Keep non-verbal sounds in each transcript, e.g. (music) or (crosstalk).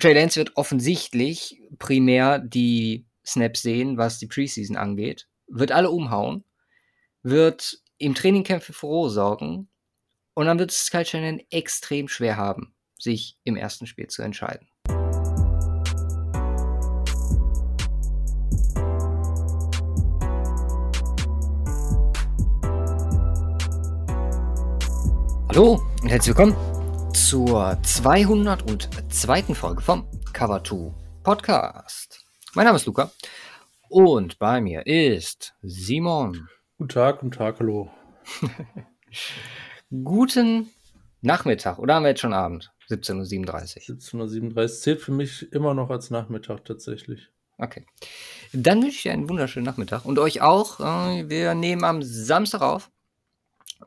Trey Lance wird offensichtlich primär die Snaps sehen, was die Preseason angeht, wird alle umhauen, wird im Trainingcamp für Furore sorgen und dann wird es Kyle Shannon extrem schwer haben, sich im ersten Spiel zu entscheiden. Hallo und herzlich willkommen zur 202. Folge vom Cover 2 Podcast. Mein Name ist Luca und bei mir ist Simon. Guten Tag, guten Tag, hallo. (laughs) Guten Nachmittag, oder haben wir jetzt schon Abend? 17.37 Uhr. 17.37 Uhr zählt für mich immer noch als Nachmittag tatsächlich. Okay. Dann wünsche ich dir einen wunderschönen Nachmittag und euch auch. Äh, wir nehmen am Samstag auf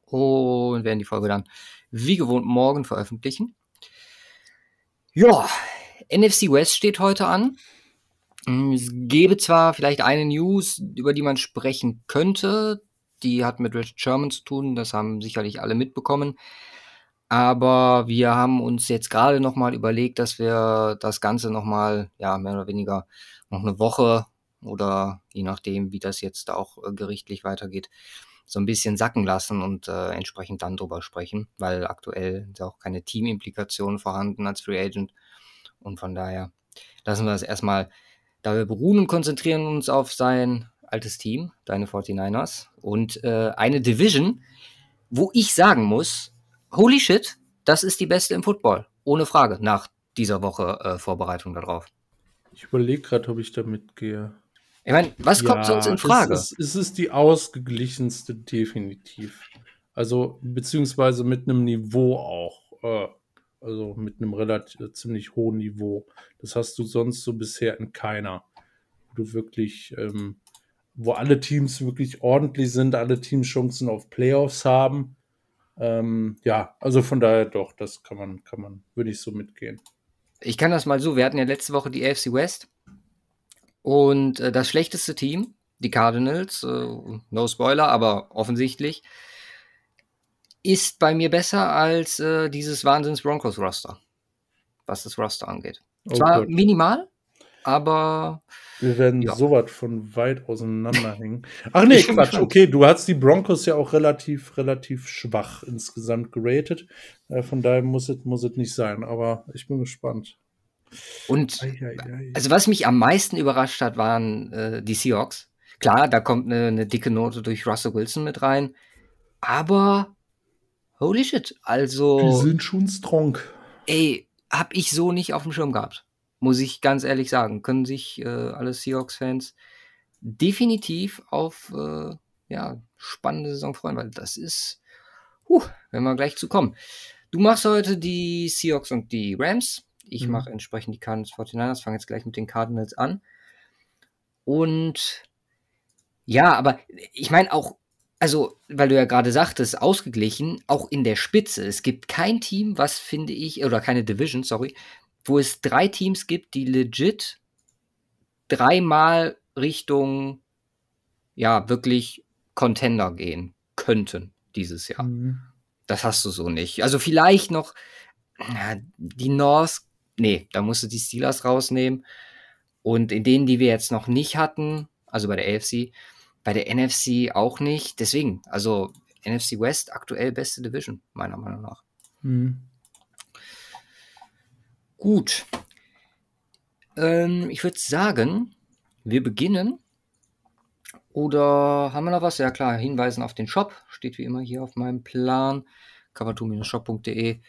und werden die Folge dann wie gewohnt morgen veröffentlichen. Ja, NFC West steht heute an. Es gäbe zwar vielleicht eine News, über die man sprechen könnte, die hat mit Richard Sherman zu tun, das haben sicherlich alle mitbekommen. Aber wir haben uns jetzt gerade nochmal überlegt, dass wir das Ganze nochmal, ja, mehr oder weniger noch eine Woche oder je nachdem, wie das jetzt auch äh, gerichtlich weitergeht, so ein bisschen sacken lassen und äh, entsprechend dann drüber sprechen, weil aktuell ist auch keine Teamimplikationen vorhanden als Free Agent. Und von daher lassen wir das erstmal dabei beruhen und konzentrieren uns auf sein altes Team, deine 49ers, und äh, eine Division, wo ich sagen muss, holy shit, das ist die beste im Football. Ohne Frage, nach dieser Woche äh, Vorbereitung darauf. Ich überlege gerade, ob ich da mitgehe. Ich meine, was kommt sonst in Frage? Es ist, es ist die ausgeglichenste, definitiv. Also, beziehungsweise mit einem Niveau auch. Äh, also mit einem relativ äh, ziemlich hohen Niveau. Das hast du sonst so bisher in keiner. Wo du wirklich, ähm, wo alle Teams wirklich ordentlich sind, alle Teams Chancen auf Playoffs haben. Ähm, ja, also von daher doch, das kann man, kann man, würde ich so mitgehen. Ich kann das mal so, wir hatten ja letzte Woche die AFC West und äh, das schlechteste Team, die Cardinals, äh, no Spoiler, aber offensichtlich, ist bei mir besser als äh, dieses Wahnsinns Broncos Roster, was das Roster angeht. Oh Zwar Gott. minimal, aber. Wir werden ja. so was von weit auseinander hängen. Ach nee, (laughs) Quatsch. Okay, du hast die Broncos ja auch relativ, relativ schwach insgesamt geratet. Äh, von daher muss es, muss es nicht sein, aber ich bin gespannt. Und also was mich am meisten überrascht hat, waren äh, die Seahawks. Klar, da kommt eine, eine, dicke Note durch Russell Wilson mit rein, aber holy shit, also die sind schon strong. Ey, hab ich so nicht auf dem Schirm gehabt, muss ich ganz ehrlich sagen. Können sich äh, alle Seahawks-Fans definitiv auf äh, ja spannende Saison freuen, weil das ist, huh, wenn wir gleich zu kommen. Du machst heute die Seahawks und die Rams. Ich mhm. mache entsprechend die Cardinals 49ers, fange jetzt gleich mit den Cardinals an. Und ja, aber ich meine auch, also, weil du ja gerade sagtest, ausgeglichen, auch in der Spitze. Es gibt kein Team, was finde ich, oder keine Division, sorry, wo es drei Teams gibt, die legit dreimal Richtung, ja, wirklich Contender gehen könnten dieses Jahr. Mhm. Das hast du so nicht. Also vielleicht noch ja, die North nee, da musst du die Steelers rausnehmen. Und in denen, die wir jetzt noch nicht hatten, also bei der AFC, bei der NFC auch nicht. Deswegen, also NFC West aktuell beste Division, meiner Meinung nach. Mhm. Gut. Ähm, ich würde sagen, wir beginnen. Oder haben wir noch was? Ja klar, Hinweisen auf den Shop. Steht wie immer hier auf meinem Plan. coverto-shop.de.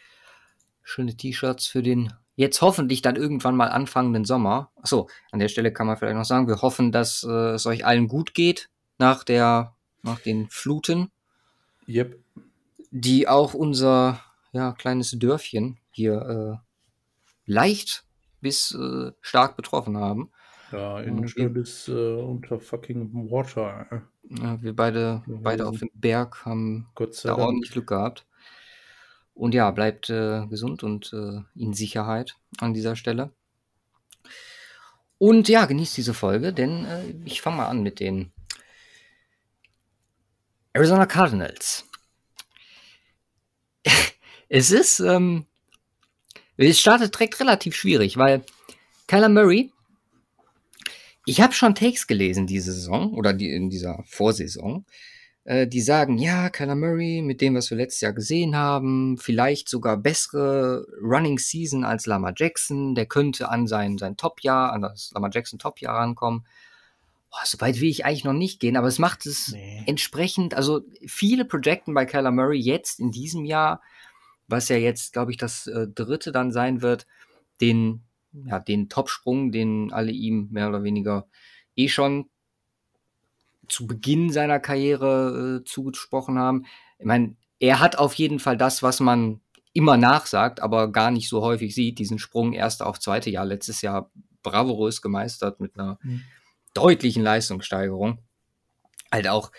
Schöne T-Shirts für den jetzt hoffentlich dann irgendwann mal anfangenden Sommer. Achso, an der Stelle kann man vielleicht noch sagen, wir hoffen, dass äh, es euch allen gut geht nach der, nach den Fluten. Yep. Die auch unser ja, kleines Dörfchen hier äh, leicht bis äh, stark betroffen haben. Ja, Innenstadt ist äh, unter fucking Water. Ja, wir beide, ja, beide auf dem Berg haben da ordentlich Glück gehabt. Und ja, bleibt äh, gesund und äh, in Sicherheit an dieser Stelle. Und ja, genießt diese Folge, denn äh, ich fange mal an mit den Arizona Cardinals. (laughs) es ist, ähm, Es startet direkt relativ schwierig, weil Kyler Murray, ich habe schon Takes gelesen diese Saison oder die, in dieser Vorsaison, äh, die sagen, ja, Kyler Murray, mit dem, was wir letztes Jahr gesehen haben, vielleicht sogar bessere Running Season als Lama Jackson, der könnte an sein, sein Top-Jahr, an das Lama Jackson Top-Jahr rankommen. Boah, so weit will ich eigentlich noch nicht gehen, aber es macht es nee. entsprechend, also viele projecten bei Kyler Murray jetzt in diesem Jahr, was ja jetzt, glaube ich, das äh, dritte dann sein wird, den, ja, den Topsprung, den alle ihm mehr oder weniger eh schon zu Beginn seiner Karriere äh, zugesprochen haben. Ich meine, er hat auf jeden Fall das, was man immer nachsagt, aber gar nicht so häufig sieht, diesen Sprung erst auf zweite Jahr, letztes Jahr bravourös gemeistert mit einer mhm. deutlichen Leistungssteigerung. Halt auch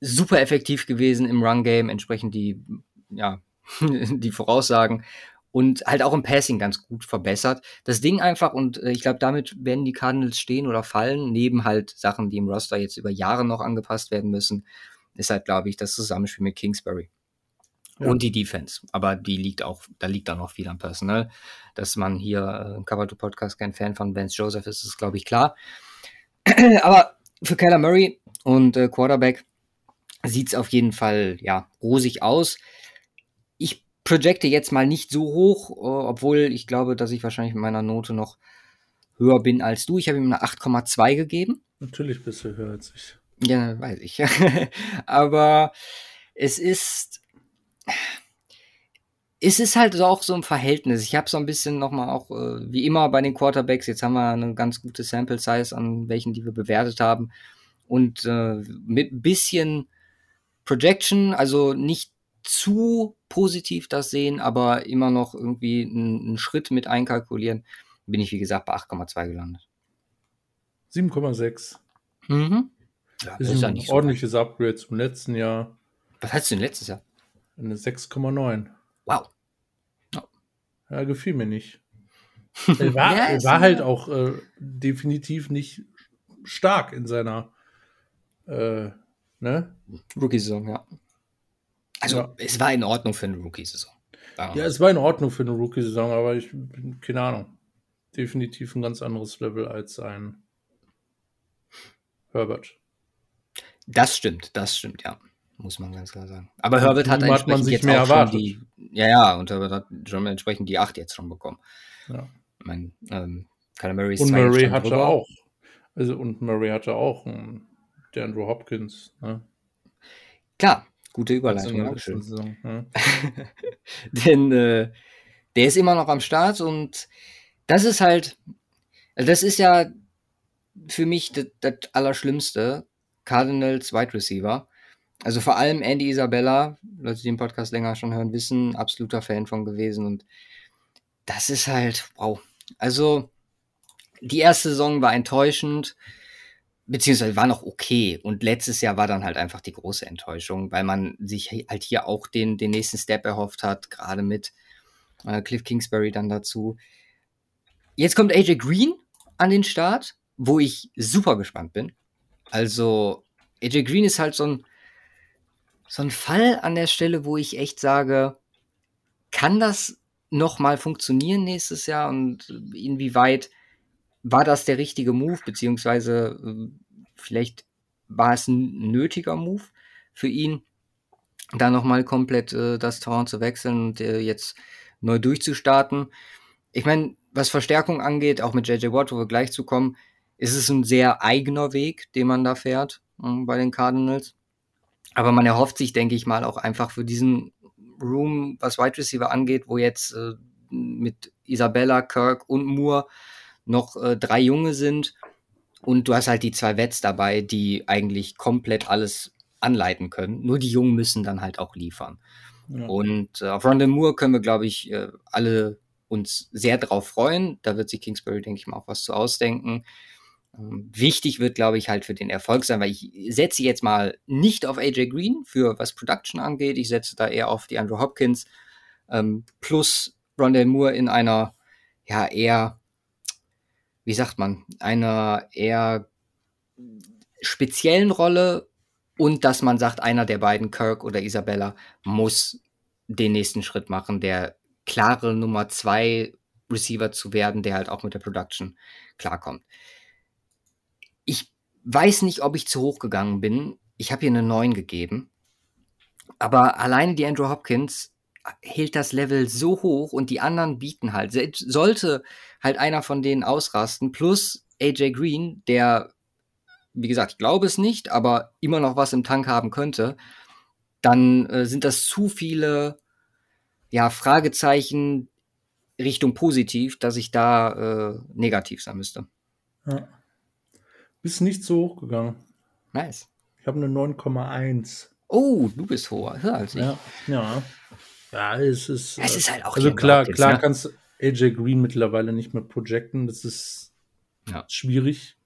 super effektiv gewesen im Run-Game, entsprechend die, ja, (laughs) die Voraussagen und halt auch im Passing ganz gut verbessert. Das Ding einfach, und äh, ich glaube, damit werden die Cardinals stehen oder fallen, neben halt Sachen, die im Roster jetzt über Jahre noch angepasst werden müssen, ist halt, glaube ich, das Zusammenspiel mit Kingsbury. Ja. Und die Defense. Aber die liegt auch, da liegt dann noch viel am Personal. Dass man hier äh, im Cover to Podcast kein Fan von Vance Joseph ist, ist, glaube ich, klar. (clears throat) Aber für Kyler Murray und äh, Quarterback sieht es auf jeden Fall ja rosig aus projecte jetzt mal nicht so hoch, äh, obwohl ich glaube, dass ich wahrscheinlich mit meiner Note noch höher bin als du. Ich habe ihm eine 8,2 gegeben. Natürlich bist du höher als ich. Ja, weiß ich. (laughs) Aber es ist. Es ist halt auch so ein Verhältnis. Ich habe so ein bisschen nochmal auch, äh, wie immer bei den Quarterbacks, jetzt haben wir eine ganz gute Sample Size an welchen, die wir bewertet haben. Und äh, mit ein bisschen Projection, also nicht zu positiv das sehen, aber immer noch irgendwie einen, Schritt mit einkalkulieren, bin ich wie gesagt bei 8,2 gelandet. 7,6. Mhm. Ja, das ist, ein ja ordentliches so Upgrade zum letzten Jahr. Was hattest du denn letztes Jahr? Eine 6,9. Wow. Ja. ja, gefiel mir nicht. (laughs) er war, ja, er war halt auch äh, definitiv nicht stark in seiner äh, ne? Rookie-Saison, ja. Also ja. es war in Ordnung für eine Rookie-Saison. Ja, es war in Ordnung für eine Rookie-Saison, aber ich bin, keine Ahnung, definitiv ein ganz anderes Level als ein Herbert. Das stimmt, das stimmt, ja. Muss man ganz klar sagen. Aber Herbert hat, hat man sich jetzt mehr erwartet. Die, ja, ja, und Herbert hat schon entsprechend die 8 jetzt schon bekommen. Ja. Ich meine, ähm, Murray und Murray hatte drüber. auch. Also, und Murray hatte auch einen, der Andrew Hopkins. Ne? Klar, Gute Überleitung. Dankeschön. Saison, ja. (laughs) Denn äh, der ist immer noch am Start und das ist halt, also das ist ja für mich das, das Allerschlimmste. Cardinals Wide Receiver. Also vor allem Andy Isabella, Leute, die den Podcast länger schon hören, wissen, absoluter Fan von gewesen. Und das ist halt, wow. Also die erste Saison war enttäuschend beziehungsweise war noch okay. Und letztes Jahr war dann halt einfach die große Enttäuschung, weil man sich halt hier auch den, den nächsten Step erhofft hat, gerade mit äh, Cliff Kingsbury dann dazu. Jetzt kommt AJ Green an den Start, wo ich super gespannt bin. Also, AJ Green ist halt so ein, so ein Fall an der Stelle, wo ich echt sage, kann das nochmal funktionieren nächstes Jahr und inwieweit war das der richtige Move, beziehungsweise äh, vielleicht war es ein nötiger Move für ihn, da nochmal komplett äh, das Tor zu wechseln und äh, jetzt neu durchzustarten. Ich meine, was Verstärkung angeht, auch mit JJ Watt, wo wir gleich zu kommen, ist es ein sehr eigener Weg, den man da fährt äh, bei den Cardinals. Aber man erhofft sich, denke ich mal, auch einfach für diesen Room, was Wide Receiver angeht, wo jetzt äh, mit Isabella, Kirk und Moore noch äh, drei Junge sind und du hast halt die zwei Vets dabei, die eigentlich komplett alles anleiten können. Nur die Jungen müssen dann halt auch liefern. Ja. Und äh, auf Rondell Moore können wir, glaube ich, äh, alle uns sehr drauf freuen. Da wird sich Kingsbury, denke ich mal, auch was zu ausdenken. Ähm, wichtig wird, glaube ich, halt für den Erfolg sein, weil ich setze jetzt mal nicht auf AJ Green für was Production angeht. Ich setze da eher auf die Andrew Hopkins ähm, plus Rondell Moore in einer ja eher wie sagt man, einer eher speziellen Rolle und dass man sagt, einer der beiden, Kirk oder Isabella, muss den nächsten Schritt machen, der klare Nummer zwei Receiver zu werden, der halt auch mit der Production klarkommt. Ich weiß nicht, ob ich zu hoch gegangen bin. Ich habe hier eine 9 gegeben. Aber alleine die Andrew Hopkins hält das Level so hoch und die anderen bieten halt. Sollte halt einer von denen ausrasten, plus AJ Green, der, wie gesagt, ich glaube es nicht, aber immer noch was im Tank haben könnte, dann äh, sind das zu viele ja, Fragezeichen Richtung positiv, dass ich da äh, negativ sein müsste. Ja. Bist nicht so hoch gegangen. Nice. Ich habe eine 9,1. Oh, du bist hoher, höher als ich. Ja, ja. Ja, es ist. Es ist halt auch. Also klar, klar ne? kannst AJ Green mittlerweile nicht mehr projecten. Das ist ja. schwierig.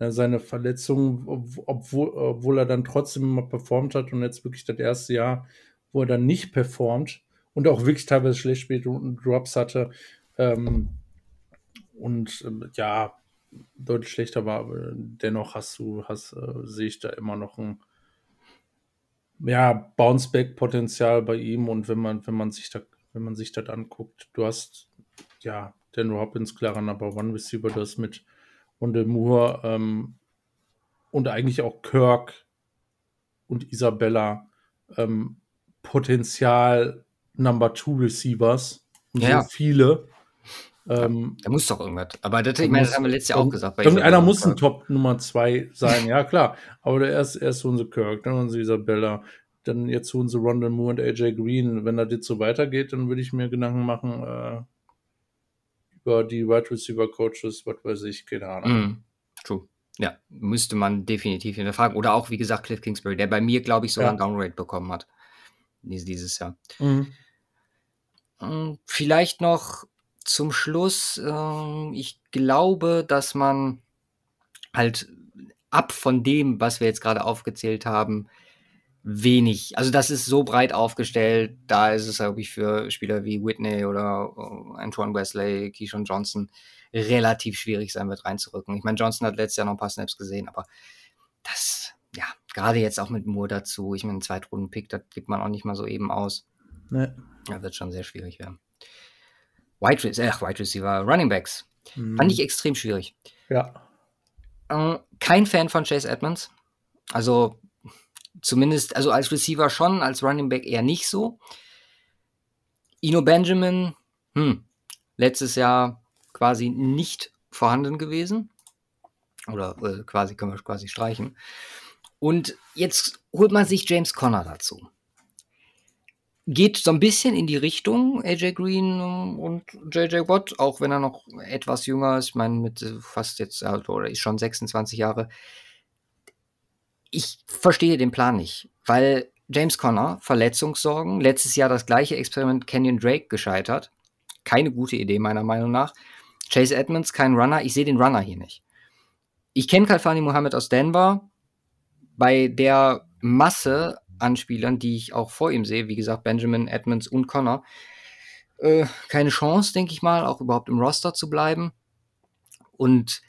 Ja, seine Verletzung, obwohl, obwohl er dann trotzdem immer performt hat und jetzt wirklich das erste Jahr, wo er dann nicht performt und auch wirklich teilweise schlecht spielt und Drops hatte. Ähm, und äh, ja, deutlich schlechter war, aber dennoch hast du, hast, äh, sehe ich da immer noch ein ja, Bounceback-Potenzial bei ihm und wenn man, wenn man sich da, wenn man sich das anguckt, du hast ja Dan Robbins, klarer Number One Receiver, du hast mit Wendell Moore ähm, und eigentlich auch Kirk und Isabella ähm, Potenzial Number Two Receivers. Ja. So viele. Ähm, da muss doch irgendwas. Aber das, ich meine, das haben wir letztes Jahr auch gesagt. Irgendeiner muss ein Top Nummer 2 sein, ja klar. Aber der erst, erst holen sie Kirk, dann holen sie Isabella, dann jetzt holen sie Rondell Moore und AJ Green. Wenn das jetzt so weitergeht, dann würde ich mir Gedanken machen äh, über die Wide Receiver Coaches, was weiß ich, keine Ahnung. Mm, true. Ja, müsste man definitiv hinterfragen. Oder auch, wie gesagt, Cliff Kingsbury, der bei mir, glaube ich, sogar ja. ein Downrate bekommen hat. Dieses Jahr. Mhm. Vielleicht noch zum Schluss, äh, ich glaube, dass man halt ab von dem, was wir jetzt gerade aufgezählt haben, wenig, also das ist so breit aufgestellt, da ist es, glaube ich, für Spieler wie Whitney oder uh, Antoine Wesley, Keyshawn Johnson relativ schwierig sein wird, reinzurücken. Ich meine, Johnson hat letztes Jahr noch ein paar Snaps gesehen, aber das, ja, gerade jetzt auch mit Moore dazu, ich meine, einen Zweitrunden-Pick, das gibt man auch nicht mal so eben aus. Nee. Da wird schon sehr schwierig werden. Wide, äh, Wide Receiver, Running Backs. Mhm. Fand ich extrem schwierig. Ja. Äh, kein Fan von Chase Edmonds. Also zumindest, also als Receiver schon, als Running Back eher nicht so. Ino Benjamin, hm, letztes Jahr quasi nicht vorhanden gewesen. Oder äh, quasi können wir quasi streichen. Und jetzt holt man sich James Conner dazu geht so ein bisschen in die Richtung AJ Green und JJ Watt, auch wenn er noch etwas jünger ist. Ich meine, mit fast jetzt, oder ist schon 26 Jahre. Ich verstehe den Plan nicht, weil James Conner, Verletzungssorgen, letztes Jahr das gleiche Experiment Kenyon Drake gescheitert. Keine gute Idee, meiner Meinung nach. Chase Edmonds, kein Runner. Ich sehe den Runner hier nicht. Ich kenne Kalfani Mohammed aus Denver. Bei der Masse an Spielern, die ich auch vor ihm sehe. Wie gesagt, Benjamin, Edmonds und Connor. Äh, keine Chance, denke ich mal, auch überhaupt im Roster zu bleiben. Und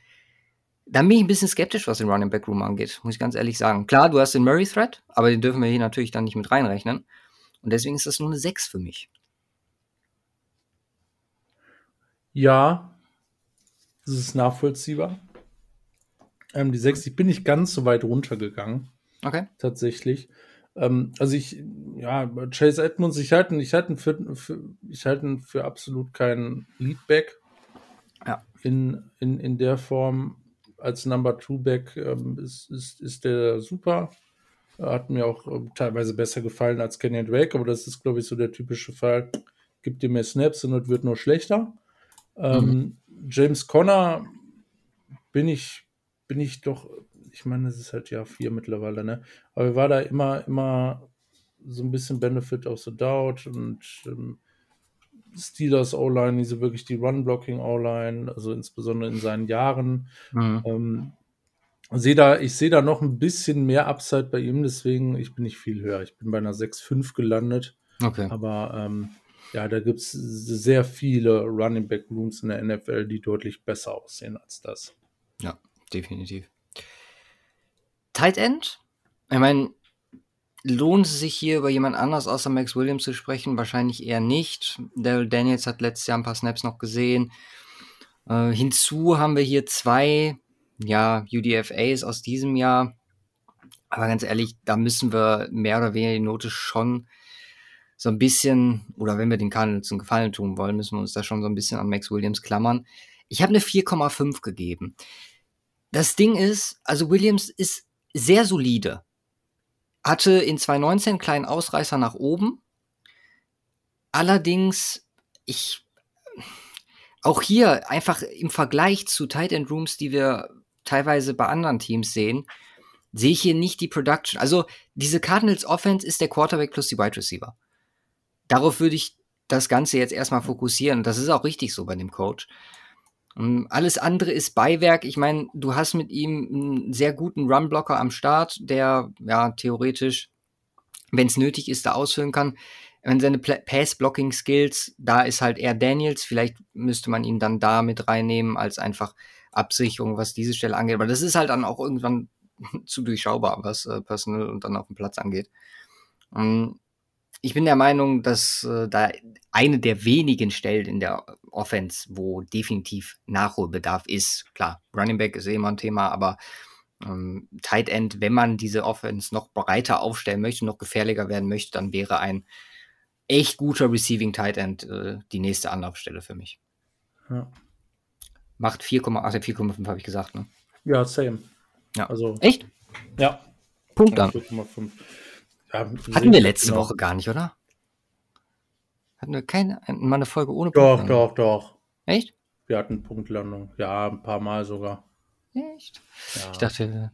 dann bin ich ein bisschen skeptisch, was den Running Back Room angeht, muss ich ganz ehrlich sagen. Klar, du hast den Murray Threat, aber den dürfen wir hier natürlich dann nicht mit reinrechnen. Und deswegen ist das nur eine 6 für mich. Ja, das ist nachvollziehbar. Ähm, die 6, ich bin nicht ganz so weit runtergegangen. Okay. Tatsächlich. Ähm, also ich, ja, Chase Edmonds, ich halte ich halt für, für, ich halte für absolut keinen Leadback. Ja. In, in, in der Form als Number Two Back ähm, ist, ist, ist der super. Hat mir auch äh, teilweise besser gefallen als Kenyon Drake, aber das ist, glaube ich, so der typische Fall. Gibt dir mehr Snaps und es wird nur schlechter. Ähm, mhm. James Conner bin ich, bin ich doch ich meine, es ist halt ja vier mittlerweile, ne? Aber war da immer, immer so ein bisschen Benefit of the Doubt und ähm, Steelers O-Line, so wirklich die Run-Blocking O-Line, also insbesondere in seinen Jahren. Mhm. Ähm, seh da, ich sehe da noch ein bisschen mehr Upside bei ihm, deswegen, ich bin nicht viel höher. Ich bin bei einer 6-5 gelandet. Okay. Aber ähm, ja, da gibt es sehr viele Running Back Rooms in der NFL, die deutlich besser aussehen als das. Ja, definitiv. Tight End? Ich meine, lohnt es sich hier über jemand anders außer Max Williams zu sprechen? Wahrscheinlich eher nicht. Daryl Daniels hat letztes Jahr ein paar Snaps noch gesehen. Äh, hinzu haben wir hier zwei, ja, UDFAs aus diesem Jahr. Aber ganz ehrlich, da müssen wir mehr oder weniger die Note schon so ein bisschen, oder wenn wir den Cardinals einen Gefallen tun wollen, müssen wir uns da schon so ein bisschen an Max Williams klammern. Ich habe eine 4,5 gegeben. Das Ding ist, also Williams ist sehr solide. Hatte in 2019 einen kleinen Ausreißer nach oben. Allerdings, ich, auch hier einfach im Vergleich zu Tight End Rooms, die wir teilweise bei anderen Teams sehen, sehe ich hier nicht die Production. Also diese Cardinals Offense ist der Quarterback plus die Wide Receiver. Darauf würde ich das Ganze jetzt erstmal fokussieren. Das ist auch richtig so bei dem Coach. Ähm, alles andere ist Beiwerk. Ich meine, du hast mit ihm einen sehr guten Runblocker am Start, der ja theoretisch, wenn es nötig ist, da ausfüllen kann. Wenn seine Pass-Blocking-Skills, da ist halt eher Daniels. Vielleicht müsste man ihn dann da mit reinnehmen als einfach Absicherung, was diese Stelle angeht. Aber das ist halt dann auch irgendwann (laughs) zu durchschaubar, was äh, Personal und dann auf dem Platz angeht. Ähm, ich bin der Meinung, dass äh, da eine der wenigen Stellen in der Offense, wo definitiv Nachholbedarf ist. Klar, Running Back ist eh immer ein Thema, aber ähm, Tight End, wenn man diese Offense noch breiter aufstellen möchte, noch gefährlicher werden möchte, dann wäre ein echt guter Receiving Tight End äh, die nächste Anlaufstelle für mich. Ja. Macht 4,8, 4,5 habe ich gesagt, ne? Ja, same. Ja. Also, echt? Ja. Punkt dann. 4,5. Hatten wir letzte genau. Woche gar nicht, oder? Hatten wir keine, mal eine Folge ohne Punktlandung? Doch, doch, doch. Echt? Wir hatten Punktlandung. Ja, ein paar Mal sogar. Echt? Ja. Ich dachte,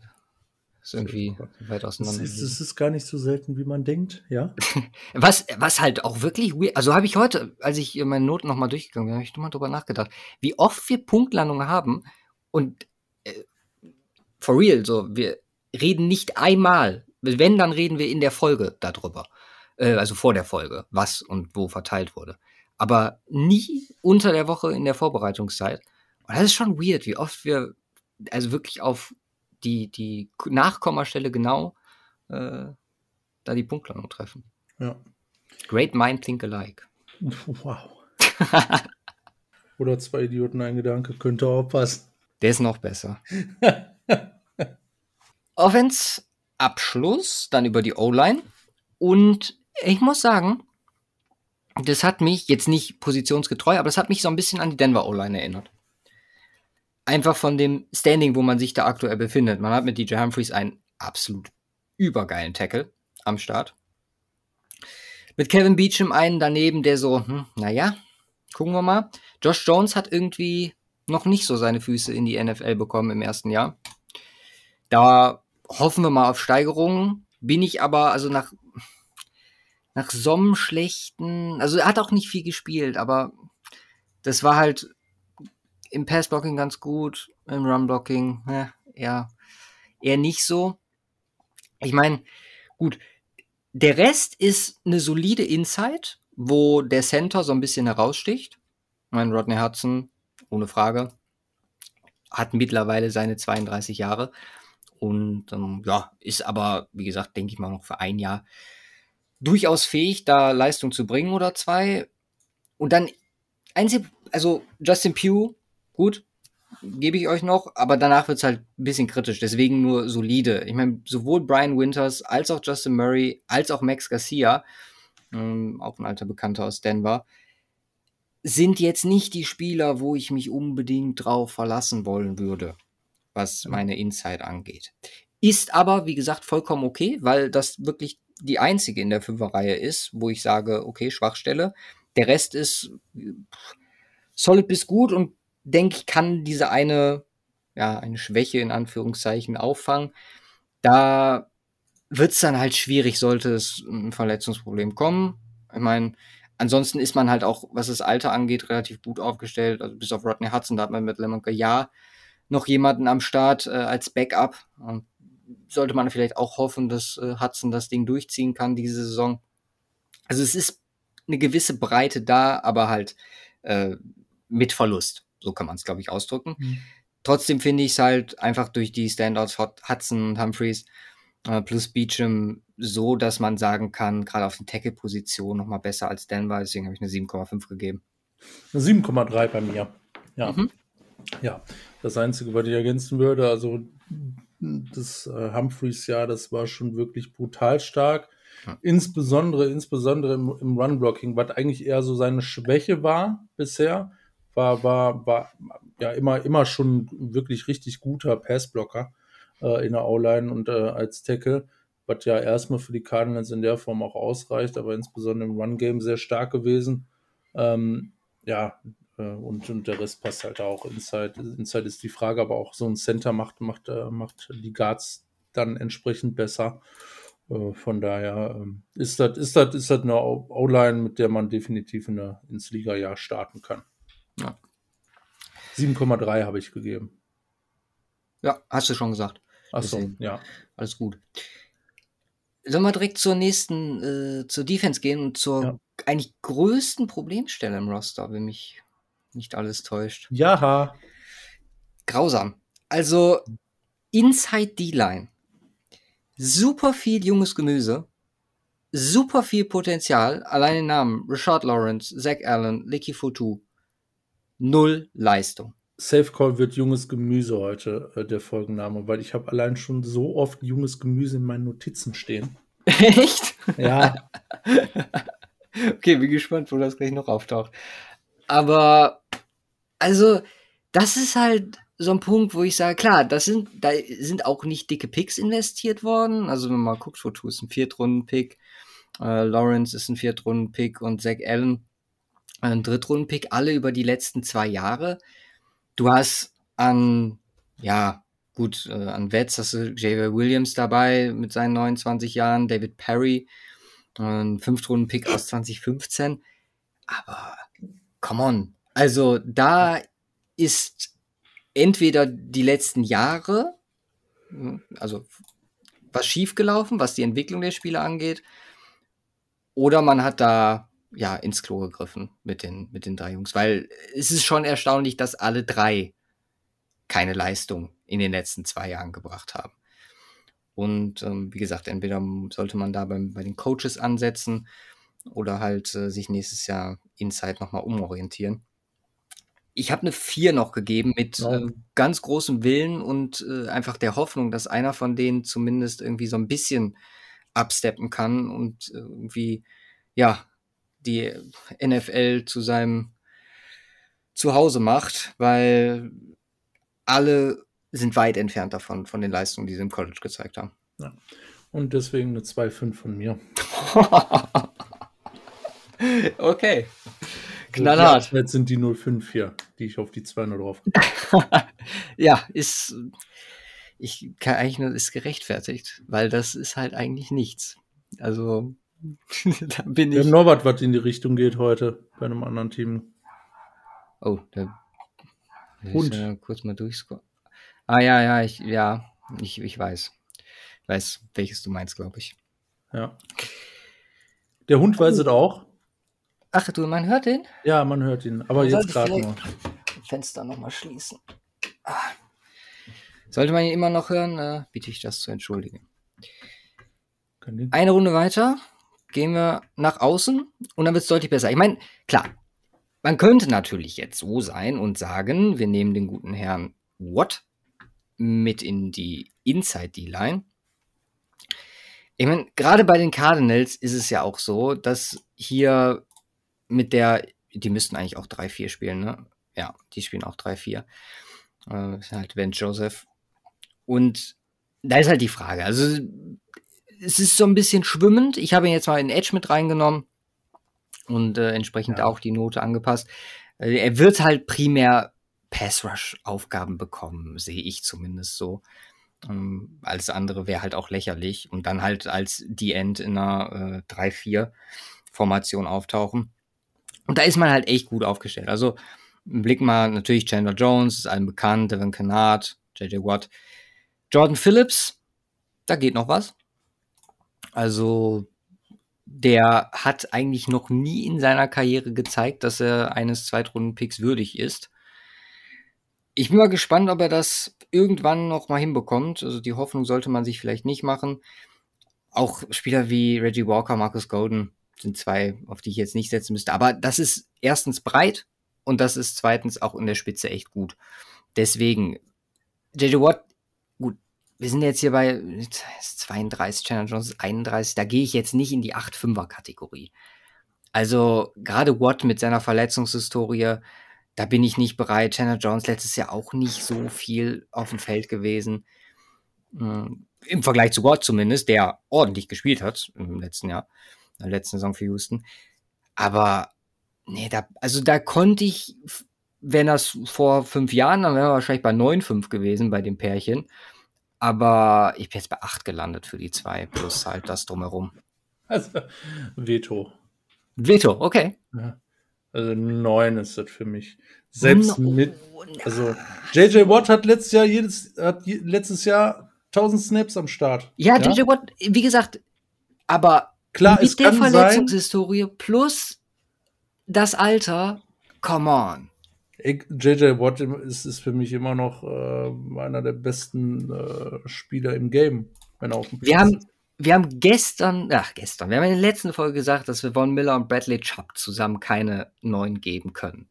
das ist irgendwie weit auseinander. Es ist, es ist, gar nicht so selten, wie man denkt, ja. (laughs) was, was halt auch wirklich weird, also habe ich heute, als ich meine Noten nochmal durchgegangen bin, habe ich nochmal drüber nachgedacht, wie oft wir Punktlandungen haben und äh, for real, so, wir reden nicht einmal wenn, dann reden wir in der Folge darüber. Äh, also vor der Folge, was und wo verteilt wurde. Aber nie unter der Woche in der Vorbereitungszeit. Und das ist schon weird, wie oft wir also wirklich auf die, die Nachkommastelle genau äh, da die Punktlandung treffen. Ja. Great mind think alike. Wow. (laughs) Oder zwei Idioten, ein Gedanke, könnte auch passen. Der ist noch besser. (laughs) Offense Abschluss, dann über die O-Line. Und ich muss sagen, das hat mich jetzt nicht positionsgetreu, aber das hat mich so ein bisschen an die Denver O-Line erinnert. Einfach von dem Standing, wo man sich da aktuell befindet. Man hat mit DJ Humphreys einen absolut übergeilen Tackle am Start. Mit Kevin Beecham einen daneben, der so, hm, naja, gucken wir mal. Josh Jones hat irgendwie noch nicht so seine Füße in die NFL bekommen im ersten Jahr. Da hoffen wir mal auf Steigerungen. Bin ich aber, also nach, nach so einem schlechten, also er hat auch nicht viel gespielt, aber das war halt im Passblocking ganz gut, im Runblocking, ja, eher, eher nicht so. Ich meine, gut, der Rest ist eine solide Inside, wo der Center so ein bisschen heraussticht. Mein Rodney Hudson, ohne Frage, hat mittlerweile seine 32 Jahre. Und ähm, ja, ist aber, wie gesagt, denke ich mal noch für ein Jahr durchaus fähig, da Leistung zu bringen oder zwei. Und dann einzig, also Justin Pugh, gut, gebe ich euch noch, aber danach wird es halt ein bisschen kritisch, deswegen nur solide. Ich meine, sowohl Brian Winters als auch Justin Murray als auch Max Garcia, ähm, auch ein alter Bekannter aus Denver, sind jetzt nicht die Spieler, wo ich mich unbedingt drauf verlassen wollen würde was meine Inside angeht. Ist aber, wie gesagt, vollkommen okay, weil das wirklich die einzige in der Fünferreihe ist, wo ich sage, okay, Schwachstelle. Der Rest ist solid bis gut und denke ich, kann diese eine, ja, eine Schwäche in Anführungszeichen auffangen. Da wird es dann halt schwierig, sollte es ein Verletzungsproblem kommen. Ich meine, ansonsten ist man halt auch, was das Alter angeht, relativ gut aufgestellt. Also bis auf Rodney Hudson, da hat man mit Lemonka ja noch jemanden am Start äh, als Backup. Und sollte man vielleicht auch hoffen, dass äh, Hudson das Ding durchziehen kann diese Saison. Also es ist eine gewisse Breite da, aber halt äh, mit Verlust. So kann man es, glaube ich, ausdrücken. Mhm. Trotzdem finde ich es halt einfach durch die Standouts Hudson und Humphreys äh, plus Beecham so, dass man sagen kann, gerade auf den Tackle-Position noch mal besser als Denver. Deswegen habe ich eine 7,5 gegeben. Eine 7,3 bei mir. Ja. Mhm. Ja, das Einzige, was ich ergänzen würde, also das äh, Humphreys-Jahr, das war schon wirklich brutal stark. Ja. Insbesondere, insbesondere im, im Run-Blocking, was eigentlich eher so seine Schwäche war bisher, war, war, war ja immer, immer schon wirklich richtig guter Passblocker äh, in der O-Line und äh, als Tackle, was ja erstmal für die Cardinals in der Form auch ausreicht, aber insbesondere im Run-Game sehr stark gewesen. Ähm, ja, und, und der Rest passt halt auch. Inside, Inside ist die Frage, aber auch so ein Center macht, macht, äh, macht die Guards dann entsprechend besser. Äh, von daher ähm, ist das ist das ist das eine O-Line, mit der man definitiv in der, ins Liga-Jahr starten kann. Ja. 7,3 habe ich gegeben. Ja, hast du schon gesagt. Achso, ja. Alles gut. Sollen wir direkt zur nächsten, äh, zur Defense gehen und zur ja. eigentlich größten Problemstelle im Roster, wenn mich nicht alles täuscht. Ja. Grausam. Also, Inside D-Line. Super viel junges Gemüse. Super viel Potenzial. Allein den Namen. Richard Lawrence, Zach Allen, Licky Fotu. Null Leistung. Safe Call wird junges Gemüse heute äh, der Folgenname, weil ich habe allein schon so oft junges Gemüse in meinen Notizen stehen. (laughs) Echt? Ja. (laughs) okay, bin gespannt, wo das gleich noch auftaucht. Aber, also, das ist halt so ein Punkt, wo ich sage, klar, das sind, da sind auch nicht dicke Picks investiert worden. Also, wenn man mal guckt, Foto ist ein Viertrunden-Pick, äh, Lawrence ist ein Viertrunden-Pick und Zach Allen ein Drittrunden-Pick, alle über die letzten zwei Jahre. Du hast an, ja, gut, äh, an Vets hast du J.W. Williams dabei mit seinen 29 Jahren, David Perry, ein Fünftrunden-Pick aus (clears throat) 2015. Aber, come on. Also, da ist entweder die letzten Jahre, also was schiefgelaufen, was die Entwicklung der Spieler angeht, oder man hat da ja, ins Klo gegriffen mit den, mit den drei Jungs, weil es ist schon erstaunlich, dass alle drei keine Leistung in den letzten zwei Jahren gebracht haben. Und ähm, wie gesagt, entweder sollte man da beim, bei den Coaches ansetzen oder halt äh, sich nächstes Jahr Inside nochmal umorientieren. Ich habe eine 4 noch gegeben mit äh, ganz großem Willen und äh, einfach der Hoffnung, dass einer von denen zumindest irgendwie so ein bisschen absteppen kann und irgendwie, ja, die NFL zu seinem Zuhause macht, weil alle sind weit entfernt davon, von den Leistungen, die sie im College gezeigt haben. Ja. Und deswegen eine 2,5 von mir. (laughs) okay. Knallhart. Jetzt sind die 0,5 hier, die ich auf die 2 nur drauf (laughs) Ja, ist, ich kann eigentlich nur, ist gerechtfertigt, weil das ist halt eigentlich nichts. Also, (laughs) da bin ich. Norbert, was in die Richtung geht heute bei einem anderen Team. Oh, da Hund. Ja kurz mal durchscrollen. Ah ja, ja, ich, ja, ich, ich weiß. Ich weiß, welches du meinst, glaube ich. Ja. Der Hund weiß es auch. Ach du, man hört ihn? Ja, man hört ihn. Aber jetzt gerade noch. Fenster nochmal schließen. Ah. Sollte man ihn immer noch hören, äh, bitte ich das zu entschuldigen. Eine Runde weiter gehen wir nach außen und dann wird es deutlich besser. Ich meine, klar, man könnte natürlich jetzt so sein und sagen, wir nehmen den guten Herrn Watt mit in die Inside D-Line. Ich meine, gerade bei den Cardinals ist es ja auch so, dass hier mit der, die müssten eigentlich auch 3-4 spielen, ne? Ja, die spielen auch 3-4. Äh, ist halt Ben Joseph. Und da ist halt die Frage. Also es ist so ein bisschen schwimmend. Ich habe ihn jetzt mal in Edge mit reingenommen und äh, entsprechend ja. auch die Note angepasst. Äh, er wird halt primär Pass-Rush-Aufgaben bekommen, sehe ich zumindest so. Ähm, alles andere wäre halt auch lächerlich und dann halt als die End in einer äh, 3-4-Formation auftauchen. Und da ist man halt echt gut aufgestellt. Also Blick mal natürlich Chandler Jones, ist allen bekannt, Devin Kennard, JJ Watt, Jordan Phillips, da geht noch was. Also der hat eigentlich noch nie in seiner Karriere gezeigt, dass er eines Zweitrunden-Picks würdig ist. Ich bin mal gespannt, ob er das irgendwann noch mal hinbekommt. Also die Hoffnung sollte man sich vielleicht nicht machen. auch Spieler wie Reggie Walker, Marcus Golden sind zwei, auf die ich jetzt nicht setzen müsste. Aber das ist erstens breit und das ist zweitens auch in der Spitze echt gut. Deswegen, JJ Watt, gut, wir sind jetzt hier bei 32, Chandler Jones ist 31, da gehe ich jetzt nicht in die 8-5er-Kategorie. Also gerade Watt mit seiner Verletzungshistorie, da bin ich nicht bereit. Chandler Jones letztes Jahr auch nicht so viel auf dem Feld gewesen. Hm, Im Vergleich zu Watt zumindest, der ordentlich gespielt hat im letzten Jahr, in der letzten Saison für Houston. Aber nee, da, also da konnte ich, wenn das vor fünf Jahren, dann wären wir wahrscheinlich bei 9,5 gewesen bei dem Pärchen. Aber ich bin jetzt bei 8 gelandet für die zwei, plus halt das drumherum. Also, Veto. Veto, okay. Ja. Also 9 ist das für mich. Selbst No, mit, also JJ Watt hat letztes Jahr jedes, hat je, letztes Jahr 1000 Snaps am Start. Ja, JJ Watt, wie gesagt, aber Klar, es mit der kann sein, Verletzungshistorie plus das Alter, come on. JJ Watt ist, ist für mich immer noch äh, einer der besten äh, Spieler im Game, wenn er auf dem Wir Platz haben, ist. wir haben gestern, ach gestern, wir haben in der letzten Folge gesagt, dass wir Von Miller und Bradley Chubb zusammen keine 9 geben können.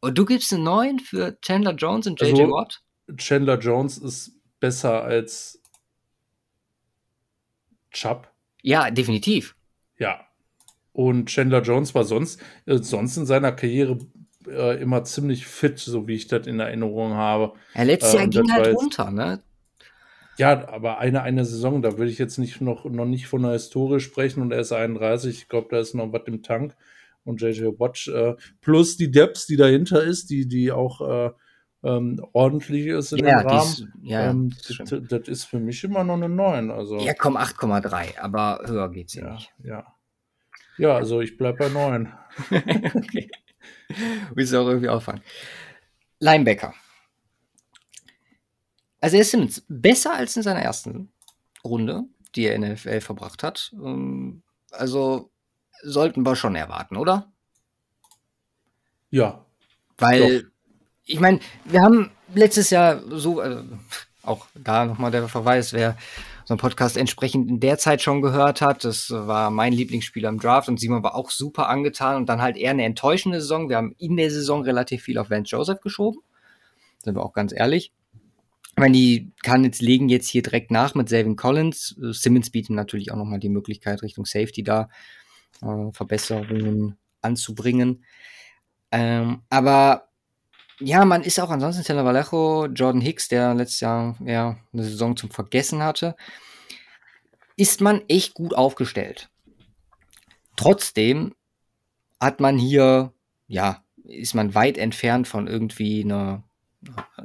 Und du gibst eine 9 für Chandler Jones und JJ Also- Watt? Chandler Jones ist besser als Chubb. Ja, definitiv. Ja. Und Chandler Jones war sonst, äh, sonst in seiner Karriere äh, immer ziemlich fit, so wie ich das in Erinnerung habe. Ja, letztes Jahr und ging halt runter, ne? Ja, aber eine, eine Saison, da würde ich jetzt nicht noch, noch nicht von der Historie sprechen und er ist 31. Ich glaube, da ist noch was im Tank. Und JJ Watch äh, plus die Depths, die dahinter ist, die, die auch äh, ähm, ordentlich ist in Ja, dem Rahmen. ist, ja, ähm, das das, ist für mich immer noch eine 9. Also, ja, komm, 8,3, aber höher geht's hier ja, nicht. ja. Ja, also ich bleibe bei 9. (laughs) okay. (laughs) Willst du auch irgendwie auffangen. Linebacker. Also er ist Simmons besser als in seiner ersten Runde, die er in der NFL verbracht hat. Ähm, Also sollten wir schon erwarten, oder? Ja, Weil, ich meine, wir haben letztes Jahr so, äh, auch da nochmal der Verweis, wer so einen Podcast entsprechend in der Zeit schon gehört hat, das war mein Lieblingsspieler im Draft und Simon war auch super angetan und dann halt eher eine enttäuschende Saison. Wir haben in der Saison relativ viel auf Vance Joseph geschoben, sind wir auch ganz ehrlich. Ich meine, die kann jetzt legen jetzt hier direkt nach mit Savin Collins. Simmons bietet natürlich auch nochmal die Möglichkeit, Richtung Safety da äh, Verbesserungen anzubringen. Ähm, aber ja, man ist auch ansonsten Taylor Vallejo, Jordan Hicks, der letztes Jahr ja eine Saison zum Vergessen hatte, ist man echt gut aufgestellt. Trotzdem hat man hier, ja, ist man weit entfernt von irgendwie einer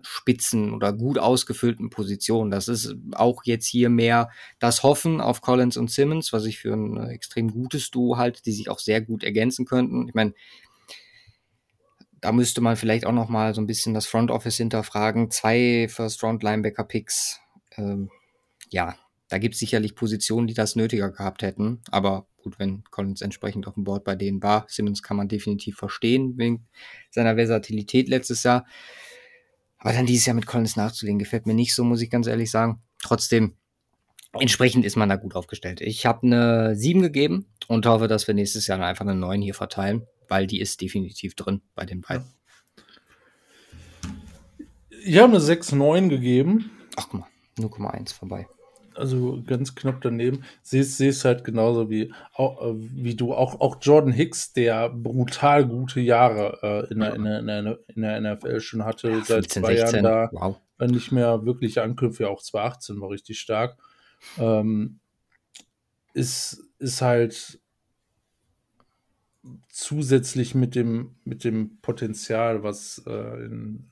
spitzen oder gut ausgefüllten Position. Das ist auch jetzt hier mehr das Hoffen auf Collins und Simmons, was ich für ein extrem gutes Duo halte, die sich auch sehr gut ergänzen könnten. Ich meine, da müsste man vielleicht auch noch mal so ein bisschen das Front Office hinterfragen. Zwei First Round Linebacker Picks, ähm, ja, da gibt es sicherlich Positionen, die das nötiger gehabt hätten. Aber gut, wenn Collins entsprechend auf dem Board bei denen war, Simmons kann man definitiv verstehen wegen seiner Versatilität letztes Jahr. Aber dann dieses Jahr mit Collins nachzulegen, gefällt mir nicht so, muss ich ganz ehrlich sagen. Trotzdem, entsprechend ist man da gut aufgestellt. Ich habe eine 7 gegeben und hoffe, dass wir nächstes Jahr einfach eine 9 hier verteilen, weil die ist definitiv drin bei den beiden. ich habe eine 6-9 gegeben. Ach guck mal, 0,1 vorbei. Also ganz knapp daneben. Siehst, siehst halt genauso wie, auch, äh, wie du. Auch, auch Jordan Hicks, der brutal gute Jahre äh, in, der, in, der, in, der, in der NFL schon hatte, Ja, seit 15, zwei 16, Jahren da wow. äh, nicht mehr wirklich Anknüpfe, ja auch 2018 war richtig stark. Ähm, ist, ist halt zusätzlich mit dem, mit dem Potenzial, was äh, in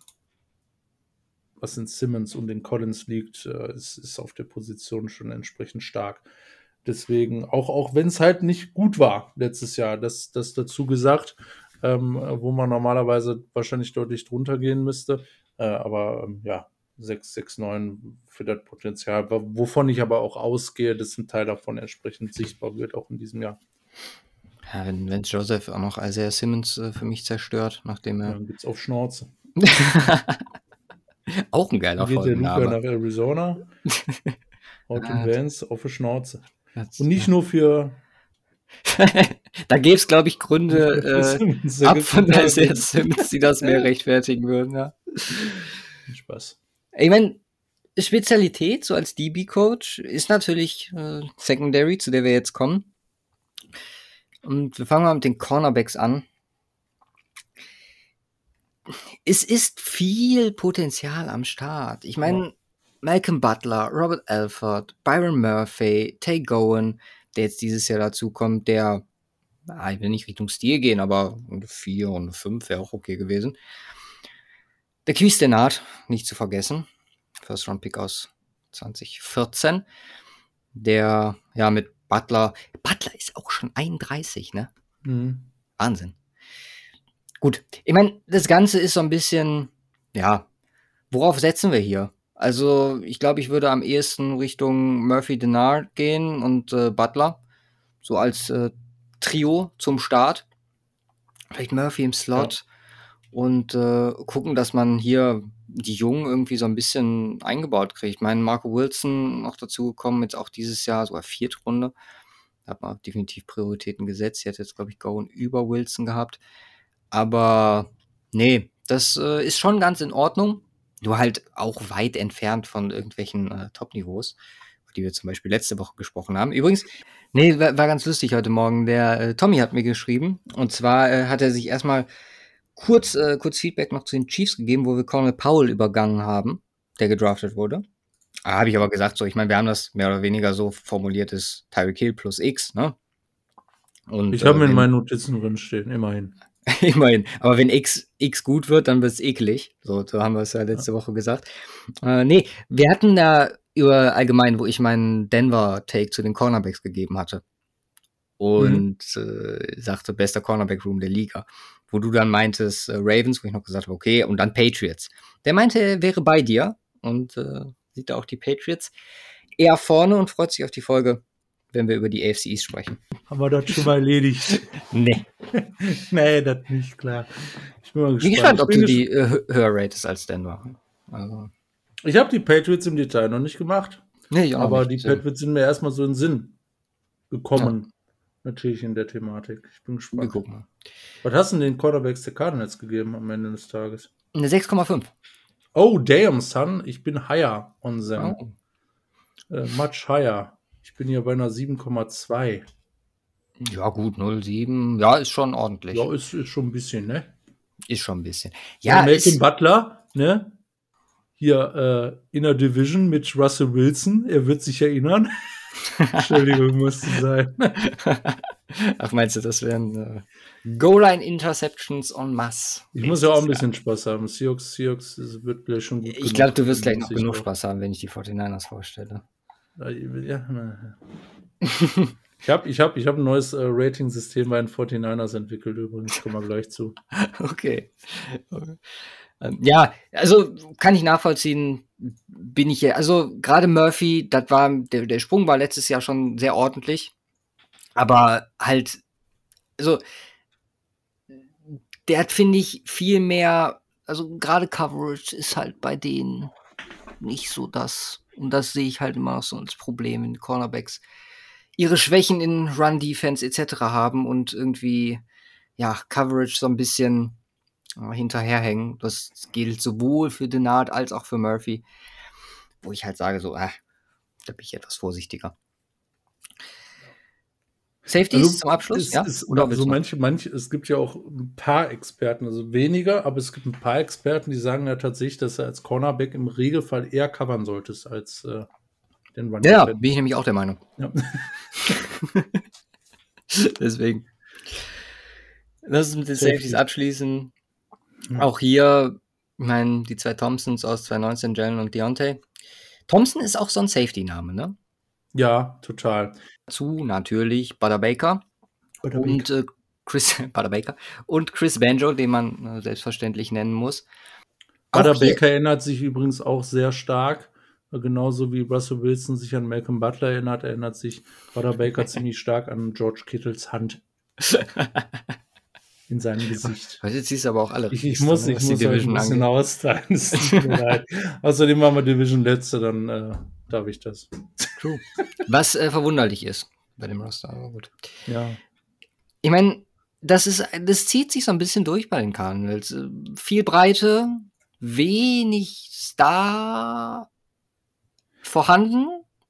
was in Simmons und in Collins liegt, äh, ist, ist auf der Position schon entsprechend stark. Deswegen, auch, auch wenn es halt nicht gut war letztes Jahr, das, das dazu gesagt, ähm, wo man normalerweise wahrscheinlich deutlich drunter gehen müsste. Äh, aber ähm, ja, 6, 6, 9 für das Potenzial, wovon ich aber auch ausgehe, dass ein Teil davon entsprechend sichtbar wird, auch in diesem Jahr. Ja, wenn, wenn Joseph auch noch Isaiah Simmons äh, für mich zerstört, nachdem er. Dann gibt's auf Schnauze. (laughs) auch ein geiler Geht der Luca nach Arizona, (laughs) den Vans auf die Schnauze. Und nicht nur für. (laughs) da gäbe es, glaube ich, Gründe äh, ab von der Sims, die das mehr rechtfertigen würden. Ja. Spaß. Ich meine, Spezialität, so als DB-Coach, ist natürlich äh, Secondary, zu der wir jetzt kommen. Und wir fangen mal mit den Cornerbacks an. Es ist viel Potenzial am Start. Ich meine, ja. Malcolm Butler, Robert Alford, Byron Murphy, Tay Gowan, der jetzt dieses Jahr dazu kommt, der, ah, ich will nicht Richtung Stil gehen, aber eine 4 und eine 5 wäre auch okay gewesen. Der Quiz Denard, nicht zu vergessen. First Round Pick aus 2014. Der, ja, mit Butler. Butler ist auch schon 31, ne? Mhm. Wahnsinn. Gut, ich meine, das Ganze ist so ein bisschen, ja, worauf setzen wir hier? Also, ich glaube, ich würde am ehesten Richtung Murphy Denard gehen und äh, Butler. So als äh, Trio zum Start. Vielleicht Murphy im Slot. Ja. Und äh, gucken, dass man hier die Jungen irgendwie so ein bisschen eingebaut kriegt. Ich meine, Marco Wilson noch dazu gekommen, jetzt auch dieses Jahr, sogar Viertrunde. Da hat man definitiv Prioritäten gesetzt. Sie hat jetzt, glaube ich, Gowan über Wilson gehabt. Aber nee, das äh, ist schon ganz in Ordnung. Nur halt auch weit entfernt von irgendwelchen äh, Top-Niveaus, die wir zum Beispiel letzte Woche gesprochen haben. Übrigens, nee, war, war ganz lustig heute Morgen. Der äh, Tommy hat mir geschrieben. Und zwar äh, hat er sich erstmal kurz, äh, kurz Feedback noch zu den Chiefs gegeben, wo wir Colonel Powell übergangen haben, der gedraftet wurde. Da habe ich aber gesagt, so, ich meine, wir haben das mehr oder weniger so formuliert, ist Tyreek Hill plus X, ne? Und, ich habe äh, in meinen Notizen drin stehen, immerhin. (laughs) immerhin. Aber wenn X, X gut wird, dann wird es eklig. So, so haben wir es ja letzte ja. Woche gesagt. Äh, nee, wir hatten da über allgemein, wo ich meinen Denver-Take zu den Cornerbacks gegeben hatte. Und mhm. äh, sagte, bester Cornerback-Room der Liga wo du dann meintest, äh, Ravens, wo ich noch gesagt habe, okay, und dann Patriots. Der meinte, er wäre bei dir und äh, sieht da auch die Patriots eher vorne und freut sich auf die Folge, wenn wir über die AFC East sprechen. Haben wir das schon mal erledigt? (laughs) nee. (laughs) nee, das nicht klar. Ich bin mal gespannt. Wie gespannt, ob du die äh, höher ratest als Denver. Also. Ich habe die Patriots im Detail noch nicht gemacht. Nee, aber nicht. die Patriots sind mir erstmal so in den Sinn gekommen. Ja natürlich in der Thematik. Ich bin gespannt. Was hast du denn den Quarterbacks der Cardinals gegeben am Ende des Tages? Eine 6,5. Oh, damn, son. Ich bin higher on them. Oh. Uh, much higher. Ich bin hier bei einer 7,2. Ja, gut, 0,7. Ja, ist schon ordentlich. Ja, ist, ist schon ein bisschen, ne? Ist schon ein bisschen. Ja, ja Malcolm Butler, ne? Hier äh, in der Division mit Russell Wilson. Er wird sich erinnern. (laughs) Entschuldigung, musste sein. (laughs) Ach, meinst du, das wären äh, Goal-Line-Interceptions en masse? Ich muss ja auch ein bisschen Spaß haben. Seahawks, Seahawks wird gleich schon gut. Ich glaube, du wirst gleich noch genug Spaß haben, wenn ich die 49ers vorstelle. Ja, na, Ich habe ich hab, ich hab ein neues äh, Rating-System bei den 49ers entwickelt, übrigens. Kommen wir gleich zu. (laughs) Okay. Ähm, ja, also kann ich nachvollziehen, bin ich ja, also gerade Murphy, das war, der, der Sprung war letztes Jahr schon sehr ordentlich, aber halt, also der hat, finde ich, viel mehr, also gerade Coverage ist halt bei denen nicht so das, und das sehe ich halt immer so als Problem in Cornerbacks, ihre Schwächen in Run-Defense etc. haben und irgendwie, ja, Coverage so ein bisschen äh, hinterherhängen. Das gilt sowohl für Denard als auch für Murphy, wo ich halt sage, so, äh, da bin ich etwas vorsichtiger. Safeties also, zum Abschluss, ist, ja? Ist, Oder also manche, manche, es gibt ja auch ein paar Experten, also weniger, aber es gibt ein paar Experten, die sagen ja tatsächlich, dass er als Cornerback im Regelfall eher covern solltest als äh, den Running Ja, bin ich nämlich auch der Meinung. Ja. (laughs) Deswegen. Lass uns mit den Safeties abschließen. Mhm. Auch hier, ich meine, die zwei Thompsons aus 2019, Jalen und Deontay. Thompson ist auch so ein Safety-Name, ne? Ja, total. Zu natürlich Butter Baker Butter und äh, Chris (laughs) Butter Baker und Chris Banjo, den man äh, selbstverständlich nennen muss. Butter Baker erinnert sich übrigens auch sehr stark, genauso wie Russell Wilson sich an Malcolm Butler erinnert, erinnert sich Butter Baker (laughs) ziemlich stark an George Kittles Hand. (laughs) in seinem Gesicht. Heute ziehst du aber auch alle. Ich, ich muss, ne, ich muss halt ein bisschen austeilen. (laughs) Außerdem haben wir Division letzte, dann äh, darf ich das. True. Was äh, verwunderlich ist, bei dem Roster, aber gut. Ja. Ich meine, das ist, das zieht sich so ein bisschen durch bei den Cardinals. Äh, Viel Breite, wenig Star vorhanden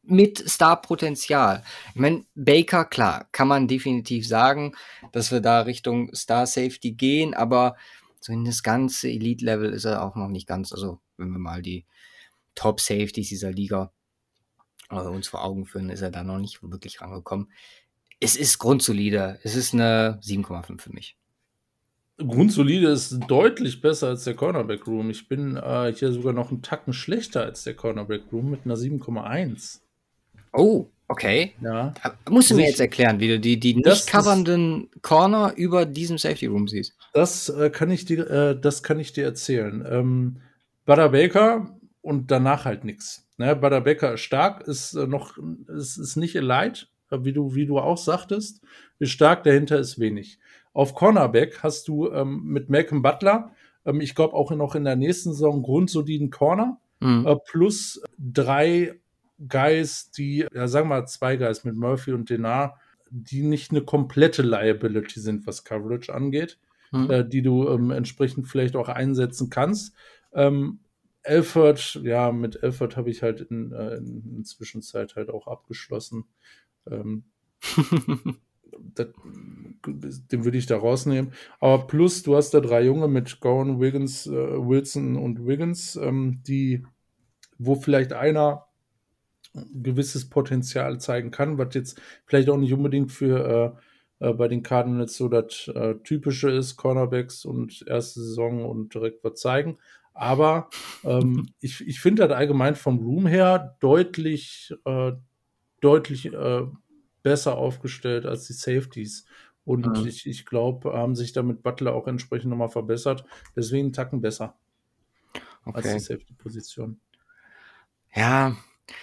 mit Star-Potenzial. Ich meine, Baker, klar, kann man definitiv sagen, dass wir da Richtung Star-Safety gehen, aber so in das ganze Elite-Level ist er auch noch nicht ganz. Also, wenn wir mal die Top-Safeties dieser Liga äh, uns vor Augen führen, ist er da noch nicht wirklich rangekommen. Es ist grundsolide. Es ist eine 7,5 für mich. Grundsolide ist deutlich besser als der Cornerback Room. Ich bin äh, hier sogar noch einen Tacken schlechter als der Cornerback Room mit einer 7,1. Oh, okay. Ja. Musst du mir Sich- jetzt erklären, wie du die, die Das nicht covernden Corner über diesem Safety Room siehst. Das äh, kann ich dir, äh, das kann ich dir erzählen. Ähm, Butter Baker und danach halt nichts. Ne, Butter Baker ist stark, ist äh, noch, ist, ist nicht elite, äh, wie du, wie du auch sagtest. Ist stark, dahinter ist wenig. Auf Cornerback hast du ähm, mit Malcolm Butler, ähm, ich glaube auch noch in der nächsten Saison grundsoliden Corner, Mhm. äh, plus drei Guys, die, ja, sagen wir mal zwei Guys mit Murphy und Denar, die nicht eine komplette Liability sind, was Coverage angeht Mhm. äh, die du ähm, entsprechend vielleicht auch einsetzen kannst. Ähm, Elford, ja, mit Elford habe ich halt in, äh, in, in Zwischenzeit halt auch abgeschlossen. Ähm, (laughs) das, den würde ich da rausnehmen. Aber plus, du hast da drei Junge mit Gowan, Wiggins, äh, Wilson und Wiggins, ähm, die, wo vielleicht einer ein gewisses Potenzial zeigen kann, was jetzt vielleicht auch nicht unbedingt für äh, äh, bei den Cardinals so das äh, typische ist, Cornerbacks und erste Saison und direkt was zeigen. Aber ähm, (laughs) ich, ich finde das allgemein vom Room her deutlich, äh, deutlich äh, besser aufgestellt als die Safeties. Und Mhm. ich, ich glaube, haben sich damit Butler auch entsprechend nochmal verbessert. Deswegen Tacken besser als Okay. die Safety-Position. Ja,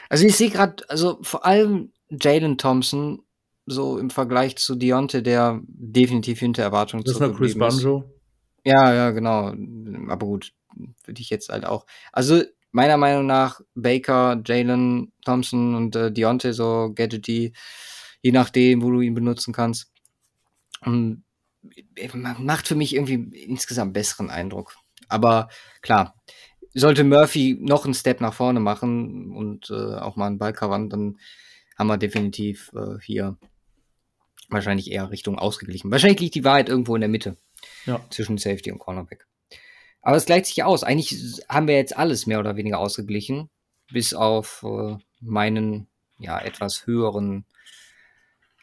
also ich sehe gerade, also vor allem Jalen Thompson, so im Vergleich zu Deontay, der definitiv hinter Erwartungen Das ist noch Chris. Banjo. Ja, ja, genau. Aber gut, würde ich jetzt halt auch. Also meiner Meinung nach Baker, Jalen Thompson und äh, Deontay so Gadgety, je nachdem, wo du ihn benutzen kannst. Und äh, macht für mich irgendwie insgesamt besseren Eindruck. Aber klar, sollte Murphy noch einen Step nach vorne machen und äh, auch mal einen Ball covern, dann haben wir definitiv äh, hier wahrscheinlich eher Richtung ausgeglichen. Wahrscheinlich liegt die Wahrheit irgendwo in der Mitte Ja. zwischen Safety und Cornerback. Aber es gleicht sich ja aus. Eigentlich haben wir jetzt alles mehr oder weniger ausgeglichen, bis auf äh, meinen ja etwas höheren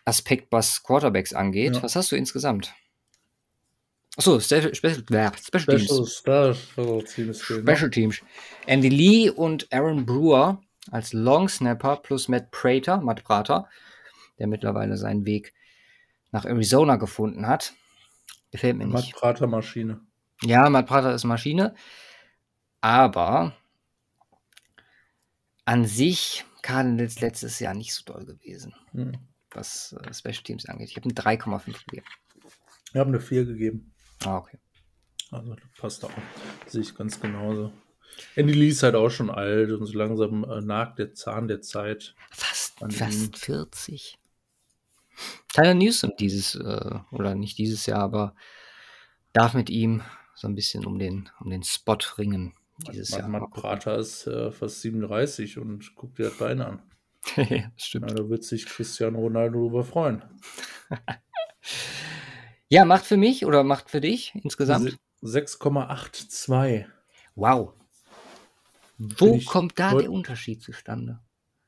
Aspekt, was Quarterbacks angeht. Ja. Was hast du insgesamt? Achso, Special, Special, Special Teams. Special, Teams. noch. Special Teams. Andy Lee und Aaron Brewer als Long Snapper plus Matt Prater, Matt Prater, der mittlerweile seinen Weg nach Arizona gefunden hat. Gefällt mir nicht. Matt Prater Maschine. Ja, Matt Prater ist Maschine. Aber an sich Cardinals letztes Jahr nicht so doll gewesen, Hm. was äh, Special Teams angeht. Ich habe eine 3,5 gegeben. Wir haben eine 4 gegeben. Ah, okay. Also passt auch. Sehe ich ganz genauso. Andy Lee ist halt auch schon alt und so langsam äh, nagt der Zahn der Zeit. Fast, fast 40. Tyler Newsom dieses, äh, oder nicht dieses Jahr, aber darf mit ihm so ein bisschen um den, um den Spot ringen dieses Matt, Jahr. Matt. Prater ist äh, fast 37 und guckt dir (laughs) das Bein an. ja, Ja, stimmt. da wird sich Cristiano Ronaldo darüber freuen. (laughs) Ja, macht für mich oder macht für dich insgesamt? 6,82. Wow. Wo kommt da der Unterschied zustande?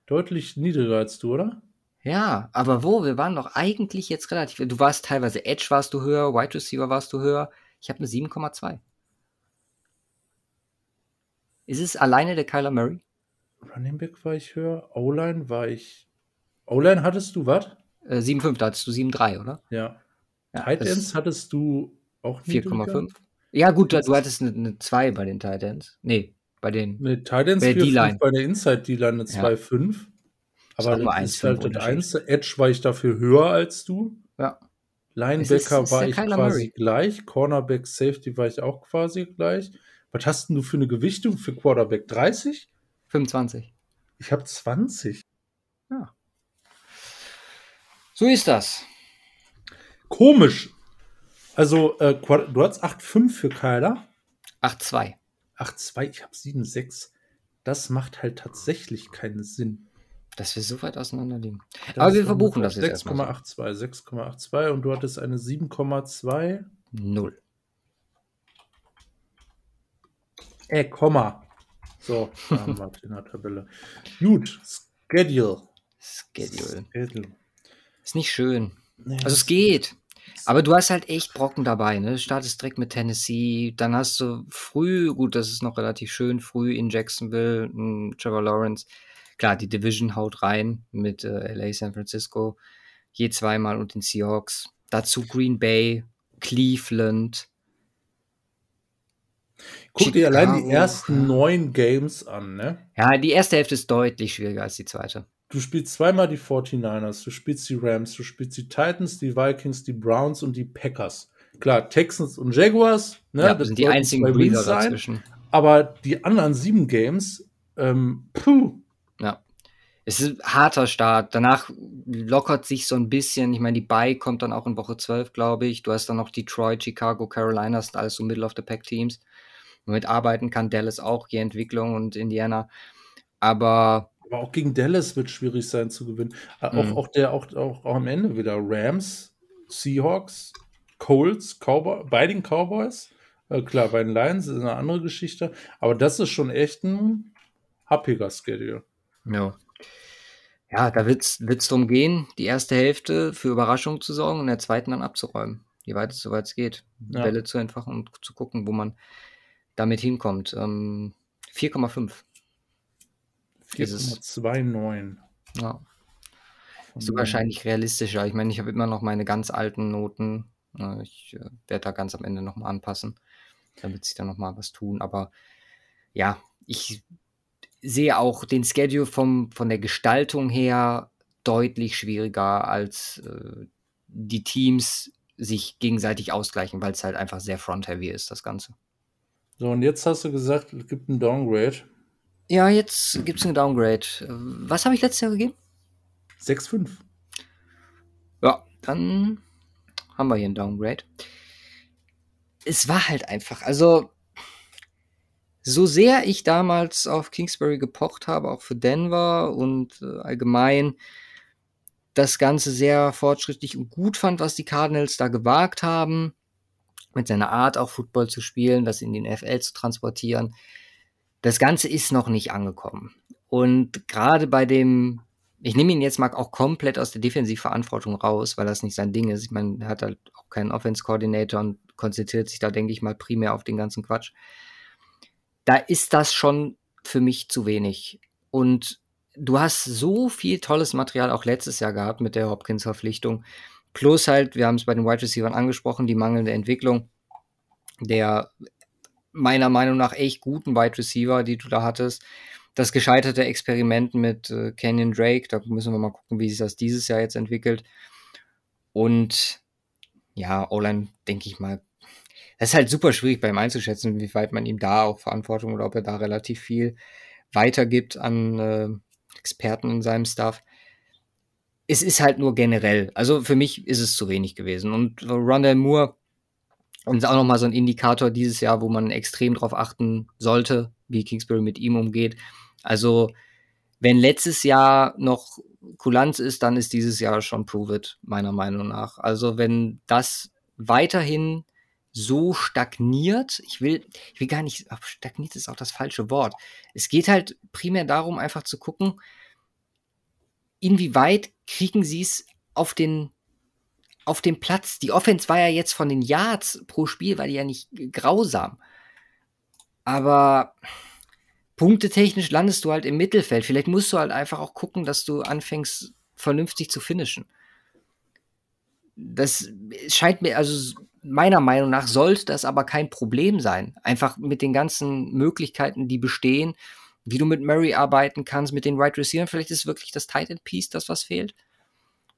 Deutlich niedriger als du, oder? Ja, aber wo? Wir waren doch eigentlich jetzt relativ. Du warst teilweise Edge warst du höher, Wide Receiver warst du höher. Ich habe eine 7,2. Ist es alleine der Kyler Murray? Running Back war ich höher. O-Line war ich. O-Line hattest du was? Äh, 7,5, da hattest du 7,3, oder? Ja. Ja, Ends hattest du auch niedriger? 4,5. Ja, gut, du hattest eine, eine 2 bei den Titans. Nee, bei den. Tight Ends Bei der 4,5, D-Line. bei der Inside D-Line eine Ja. 2,5. Ist Aber das 1,5 ist halt das Unterschied. einzige. Edge war ich dafür höher als du. Ja. Linebacker ist- war ich quasi Murray. gleich. Cornerback, Safety war ich auch quasi gleich. Was hast denn du für eine Gewichtung für Quarterback? 30? 25. Ich habe 20. So ist das. Komisch. Also, äh, du hast 8,5 für Kyler. 8,2. 8,2, ich habe 7,6. Das macht halt tatsächlich keinen Sinn. Dass wir so weit auseinander liegen. Das Aber wir verbuchen das jetzt 6,82, 6,82 und du hattest eine 7,2. 0. Äh, Komma. So, da (laughs) haben wir in der Tabelle. Gut, Schedule. Schedule. Schedule. Ist nicht schön. Nee, also es geht. Aber du hast halt echt Brocken dabei, ne? Du startest direkt mit Tennessee, dann hast du früh, gut, das ist noch relativ schön, früh in Jacksonville, Trevor Lawrence. Klar, die Division haut rein mit äh, LA, San Francisco, je zweimal und den Seahawks. Dazu Green Bay, Cleveland. Guck Chicago. dir allein die ersten neun Games an, ne? Ja, die erste Hälfte ist deutlich schwieriger als die zweite. Du spielst zweimal die 49ers, du spielst die Rams, du spielst die Titans, die Vikings, die Browns und die Packers. Klar, Texans und Jaguars, ne? Ja, das sind die einzigen Breather dazwischen. Aber die anderen sieben Games, ähm, puh. Ja. Es ist ein harter Start. Danach lockert sich so ein bisschen. Ich meine, die Bye kommt dann auch in Woche 12, glaube ich. Du hast dann noch Detroit, Chicago, Carolina, sind alles so Middle of the Pack Teams. Womit arbeiten kann Dallas auch, die Entwicklung und Indiana. Aber aber auch gegen Dallas wird schwierig sein zu gewinnen. Äh, auch, mhm. auch, der, auch, auch, auch am Ende wieder Rams, Seahawks, Colts, Cowboy, bei den Cowboys. Äh, klar, bei den Lions ist eine andere Geschichte. Aber das ist schon echt ein happiger Schedule. Ja. Ja, da wird es darum gehen, die erste Hälfte für Überraschung zu sorgen und in der zweiten dann abzuräumen. Wie weit es soweit es geht. Ja. Bälle zu entfachen und zu gucken, wo man damit hinkommt. Ähm, 4,5. 4,29. Ja. Ist wahrscheinlich realistischer. Ich meine, ich habe immer noch meine ganz alten Noten. Ich äh, werde da ganz am Ende nochmal anpassen. damit sich da nochmal was tun. Aber ja, ich sehe auch den Schedule vom, von der Gestaltung her deutlich schwieriger, als äh, die Teams sich gegenseitig ausgleichen, weil es halt einfach sehr front-heavy ist, das Ganze. So, und jetzt hast du gesagt, es gibt einen Downgrade. Ja, jetzt gibt es einen Downgrade. Was habe ich letztes Jahr gegeben? 6,5. Ja, dann haben wir hier einen Downgrade. Es war halt einfach, also so sehr ich damals auf Kingsbury gepocht habe, auch für Denver und äh, allgemein das Ganze sehr fortschrittlich und gut fand, was die Cardinals da gewagt haben, mit seiner Art auch Football zu spielen, das in den NFL zu transportieren, das Ganze ist noch nicht angekommen. Und gerade bei dem, ich nehme ihn jetzt mal auch komplett aus der Defensivverantwortung raus, weil das nicht sein Ding ist. Ich meine, er hat halt auch keinen Offense-Coordinator und konzentriert sich da, denke ich mal, primär auf den ganzen Quatsch. Da ist das schon für mich zu wenig. Und du hast so viel tolles Material auch letztes Jahr gehabt mit der Hopkins-Verpflichtung. Plus halt, wir haben es bei den Wide Receivers angesprochen, die mangelnde Entwicklung der meiner Meinung nach echt guten Wide Receiver, die du da hattest. Das gescheiterte Experiment mit äh, Canyon Drake, da müssen wir mal gucken, wie sich das dieses Jahr jetzt entwickelt. Und ja, Olan, denke ich mal, das ist halt super schwierig beim einzuschätzen, wie weit man ihm da auch Verantwortung oder ob er da relativ viel weitergibt an äh, Experten in seinem Stuff. Es ist halt nur generell. Also für mich ist es zu wenig gewesen. Und Rondell Moore, und auch nochmal so ein Indikator dieses Jahr, wo man extrem darauf achten sollte, wie Kingsbury mit ihm umgeht. Also, wenn letztes Jahr noch Kulanz ist, dann ist dieses Jahr schon Prove It, meiner Meinung nach. Also, wenn das weiterhin so stagniert, ich will, ich will gar nicht, stagniert ist auch das falsche Wort. Es geht halt primär darum, einfach zu gucken, inwieweit kriegen sie es auf den auf dem Platz. Die Offense war ja jetzt von den Yards pro Spiel, war die ja nicht grausam. Aber punktetechnisch landest du halt im Mittelfeld. Vielleicht musst du halt einfach auch gucken, dass du anfängst, vernünftig zu finishen. Das scheint mir, also meiner Meinung nach sollte das aber kein Problem sein. Einfach mit den ganzen Möglichkeiten, die bestehen, wie du mit Murray arbeiten kannst, mit den Right Receivers. Vielleicht ist wirklich das Tight End Piece das, was fehlt.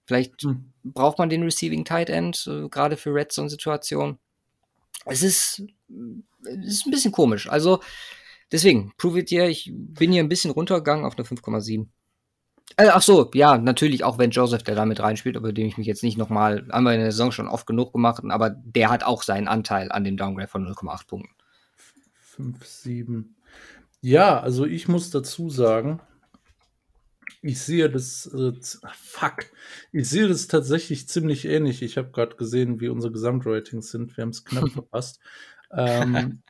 Vielleicht hm. braucht man den Receiving Tight End, äh, gerade für Red Zone-Situationen. Es ist, es ist ein bisschen komisch. Also, deswegen, prove it hier. Ich bin hier ein bisschen runtergegangen auf eine 5,7. Äh, ach so, ja, natürlich auch wenn Joseph, der damit reinspielt, über den ich mich jetzt nicht nochmal, haben wir in der Saison schon oft genug gemacht, aber der hat auch seinen Anteil an dem Downgrade von 0,8 Punkten. 5, 7. Ja, also ich muss dazu sagen, ich sehe das, äh, fuck, ich sehe das tatsächlich ziemlich ähnlich. Ich habe gerade gesehen, wie unsere Gesamtratings sind. Wir haben es knapp (laughs) verpasst. Ähm,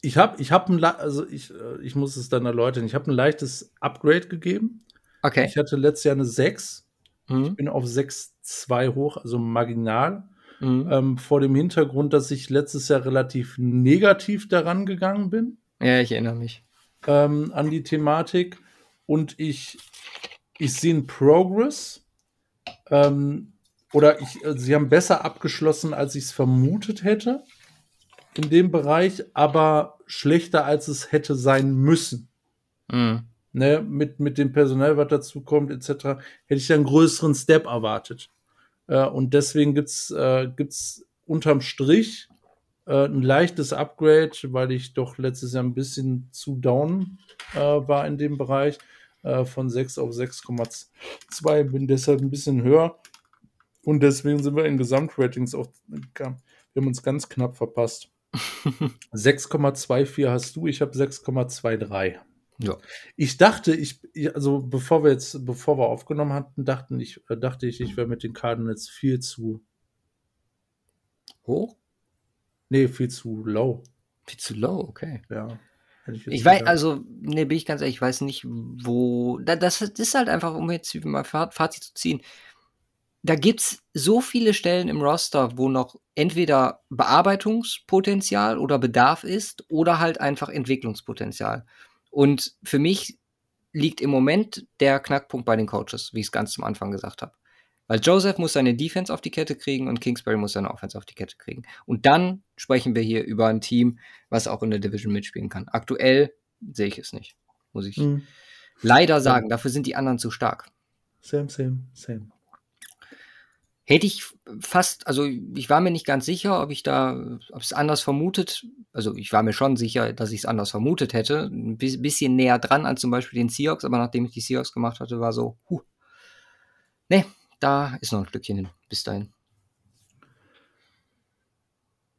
ich habe, ich habe also ich, äh, ich muss es dann erläutern. Ich habe ein leichtes Upgrade gegeben. Okay. Ich hatte letztes Jahr eine 6. Mhm. Ich bin auf 6,2 hoch, also marginal. Mhm. Ähm, vor dem Hintergrund, dass ich letztes Jahr relativ negativ daran gegangen bin. Ja, ich erinnere mich. Ähm, an die Thematik. Und ich, ich sehe einen Progress. Ähm, oder ich, äh, sie haben besser abgeschlossen, als ich es vermutet hätte in dem Bereich, aber schlechter, als es hätte sein müssen. Mhm. Ne, mit, mit dem Personal, was dazu kommt, etc., hätte ich einen größeren Step erwartet. Äh, und deswegen gibt's äh, gibt's unterm Strich äh, ein leichtes Upgrade, weil ich doch letztes Jahr ein bisschen zu down äh, war in dem Bereich. Äh, von 6 auf 6,2 bin deshalb ein bisschen höher. Und deswegen sind wir in Gesamtratings auch, wir haben uns ganz knapp verpasst. (laughs) 6,24 hast du, ich habe 6,23. Ja. Ich dachte, ich, also bevor wir jetzt, bevor wir aufgenommen hatten, dachten ich, äh, dachte ich, ich wäre mit den Cardinals viel zu hoch? Nee, viel zu low. Viel zu low, okay. Ja. Ich, ich weiß, also, nee, bin ich ganz ehrlich, ich weiß nicht, wo. Das ist halt einfach, um jetzt mal Fazit zu ziehen da gibt's so viele Stellen im Roster, wo noch entweder Bearbeitungspotenzial oder Bedarf ist oder halt einfach Entwicklungspotenzial. Und für mich liegt im Moment der Knackpunkt bei den Coaches, wie ich es ganz zum Anfang gesagt habe. Weil Joseph muss seine Defense auf die Kette kriegen und Kingsbury muss seine Offense auf die Kette kriegen. Und dann sprechen wir hier über ein Team, was auch in der Division mitspielen kann. Aktuell sehe ich es nicht, muss ich mhm. leider sagen. Dafür sind die anderen zu stark. Same, same, same. Hätte ich fast, also ich war mir nicht ganz sicher, ob ich da, ob es anders vermutet, also ich war mir schon sicher, dass ich es anders vermutet hätte, ein bisschen näher dran als zum Beispiel den Seahawks, aber nachdem ich die Seahawks gemacht hatte, war so, huh, ne, da ist noch ein Stückchen hin, bis dahin.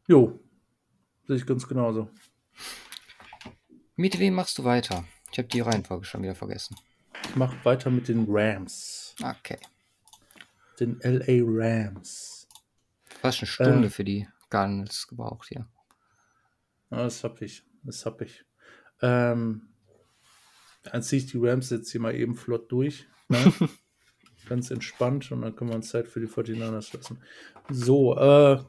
Jo, sehe ich ganz genauso. Mit wem machst du weiter? Ich habe die Reihenfolge schon wieder vergessen. Ich mache weiter mit den Rams. Okay den LA Rams. Fast eine Stunde äh, für die Cardinals gebraucht hier. Das hab ich. Das hab ich. Ähm, dann ziehe ich die Rams jetzt hier mal eben flott durch. Ne? (laughs) Ganz entspannt und dann können wir uns Zeit für die 49ers lassen. So, äh,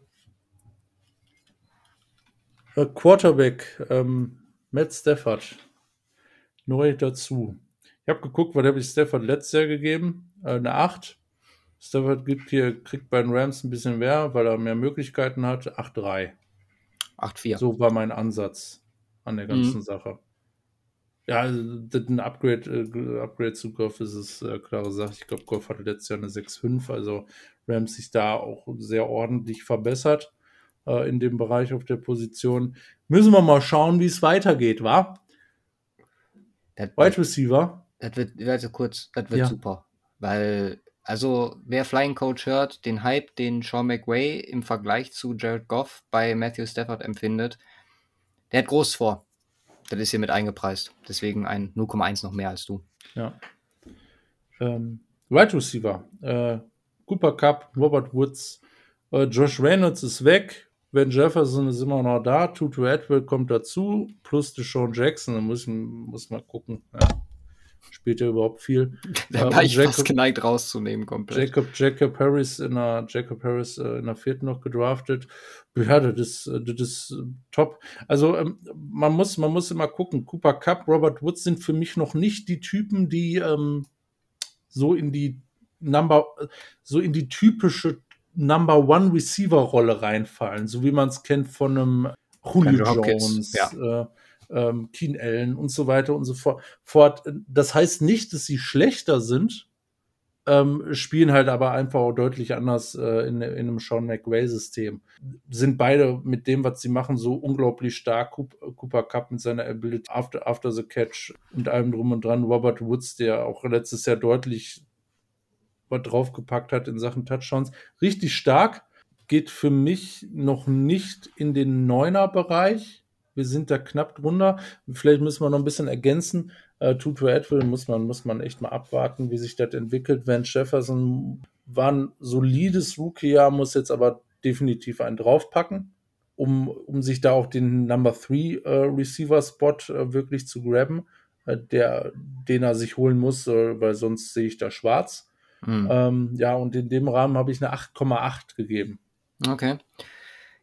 äh, Quarterback, ähm, Matt Stafford. Neu dazu. Ich habe geguckt, was habe ich Stafford letztes Jahr gegeben? Äh, eine 8. Stafford gibt hier, kriegt bei den Rams ein bisschen mehr, weil er mehr Möglichkeiten hat. 8-3. 8-4. So war mein Ansatz an der ganzen mhm. Sache. Ja, also, ein Upgrade, äh, Upgrade zu Goff ist es äh, klare Sache. Ich glaube, Goff hatte letztes Jahr eine 6-5, also Rams sich da auch sehr ordentlich verbessert äh, in dem Bereich auf der Position. Müssen wir mal schauen, wie es weitergeht, wa? Wide Receiver. Das wird, warte kurz, das wird ja. super. Weil also, wer Flying Coach hört, den Hype, den Sean McWay im Vergleich zu Jared Goff bei Matthew Stafford empfindet, der hat groß vor. Das ist hier mit eingepreist. Deswegen ein 0,1 noch mehr als du. Ja. Ähm, Wide Receiver. Äh, Cooper Cup, Robert Woods, äh, Josh Reynolds ist weg. Ben Jefferson ist immer noch da. Tutu Atwell kommt dazu. Plus Deshaun Jackson. Da muss, muss mal gucken. Ja spielt er überhaupt viel. (laughs) Da war ich Jacob, fast geneigt rauszunehmen komplett. Jacob, Jacob Harris in der, Jacob Harris äh, in der vierten noch gedraftet. Ja, das ist, das ist top. Also ähm, man muss, man muss immer gucken. Cooper Cup, Robert Woods sind für mich noch nicht die Typen, die ähm, so in die Number, so in die typische Number One Receiver Rolle reinfallen, so wie man es kennt von einem Julio Jones. Ja. Äh, ähm, Keen Allen und so weiter und so fort. Das heißt nicht, dass sie schlechter sind, ähm, spielen halt aber einfach auch deutlich anders äh, in, in einem Sean McVay-System. Sind beide mit dem, was sie machen, so unglaublich stark. Cooper Cup mit seiner Ability after, after the Catch und allem drum und dran. Robert Woods, der auch letztes Jahr deutlich was draufgepackt hat in Sachen Touchdowns. Richtig stark. Geht für mich noch nicht in den Neuner-Bereich. Wir sind da knapp drunter. Vielleicht müssen wir noch ein bisschen ergänzen. Äh, Tutu Atwell muss man, muss man echt mal abwarten, wie sich das entwickelt. Van Jefferson war ein solides Rookie-Jahr, muss jetzt aber definitiv einen draufpacken, um, um sich da auch den Number 3 äh, Receiver-Spot äh, wirklich zu graben, äh, der, den er sich holen muss, äh, weil sonst sehe ich da schwarz. Mhm. Ähm, ja, und in dem Rahmen habe ich eine 8,8 gegeben. Okay.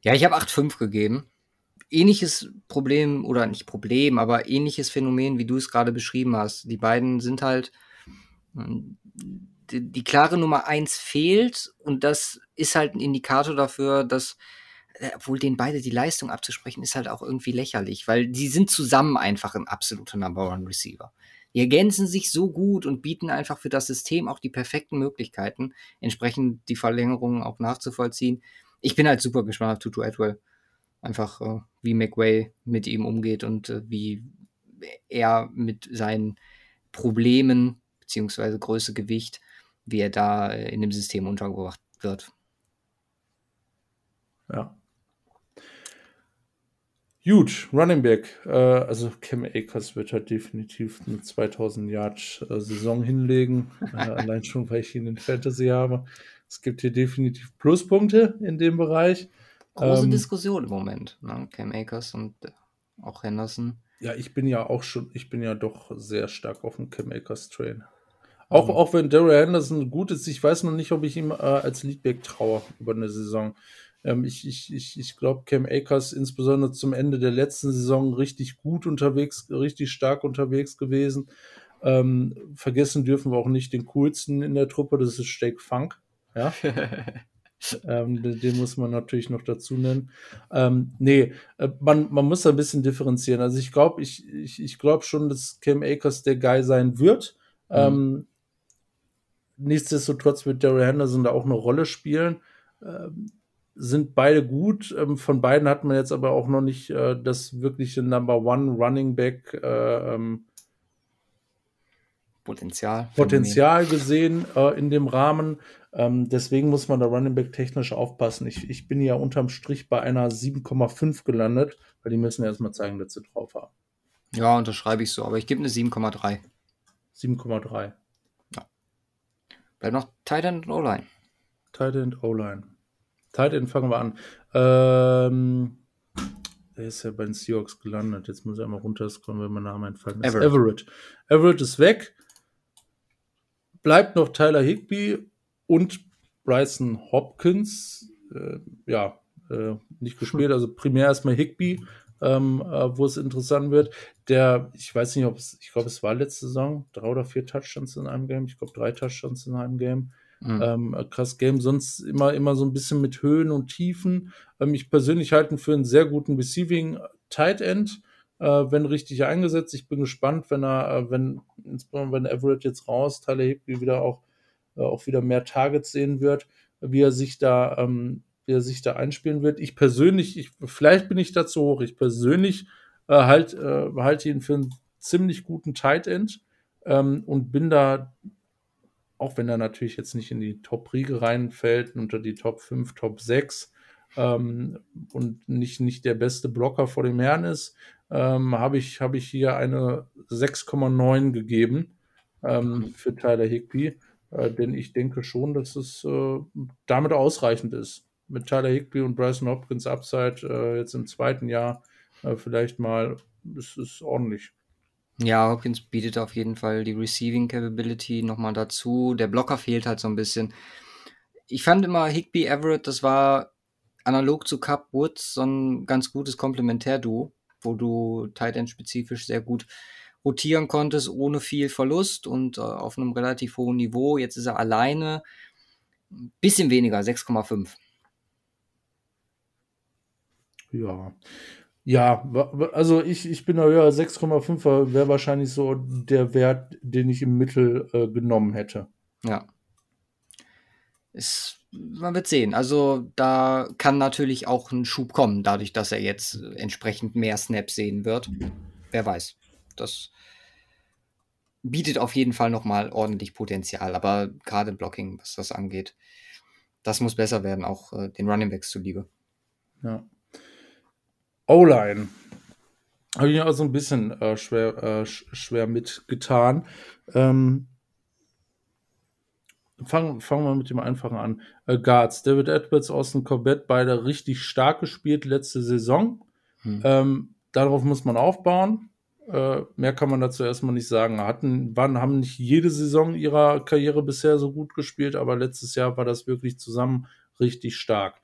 Ja, ich habe 8,5 gegeben ähnliches Problem oder nicht Problem, aber ähnliches Phänomen, wie du es gerade beschrieben hast. Die beiden sind halt, hm, die, die, klare Nummer eins fehlt und das ist halt ein Indikator dafür, dass, äh, obwohl denen beide die Leistung abzusprechen, ist halt auch irgendwie lächerlich, weil die sind zusammen einfach ein absoluter Number One Receiver. Die ergänzen sich so gut und bieten einfach für das System auch die perfekten Möglichkeiten, entsprechend die Verlängerungen auch nachzuvollziehen. Ich bin halt super gespannt auf Tutu Atwell einfach äh, wie McWay mit ihm umgeht und äh, wie er mit seinen Problemen beziehungsweise Größe, Gewicht, wie er da äh, in dem System untergebracht wird. Ja. Gut, Running Back. Äh, also Cam Akers wird halt definitiv eine 2000 Yard äh, Saison hinlegen. äh, (laughs) allein schon, weil ich ihn in Fantasy habe. Es gibt hier definitiv Pluspunkte in dem Bereich. Große ähm, Diskussion im Moment. Ne? Cam Akers und äh, auch Henderson. Ja, ich bin ja auch schon, ich bin ja doch sehr stark auf dem Cam Akers Train. Auch, mhm. auch wenn Daryl Henderson gut ist, ich weiß noch nicht, ob ich ihm äh, als Leadback traue über eine Saison. Ähm, ich ich, ich, ich glaube, Cam Akers insbesondere zum Ende der letzten Saison richtig gut unterwegs, richtig stark unterwegs gewesen. Ähm, vergessen dürfen wir auch nicht den coolsten in der Truppe, das ist Steak Funk. Ja. (laughs) ähm, den, muss man natürlich noch dazu nennen. Ähm, nee, äh, man, man muss da ein bisschen differenzieren. Also ich glaube, ich, ich, ich glaube schon, dass Cam Akers der Guy sein wird. Mhm. Ähm, nichtsdestotrotz wird Daryl Henderson da auch eine Rolle spielen. Ähm, sind beide gut. Ähm, von beiden hat man jetzt aber auch noch nicht äh, das wirkliche Number One Running Back äh, ähm, Potenzial. Potenzial gesehen äh, in dem Rahmen. Ähm, deswegen muss man da Running Back technisch aufpassen. Ich, ich bin ja unterm Strich bei einer 7,5 gelandet, weil die müssen erstmal zeigen, dass sie drauf haben. Ja, unterschreibe ich so, aber ich gebe eine 7,3. 7,3. Ja. Bleibt noch Tight End und O-Line. Tight End, O-Line. Tight End fangen wir an. Ähm, der ist ja bei den Seahawks gelandet. Jetzt muss er einmal runterscrollen, wenn mein Name entfallen ist. Everett. Everett. Everett ist weg. Bleibt noch Tyler Higby und Bryson Hopkins, äh, ja, äh, nicht gespielt, also primär erstmal Higby, ähm, äh, wo es interessant wird. Der, ich weiß nicht, ob es, ich glaube, es war letzte Saison, drei oder vier Touchdowns in einem Game, ich glaube, drei Touchdowns in einem Game. Mhm. Ähm, krass Game, sonst immer, immer so ein bisschen mit Höhen und Tiefen. Ähm, ich persönlich halte ihn für einen sehr guten Receiving Tight End, äh, wenn richtig eingesetzt. Ich bin gespannt, wenn er, äh, wenn, wenn Everett jetzt raus, Tyler Higby wieder auch äh, auch wieder mehr Targets sehen wird, wie er sich da, ähm, wie er sich da einspielen wird. Ich persönlich, ich, vielleicht bin ich dazu hoch, ich persönlich äh, halt, äh, halte ihn für einen ziemlich guten Tight End ähm, und bin da, auch wenn er natürlich jetzt nicht in die Top-Riege reinfällt, unter die Top 5, Top 6 ähm, und nicht, nicht der beste Blocker vor dem Herrn ist, ähm, habe ich, hab ich hier eine 6,9 gegeben ähm, für Tyler Higby. Äh, denn ich denke schon, dass es äh, damit ausreichend ist. Mit Tyler Higby und Bryson Hopkins Upside äh, jetzt im zweiten Jahr äh, vielleicht mal, ist es ordentlich. Ja, Hopkins bietet auf jeden Fall die Receiving Capability nochmal dazu. Der Blocker fehlt halt so ein bisschen. Ich fand immer Higby Everett, das war analog zu Cup Woods so ein ganz gutes Komplementärduo, wo du Tight End spezifisch sehr gut rotieren konntest ohne viel Verlust und äh, auf einem relativ hohen Niveau. Jetzt ist er alleine. Ein bisschen weniger, 6,5. Ja. Ja, also ich, ich bin da höher, 6,5 wäre wahrscheinlich so der Wert, den ich im Mittel äh, genommen hätte. Ja. ist, man wird sehen. Also da kann natürlich auch ein Schub kommen, dadurch, dass er jetzt entsprechend mehr Snaps sehen wird. Wer weiß. Das bietet auf jeden Fall nochmal ordentlich Potenzial. Aber gerade Blocking, was das angeht, das muss besser werden, auch äh, den Running Backs zuliebe. Ja. O-Line. Habe ich auch so ein bisschen äh, schwer, äh, schwer mitgetan. Ähm, fangen, fangen wir mit dem Einfachen an. Äh, Guards, David Edwards, Austin Corbett, beide richtig stark gespielt letzte Saison. Hm. Ähm, darauf muss man aufbauen. Äh, mehr kann man dazu erstmal nicht sagen. Hatten, waren, haben nicht jede Saison ihrer Karriere bisher so gut gespielt, aber letztes Jahr war das wirklich zusammen richtig stark.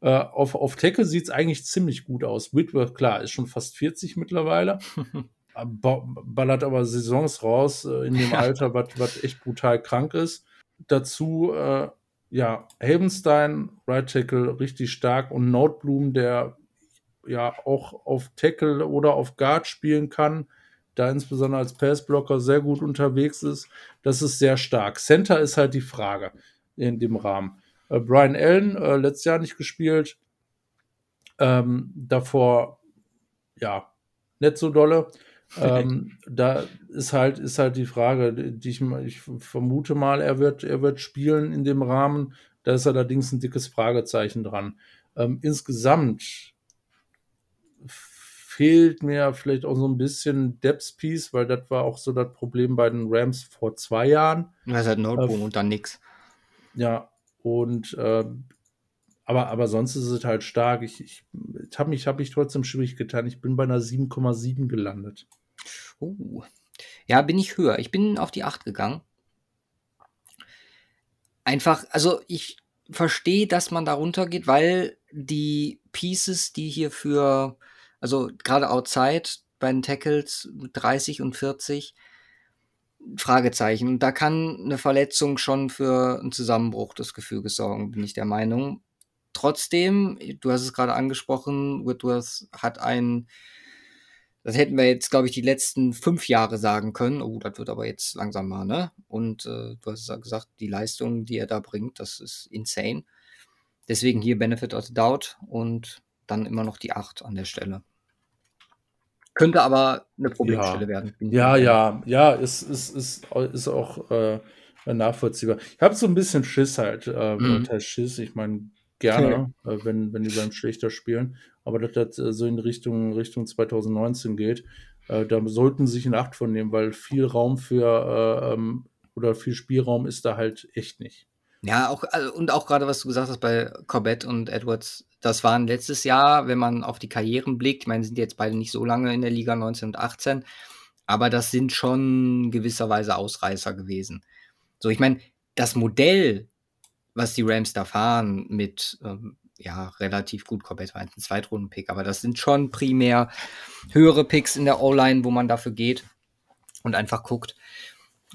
Äh, auf, auf Tackle sieht es eigentlich ziemlich gut aus. Whitworth, klar, ist schon fast 40 mittlerweile. (laughs) ballert aber Saisons raus äh, in dem Alter, was echt brutal krank ist. Dazu, äh, ja, Havenstein, Right Tackle, richtig stark und Notblum, der ja auch auf Tackle oder auf Guard spielen kann, da insbesondere als Passblocker sehr gut unterwegs ist. Das ist sehr stark. Center ist halt die Frage in dem Rahmen. Äh, Brian Allen, äh, letztes Jahr nicht gespielt. Ähm, davor, ja, nicht so dolle. Ähm, da ist halt, ist halt die Frage, die ich, ich vermute mal, er wird, er wird spielen in dem Rahmen. Da ist allerdings ein dickes Fragezeichen dran. Ähm, insgesamt fehlt mir vielleicht auch so ein bisschen Depth Piece, weil das war auch so das Problem bei den Rams vor zwei Jahren. Das ist halt Notebook äh, und dann nix. Ja, und äh, aber, aber sonst ist es halt stark. Ich, ich habe mich, hab mich trotzdem schwierig getan. Ich bin bei einer 7,7 gelandet. Uh. Ja, bin ich höher. Ich bin auf die 8 gegangen. Einfach, also ich verstehe, dass man da runtergeht, weil die Pieces, die hier für also gerade outside bei den Tackles 30 und 40 Fragezeichen. Und da kann eine Verletzung schon für einen Zusammenbruch des Gefüges sorgen, bin ich der Meinung. Trotzdem, du hast es gerade angesprochen, Whitworth hat ein, das hätten wir jetzt, glaube ich, die letzten fünf Jahre sagen können. Oh, das wird aber jetzt langsam mal, ne? Und äh, du hast gesagt, die Leistung, die er da bringt, das ist insane. Deswegen hier Benefit of the Doubt und dann immer noch die 8 an der Stelle. Könnte aber eine Problemstelle ja. werden. Ja, ja, ja, ist, ist, ist, ist auch äh, nachvollziehbar. Ich habe so ein bisschen Schiss halt. Äh, mhm. Schiss, ich meine, gerne, okay. äh, wenn, wenn die beim Schlechter spielen. Aber dass das äh, so in Richtung, Richtung 2019 geht, äh, da sollten sie sich in Acht von nehmen, weil viel Raum für äh, ähm, oder viel Spielraum ist da halt echt nicht. Ja, auch, also, und auch gerade, was du gesagt hast bei Corbett und Edwards, das waren letztes Jahr, wenn man auf die Karrieren blickt, ich meine, sind jetzt beide nicht so lange in der Liga 1918, aber das sind schon gewisserweise Ausreißer gewesen. So, ich meine, das Modell, was die Rams da fahren, mit ähm, ja, relativ gut, ein Zweitrunden-Pick, aber das sind schon primär höhere Picks in der O-Line, wo man dafür geht und einfach guckt,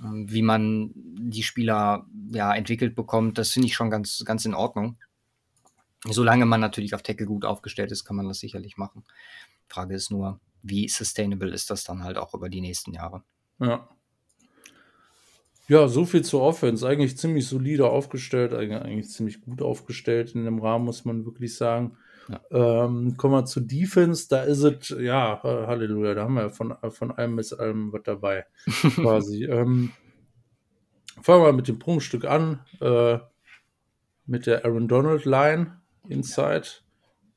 ähm, wie man die Spieler ja entwickelt bekommt. Das finde ich schon ganz, ganz in Ordnung. Solange man natürlich auf Tackle gut aufgestellt ist, kann man das sicherlich machen. Frage ist nur, wie sustainable ist das dann halt auch über die nächsten Jahre? Ja. Ja, so viel zur Offense. Eigentlich ziemlich solide aufgestellt, eigentlich ziemlich gut aufgestellt in dem Rahmen, muss man wirklich sagen. Ja. Ähm, kommen wir zu Defense, da ist es, ja, Halleluja, da haben wir von, von allem bis allem was dabei, (laughs) quasi. ähm, fangen wir mit dem Prunkstück an, äh, mit der Aaron Donald Line. Inside.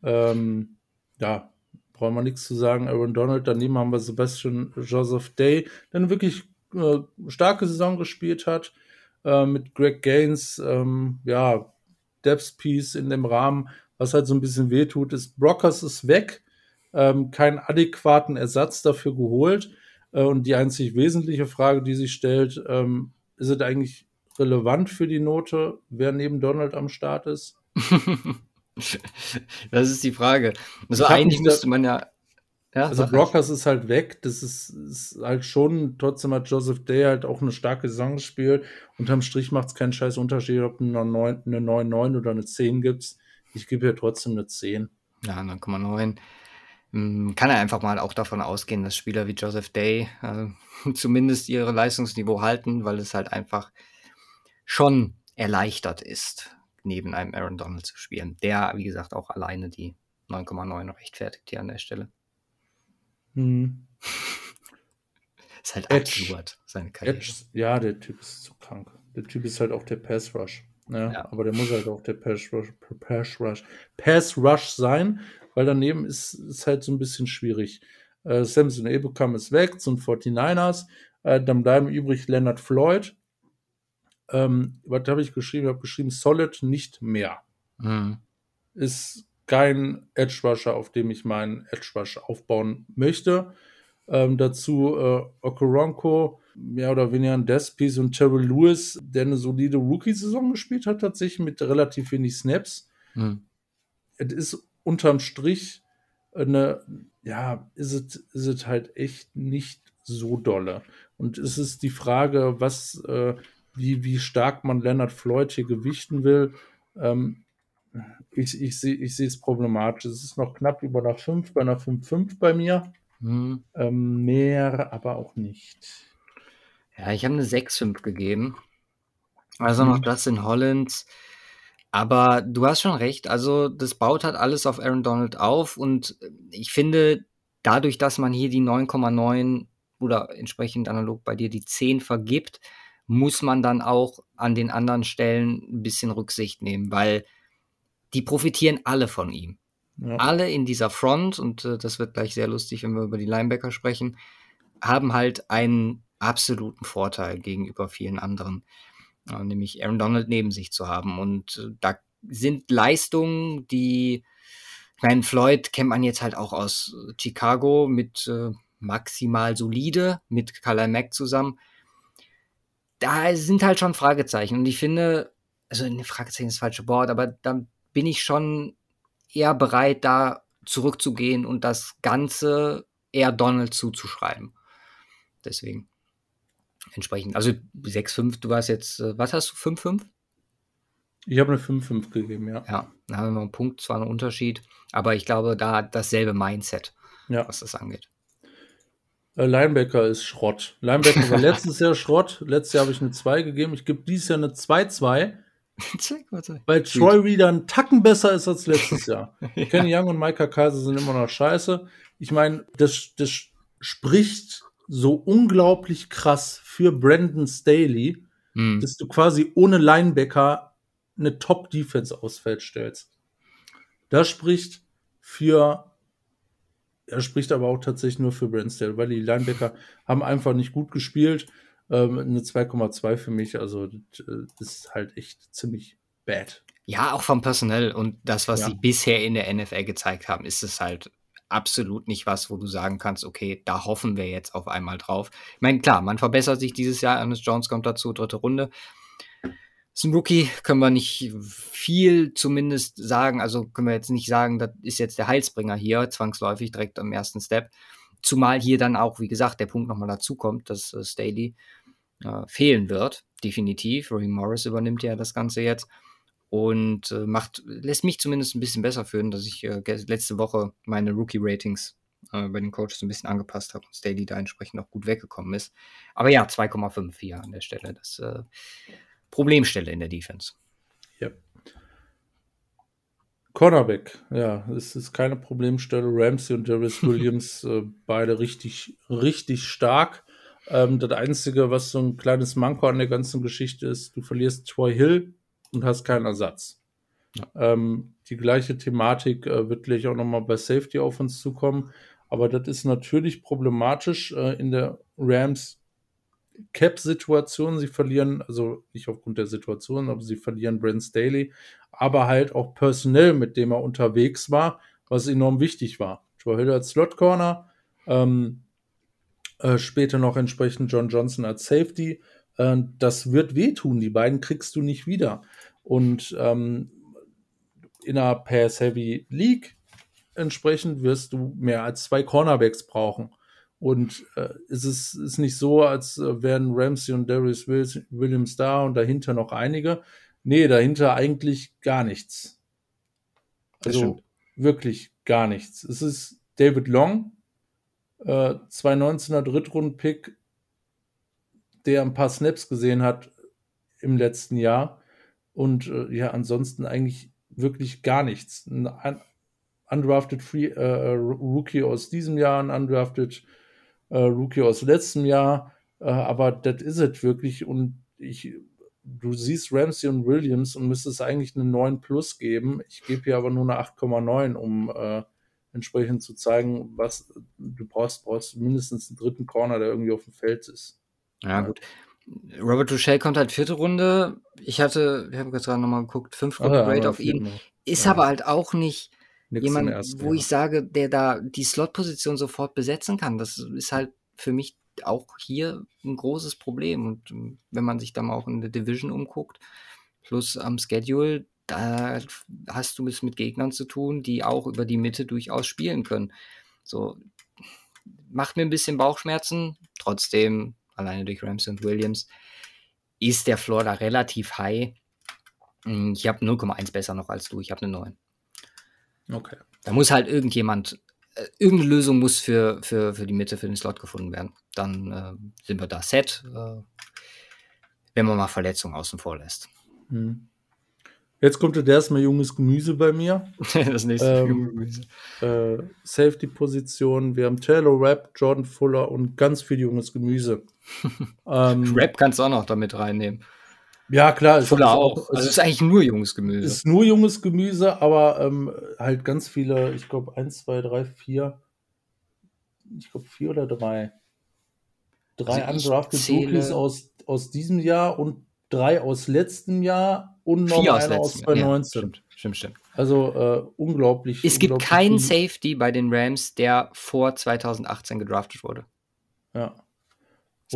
Ähm, ja, brauchen wir nichts zu sagen. Aaron Donald, daneben haben wir Sebastian Joseph Day, der eine wirklich starke Saison gespielt hat. Äh, mit Greg Gaines, ähm, ja, Depth Piece in dem Rahmen. Was halt so ein bisschen wehtut, ist, Brockers ist weg. Ähm, keinen adäquaten Ersatz dafür geholt. Äh, und die einzig wesentliche Frage, die sich stellt, ähm, ist es eigentlich relevant für die Note, wer neben Donald am Start ist? (laughs) Das ist die Frage. Also eigentlich müsste man ja. Ja also Brockers ist halt weg. Das ist, ist, halt schon, trotzdem hat Joseph Day halt auch eine starke Saison gespielt. Unterm Strich macht es keinen scheiß Unterschied, ob du eine 9, eine 9, 9 oder eine 10 gibst. Ich gebe ja trotzdem eine 10. Ja, 9,9. Hm, kann er einfach mal auch davon ausgehen, dass Spieler wie Joseph Day äh, (laughs) zumindest ihre Leistungsniveau halten, weil es halt einfach schon erleichtert ist, neben einem Aaron Donald zu spielen. Der, wie gesagt, auch alleine die 9,9 rechtfertigt hier an der Stelle. Hm. (laughs) Ist halt absurd, seine Karriere. Edge, ja, der Typ ist zu krank. Der Typ ist halt auch der Pass Rush. Ne? Ja. Aber der muss halt auch der Pass Rush, Pass Rush, Pass Rush sein, weil daneben ist es halt so ein bisschen schwierig. Äh, Samson Ebukam ist weg zum 49ers. Äh, dann bleiben übrig Leonard Floyd. Ähm, was habe ich geschrieben? Ich habe geschrieben, Solid nicht mehr. Mhm. Ist kein Edge Rusher, auf dem ich meinen Edge Rush aufbauen möchte. Ähm, dazu äh, Okoronko, mehr oder weniger ein Despiece und Terrell Lewis, der eine solide Rookie-Saison gespielt hat, tatsächlich mit relativ wenig Snaps. Mhm. Es ist unterm Strich eine, ja, ist es, ist es halt echt nicht so dolle. Und es ist die Frage, was, äh, wie, wie stark man Leonard Floyd hier gewichten will. Ähm, ich ich sehe ich es problematisch. Es ist noch knapp über einer 5, bei einer 5-5 bei mir. Mhm. Ähm, mehr aber auch nicht. Ja, ich habe eine 6,5 gegeben. Also noch Mhm. Justin Hollins. Aber du hast schon recht. Also, das baut halt alles auf Aaron Donald auf. Und ich finde, dadurch, dass man hier die 9,9 oder entsprechend analog bei dir die 10 vergibt, muss man dann auch an den anderen Stellen ein bisschen Rücksicht nehmen, weil die profitieren alle von ihm. Ja. Alle in dieser Front, und äh, das wird gleich sehr lustig, wenn wir über die Linebacker sprechen, haben halt einen absoluten Vorteil gegenüber vielen anderen, äh, nämlich Aaron Donald neben sich zu haben. Und äh, da sind Leistungen, die, ich meine, Floyd kennt man jetzt halt auch aus Chicago mit äh, maximal solide, mit Khalil Mack zusammen. Da sind halt schon Fragezeichen. Und ich finde, also ne, Fragezeichen ist das falsche Wort, aber da bin ich schon eher bereit, da zurückzugehen und das Ganze eher Donald zuzuschreiben. Deswegen entsprechend. Also 6-5, du warst jetzt, äh, was hast du, 5-5? Ich habe eine 5-5 gegeben, ja. Ja, da haben wir noch einen Punkt, zwar einen Unterschied, aber ich glaube, da dasselbe Mindset, ja. was das angeht. Äh, Linebacker ist Schrott. Linebacker war letztes Jahr Schrott. Letztes Jahr habe ich eine 2 gegeben. Ich gebe dieses Jahr eine 2-2, (laughs) weil Troy Reader einen Tacken besser ist als letztes (laughs) Jahr. ja. Kenny Young und Micah Kaiser sind immer noch scheiße. Ich meine, das, das spricht so unglaublich krass für Brandon Staley, Hm. dass du quasi ohne Linebacker eine Top-Defense ausfällt stellst. Das spricht für, er spricht aber auch tatsächlich nur für Brandon Staley, weil die Linebacker haben einfach nicht gut gespielt. Ähm, eine 2,2 für mich, also das äh, ist halt echt ziemlich bad. Ja, auch vom Personell und das, was Ja. sie bisher in der NFL gezeigt haben, ist es halt absolut nicht was, wo du sagen kannst, okay, da hoffen wir jetzt auf einmal drauf. Ich meine, klar, man verbessert sich dieses Jahr, Ernest Jones kommt dazu, dritte Runde. Ist ein Rookie, können wir nicht viel zumindest sagen, also können wir jetzt nicht sagen, das ist jetzt der Heilsbringer hier, zwangsläufig direkt am ersten Step. Zumal hier dann auch, wie gesagt, der Punkt nochmal dazu kommt, dass äh, Staley äh, fehlen wird, definitiv. Rory Morris übernimmt ja das Ganze jetzt und äh, macht, lässt mich zumindest ein bisschen besser fühlen, dass ich äh, letzte Woche meine Rookie-Ratings äh, bei den Coaches ein bisschen angepasst habe und Staley da entsprechend auch gut weggekommen ist. Aber ja, 2,5 hier an der Stelle. Das äh, Problemstelle in der Defense. Ja. Cornerback, ja, es ist keine Problemstelle. Ramsey und Darius (laughs) Williams, äh, beide richtig, richtig stark. Ähm, das Einzige, was so ein kleines Manko an der ganzen Geschichte ist, du verlierst Troy Hill und hast keinen Ersatz. Ja. Ähm, die gleiche Thematik äh, wird gleich auch nochmal bei Safety auf uns zukommen. Aber das ist natürlich problematisch äh, in der Rams Cap-Situation. Sie verlieren, also nicht aufgrund der Situation, aber sie verlieren Brent Staley, aber halt auch personell, mit dem er unterwegs war, was enorm wichtig war. Joe Hill als Slot Corner, ähm, äh, später noch entsprechend John Johnson als Safety. Äh, das wird wehtun. Die beiden kriegst du nicht wieder. Und ähm, in einer Pass-Heavy League entsprechend wirst du mehr als zwei Cornerbacks brauchen. Und äh, es ist, ist nicht so, als äh, wären Ramsey und Darius Williams da und dahinter noch einige. Nee, dahinter eigentlich gar nichts. Also wirklich gar nichts. Es ist David Long, äh, 2019er Drittrunden-Pick, der ein paar Snaps gesehen hat im letzten Jahr. und äh, ja, ansonsten eigentlich wirklich gar nichts. Ein undrafted Free, äh, Rookie aus diesem Jahr, ein undrafted äh, Rookie aus letztem Jahr, äh, aber das ist es wirklich und ich du siehst Ramsey und Williams und müsstest eigentlich eine 9 plus geben. Ich gebe hier aber nur eine 8,9, um äh, entsprechend zu zeigen, was du brauchst, brauchst mindestens einen dritten Corner, der irgendwie auf dem Feld ist. Ja, gut. Robert Duchel kommt halt vierte Runde. Ich hatte, wir haben gerade nochmal geguckt, fünf Runden ah, Grade auf ihn. Ist ja. aber halt auch nicht Nix jemand, ersten, wo ja. ich sage, der da die Slot-Position sofort besetzen kann. Das ist halt für mich auch hier ein großes Problem. Und ähm, wenn man sich dann mal auch in der Division umguckt, plus am Schedule, da hast du es mit Gegnern zu tun, die auch über die Mitte durchaus spielen können. So, macht mir ein bisschen Bauchschmerzen. Trotzdem, alleine durch Ramsey und Williams, ist der Floor da relativ high. Hm, ich habe 0,1 besser noch als du. Ich habe eine 9. Okay. Da muss halt irgendjemand äh, irgendeine Lösung muss für, für, für die Mitte, für den Slot gefunden werden. Dann äh, sind wir da set, äh, wenn man mal Verletzungen außen vor lässt. Hm. Jetzt kommt der erstmal junges Gemüse bei mir. (laughs) das nächste ähm, junge Gemüse. Äh, Safety-Position. Wir haben Taylor Rapp, Jordan Fuller und ganz viel junges Gemüse. (laughs) ähm, Rapp kannst du auch noch damit reinnehmen. Ja, klar. Fuller auch. auch. Also es ist eigentlich nur junges Gemüse. Es ist nur junges Gemüse, aber ähm, halt ganz viele, ich glaube, eins, zwei, drei, vier, ich glaube, vier oder drei. Drei also undrafted Rookies aus, aus diesem Jahr und drei aus letztem Jahr und noch vier einer aus 2019. Ja, stimmt, stimmt, stimmt. Also äh, unglaublich. Es gibt keinen Safety bei den Rams, der vor 2018 gedraftet wurde. Ja.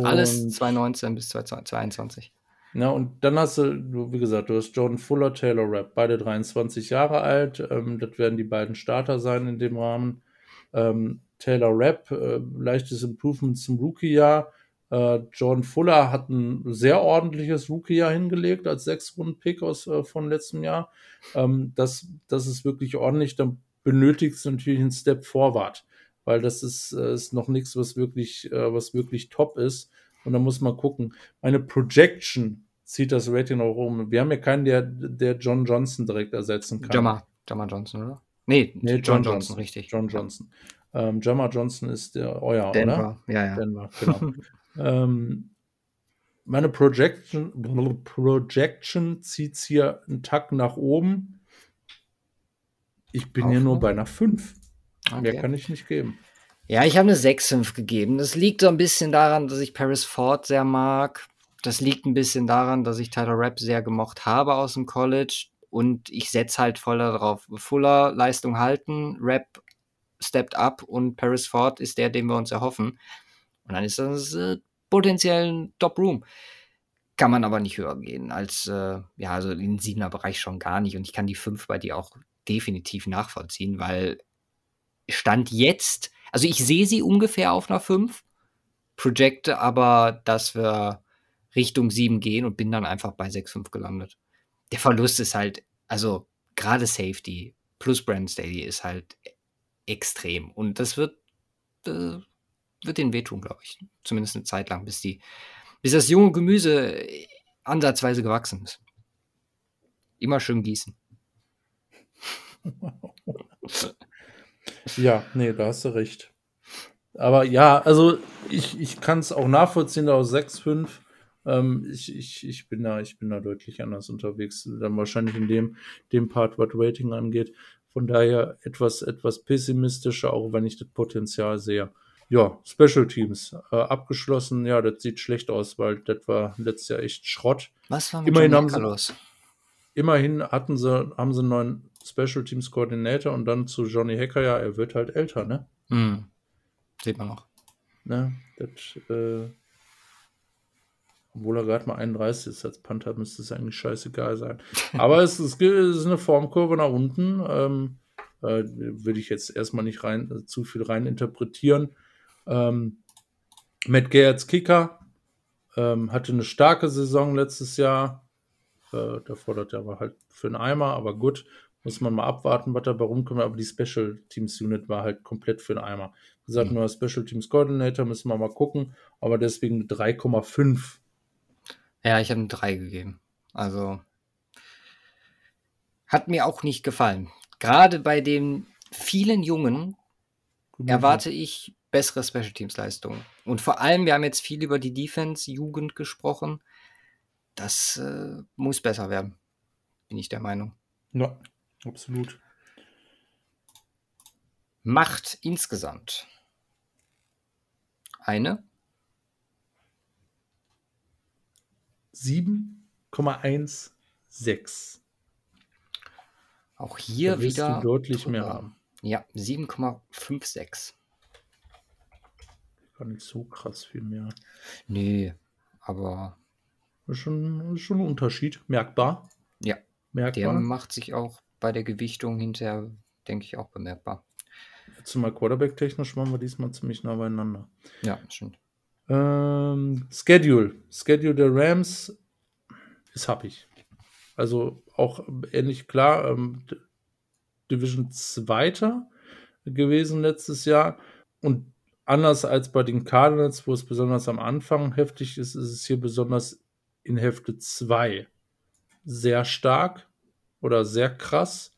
Alles 2019 bis 2022. Ja, und dann hast du, wie gesagt, du hast Jordan Fuller, Taylor Rapp, beide 23 Jahre alt. Ähm, das werden die beiden Starter sein in dem Rahmen. Ähm, Taylor Rapp, äh, leichtes Improvement zum Rookie-Jahr. Äh, Jordan Fuller hat ein sehr ordentliches Rookie-Jahr hingelegt als Sechs-Runden-Pick aus äh, von letztem Jahr. Ähm, das, das ist wirklich ordentlich. Dann benötigt es natürlich einen Step Forward, weil das ist, äh, ist noch nichts, was wirklich, äh, was wirklich top ist. Und da muss man gucken. Meine Projection zieht das Rating auch um. Wir haben ja keinen, der, der John Johnson direkt ersetzen kann. Jammer, Jammer Johnson, oder? Nee, nee John, John Johnson, Johnson, richtig. John Johnson. Ähm, Jammer Johnson ist der euer, Denver, oder? ja, ja. Denver, genau. (laughs) ähm, meine Projection, Projection zieht es hier einen Tack nach oben. Ich bin Auf hier nur bei einer 5. Okay. Mehr kann ich nicht geben. Ja, ich habe eine 6,5 gegeben. Das liegt so ein bisschen daran, dass ich Paris Ford sehr mag. Das liegt ein bisschen daran, dass ich Tyler Rapp sehr gemocht habe aus dem College. Und ich setze halt voll darauf. Fuller Leistung halten, Rapp stepped up und Paris Ford ist der, den wir uns erhoffen. Und dann ist das äh, potenziell ein Top-Room. Kann man aber nicht höher gehen als, äh, ja, also den siebener Bereich schon gar nicht. Und ich kann die 5 bei dir auch definitiv nachvollziehen, weil Stand jetzt also ich sehe sie ungefähr auf einer 5, projecte aber, dass wir Richtung 7 gehen und bin dann einfach bei 6,5 gelandet. Der Verlust ist halt, also gerade Safety plus Brand Staley ist halt extrem. Und das wird, äh, wird den wehtun, glaube ich. Zumindest eine Zeit lang, bis die, bis das junge Gemüse ansatzweise gewachsen ist. Immer schön gießen. (laughs) Ja, nee, da hast du recht. Aber ja, also ich, ich kann es auch nachvollziehen aus 6,5. Ähm, ich, ich, ich, bin da, ich bin da deutlich anders unterwegs. Dann wahrscheinlich in dem, dem Part, was Rating angeht. Von daher etwas, etwas pessimistischer, auch wenn ich das Potenzial sehe. Ja, Special Teams äh, abgeschlossen. Ja, das sieht schlecht aus, weil das war letztes Jahr echt Schrott. Was war mit immerhin haben sie, los? Immerhin hatten sie, haben sie einen neuen Special Teams Coordinator und dann zu Johnny Hacker, ja, er wird halt älter, ne? Mhm. Sieht man auch. Ne? Das, äh, obwohl er gerade mal 31 ist als Panther, müsste es eigentlich scheißegal sein. (laughs) Aber es, ist, es ist eine Formkurve nach unten. Ähm, äh, Würde ich jetzt erstmal nicht rein, äh, zu viel rein interpretieren. Ähm, Matt als Kicker ähm, hatte eine starke Saison letztes Jahr. Äh, da fordert er aber halt für einen Eimer, aber gut. Muss man mal abwarten, was dabei rumkommt. Aber die Special Teams Unit war halt komplett für den Eimer. Wie gesagt, mhm. nur Special Teams Coordinator müssen wir mal gucken. Aber deswegen 3,5. Ja, ich habe eine 3 gegeben. Also Hat mir auch nicht gefallen. Gerade bei den vielen Jungen erwarte ich bessere Special Teams Leistungen. Und vor allem, wir haben jetzt viel über die Defense Jugend gesprochen. Das äh, muss besser werden. Bin ich der Meinung. Ja, absolut. Macht insgesamt eine 7,16. Auch hier wieder deutlich drüber. mehr haben. Ja, 7,56. Gar nicht so krass viel mehr. Nee, aber schon, schon ein Unterschied. Merkbar. ja, der Merkbar. macht sich auch bei der Gewichtung hinterher, denke ich, auch bemerkbar. Jetzt mal Quarterback-technisch waren wir diesmal ziemlich nah beieinander. Ja, stimmt. Ähm, Schedule. Schedule der Rams ist happig. Also auch ähnlich klar, ähm, Division Zweiter gewesen letztes Jahr. Und anders als bei den Cardinals, wo es besonders am Anfang heftig ist, ist es hier besonders in Hälfte 2 sehr stark oder sehr krass.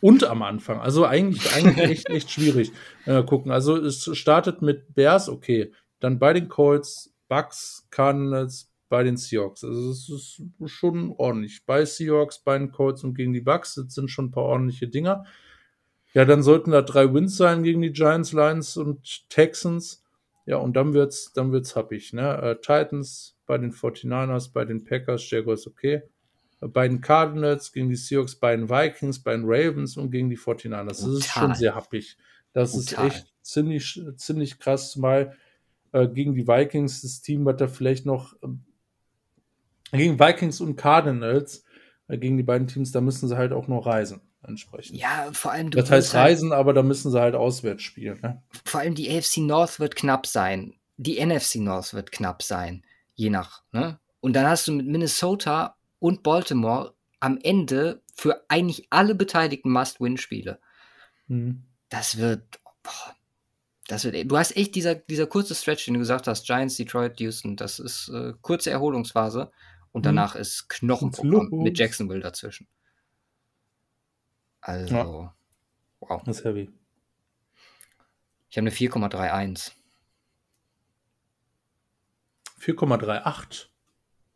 Und am Anfang. Also eigentlich, eigentlich (laughs) echt, echt schwierig. Äh, gucken. Also es startet mit Bears, okay. Dann bei den Colts, Bucks, Cardinals, bei den Seahawks. Also es ist schon ordentlich. Bei Seahawks, bei den Colts und gegen die Bucks, das sind schon ein paar ordentliche Dinger. Ja, dann sollten da drei Wins sein gegen die Giants, Lions und Texans. Ja, und dann wird's, dann wird's happig, ne? Äh, Titans bei den 49ers, bei den Packers, Jaguars, okay. Äh, Bei den Cardinals, gegen die Seahawks, bei den Vikings, bei den Ravens und gegen die 49ers. Das ist Brutal. schon sehr happig. Das Brutal. ist echt ziemlich, ziemlich krass, zumal äh, gegen die Vikings das Team, was da vielleicht noch ähm, gegen Vikings und Cardinals, äh, gegen die beiden Teams, da müssen sie halt auch noch reisen, entsprechend. Ja, vor allem du das heißt halt, reisen, aber da müssen sie halt auswärts spielen. Ne? vor allem die AFC North wird knapp sein. Die NFC North wird knapp sein. Je nach, ne? Und dann hast du mit Minnesota und Baltimore am Ende für eigentlich alle beteiligten Must-Win-Spiele. Mhm. Das wird, boah, das wird, du hast echt dieser, dieser kurze Stretch, den du gesagt hast, Giants, Detroit, Houston, das ist äh, kurze Erholungsphase und Mhm. danach ist Knochenprogramm mit Jacksonville dazwischen. Also, Ja. wow. Das ist heavy. Ich habe eine 4,31. 4,38.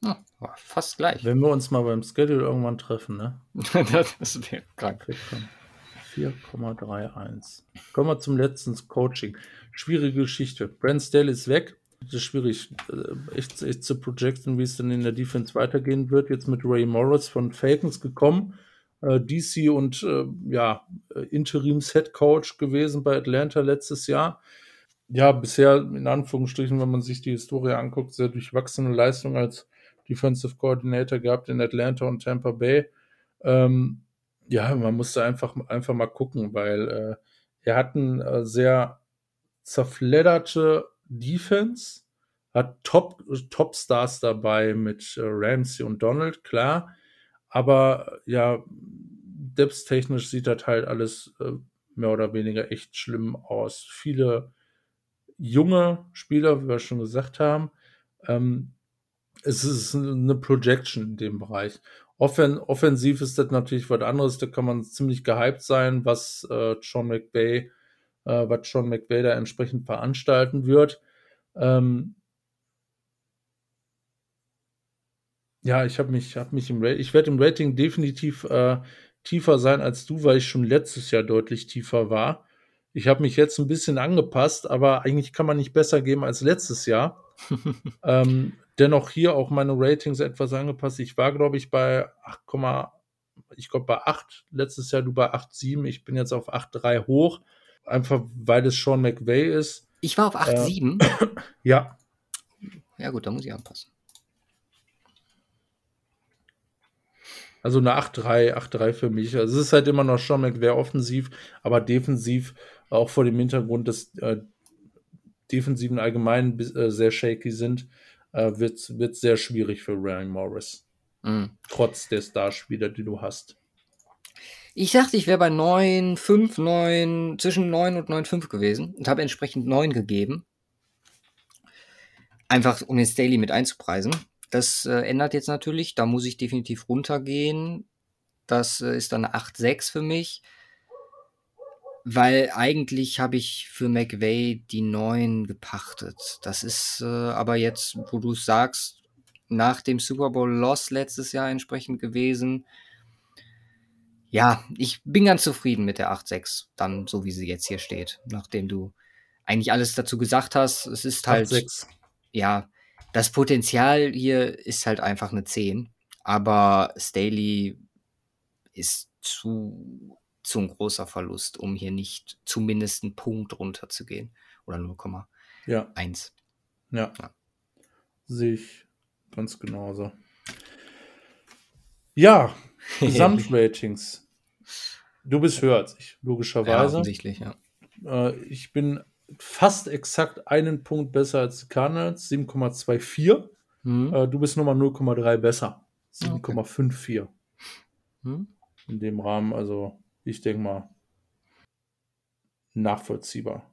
Ja, war fast gleich. Wenn wir uns mal beim Schedule irgendwann treffen, ne? (laughs) das wäre krank. Kriegt man 4,31. Kommen wir zum letzten Coaching. Schwierige Geschichte. Brent Staley ist weg. Das ist schwierig, äh, echt, echt zu projecten, wie es dann in der Defense weitergehen wird. Jetzt mit Ray Morris von Falcons gekommen. Äh, DC und äh, ja, äh, Interims-Head Coach gewesen bei Atlanta letztes Jahr. Ja, bisher in Anführungsstrichen, wenn man sich die Historie anguckt, sehr durchwachsene Leistung als Defensive Coordinator gehabt in Atlanta und Tampa Bay. Ähm, ja, man musste einfach, einfach mal gucken, weil äh, er hat eine äh, sehr zerfledderte Defense, hat Top, Top-Stars dabei mit äh, Ramsey und Donald, klar, aber ja, depth-technisch sieht das halt alles äh, mehr oder weniger echt schlimm aus. Viele junge Spieler, wie wir schon gesagt haben, ähm, es ist eine Projection in dem Bereich. Offen, offensiv ist das natürlich was anderes, da kann man ziemlich gehypt sein, was äh, Sean McVay, äh, was Sean McVay da entsprechend veranstalten wird. Ähm, ja, ich habe mich, hab mich im Rating, ich werde im Rating definitiv äh, tiefer sein als du, weil ich schon letztes Jahr deutlich tiefer war. Ich habe mich jetzt ein bisschen angepasst, aber eigentlich kann man nicht besser geben als letztes Jahr. (laughs) ähm, dennoch hier auch meine Ratings etwas angepasst. Ich war, glaube ich, bei 8, ich glaube bei 8. Letztes Jahr du bei 8,7. Ich bin jetzt auf 8,3 hoch. Einfach weil es Sean McVay ist. Ich war auf 8,7. (clears throat) Ja, Ja, gut, da muss ich anpassen. Also eine 8-3, 8-3 für mich. Also es ist halt immer noch Sean McVay offensiv, aber defensiv auch vor dem Hintergrund, dass äh, Defensiven allgemein äh, sehr shaky sind, äh, wird es sehr schwierig für Ryan Morris. Mhm. Trotz der Starspieler, die du hast. Ich dachte, ich wäre bei 9, 5, 9, zwischen 9 und 9,5 gewesen und habe entsprechend 9 gegeben. Einfach um den Staley mit einzupreisen. Das äh, ändert jetzt natürlich. Da muss ich definitiv runtergehen. Das äh, ist dann eine 8,6 für mich. Weil eigentlich habe ich für McVay die 9 gepachtet. Das ist äh, aber jetzt, wo du es sagst, nach dem Super Bowl Loss letztes Jahr entsprechend gewesen. Ja, ich bin ganz zufrieden mit der 8.6, dann so wie sie jetzt hier steht, nachdem du eigentlich alles dazu gesagt hast. Es ist halt, 8,6. ja, das Potenzial hier ist halt einfach eine 10, aber Staley ist zu, zu ein großer Verlust, um hier nicht zumindest einen Punkt runterzugehen oder 0,1. Ja, ja. Ja. Sehe ich ganz genauso. Ja, (laughs) Gesamtratings. Du bist höher als ich, Ja, logischerweise. offensichtlich, ja. äh, ich bin fast exakt einen Punkt besser als die Cardinals, 7,24. Hm? Äh, du bist nochmal 0,3 besser, Ah, okay. 7,54 Hm? in dem Rahmen. Also ich denke mal nachvollziehbar.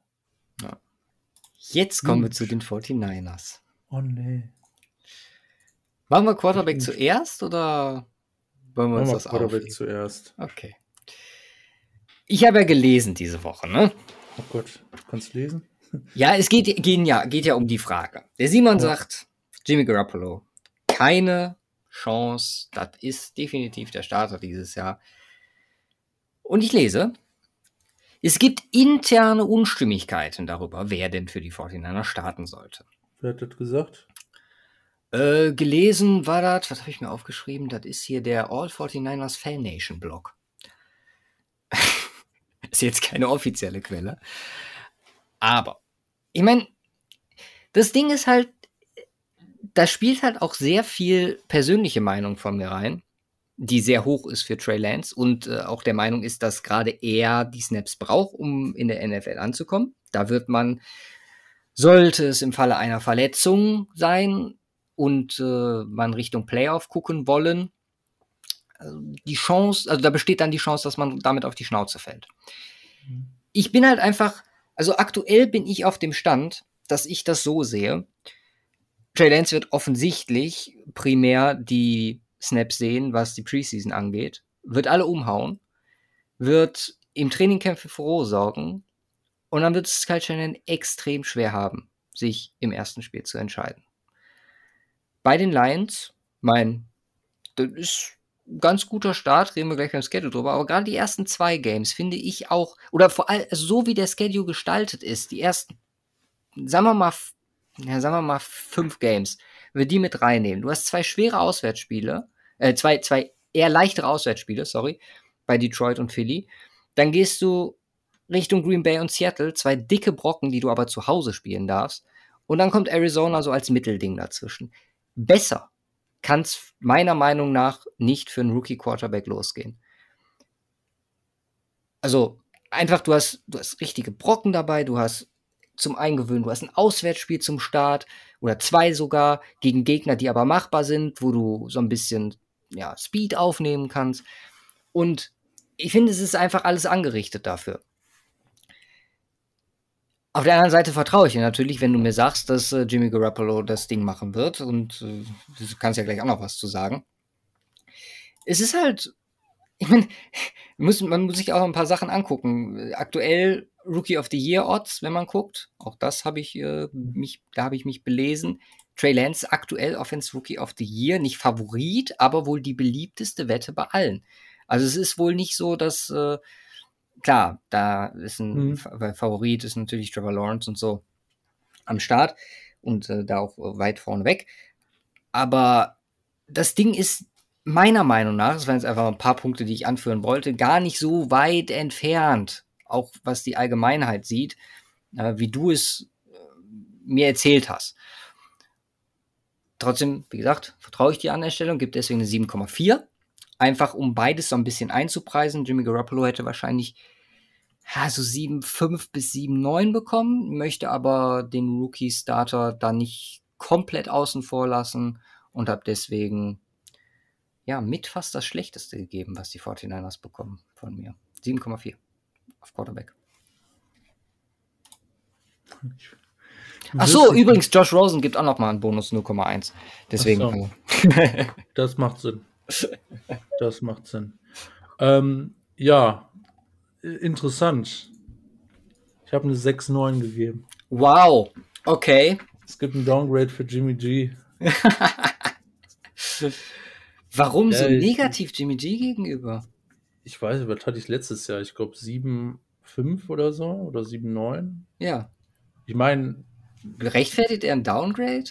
Jetzt kommen wir Gut. zu den 49ers. Oh nee. Machen wir Quarterback zuerst oder wollen wir Machen uns wir das Quarterback aufheben? zuerst. Okay. Ich habe ja gelesen diese Woche, ne? Oh Gott, kannst du lesen? (laughs) Ja, es geht, gehen ja, geht ja um die Frage. Der Simon Ja. sagt, Jimmy Garoppolo, keine Chance, das ist definitiv der Starter dieses Jahr. Und ich lese, es gibt interne Unstimmigkeiten darüber, wer denn für die 49er starten sollte. Wer hat das gesagt? Äh, gelesen war das, was habe ich mir aufgeschrieben? Das ist hier der All 49ers Fan Nation Blog. (laughs) ist jetzt keine offizielle Quelle. Aber, ich meine, das Ding ist halt, da spielt halt auch sehr viel persönliche Meinung von mir rein, die sehr hoch ist für Trey Lance und äh, auch der Meinung ist, dass gerade er die Snaps braucht, um in der NFL anzukommen. Da wird man, sollte es im Falle einer Verletzung sein, und äh, man Richtung Playoff gucken wollen, also die Chance, also da besteht dann die Chance, dass man damit auf die Schnauze fällt. Mhm. Ich bin halt einfach, also aktuell bin ich auf dem Stand, dass ich das so sehe. Trey Lance wird offensichtlich primär die Snaps sehen, was die Preseason angeht, wird alle umhauen, wird im Trainingcamp für Furore sorgen und dann wird es Kyle Shannon extrem schwer haben, sich im ersten Spiel zu entscheiden. Bei den Lions, mein, das ist ganz guter Start, reden wir gleich beim Schedule drüber, aber gerade die ersten zwei Games finde ich auch, oder vor allem also so wie der Schedule gestaltet ist, die ersten, sagen wir mal, ja, sagen wir mal fünf Games, wenn wir die mit reinnehmen. Du hast zwei schwere Auswärtsspiele, äh, zwei, zwei eher leichtere Auswärtsspiele, sorry, bei Detroit und Philly. Dann gehst du Richtung Green Bay und Seattle, zwei dicke Brocken, die du aber zu Hause spielen darfst. Und dann kommt Arizona so als Mittelding dazwischen. Besser kann es meiner Meinung nach nicht für einen Rookie-Quarterback losgehen. Also einfach, du hast, du hast richtige Brocken dabei, du hast zum Eingewöhnen, du hast ein Auswärtsspiel zum Start oder zwei sogar gegen Gegner, die aber machbar sind, wo du so ein bisschen ja, Speed aufnehmen kannst. Und ich finde, es ist einfach alles angerichtet dafür. Auf der anderen Seite vertraue ich dir natürlich, wenn du mir sagst, dass äh, Jimmy Garoppolo das Ding machen wird. Und äh, du kannst ja gleich auch noch was zu sagen. Es ist halt, (laughs) ich meine, (laughs) man muss sich auch ein paar Sachen angucken. Aktuell Rookie of the Year Odds, wenn man guckt. Auch das habe ich äh, mich, da habe ich mich belesen. Trey Lance aktuell Offense Rookie of the Year, nicht Favorit, aber wohl die beliebteste Wette bei allen. Also es ist wohl nicht so, dass äh, klar, da ist ein Mhm. Fa- Favorit ist natürlich Trevor Lawrence und so am Start und äh, da auch weit vorne weg. Aber das Ding ist meiner Meinung nach, das waren jetzt einfach ein paar Punkte, die ich anführen wollte, gar nicht so weit entfernt, auch was die Allgemeinheit sieht, äh, wie du es äh, mir erzählt hast. Trotzdem, wie gesagt, vertraue ich dir an der Stelle und gebe deswegen eine 7,4. Einfach um beides so ein bisschen einzupreisen. Jimmy Garoppolo hätte wahrscheinlich ja, so 7,5 bis 7,9 bekommen, möchte aber den Rookie-Starter da nicht komplett außen vor lassen und habe deswegen ja mit fast das Schlechteste gegeben, was die 49ers bekommen von mir. 7,4 auf Quarterback. Ach so, übrigens, Josh Rosen gibt auch noch mal einen Bonus 0,1. Deswegen. Äh, (laughs) Das macht Sinn. Das macht Sinn. Ähm, ja, interessant. Ich habe eine 6,9 gegeben. Wow, okay. Es gibt ein Downgrade für Jimmy G. (laughs) Warum Ja, so ich- negativ Jimmy G gegenüber? Ich weiß, was hatte ich letztes Jahr? Ich glaube 7,5 oder so oder 7,9. Ja. Ich meine, Rechtfertigt er ein Downgrade?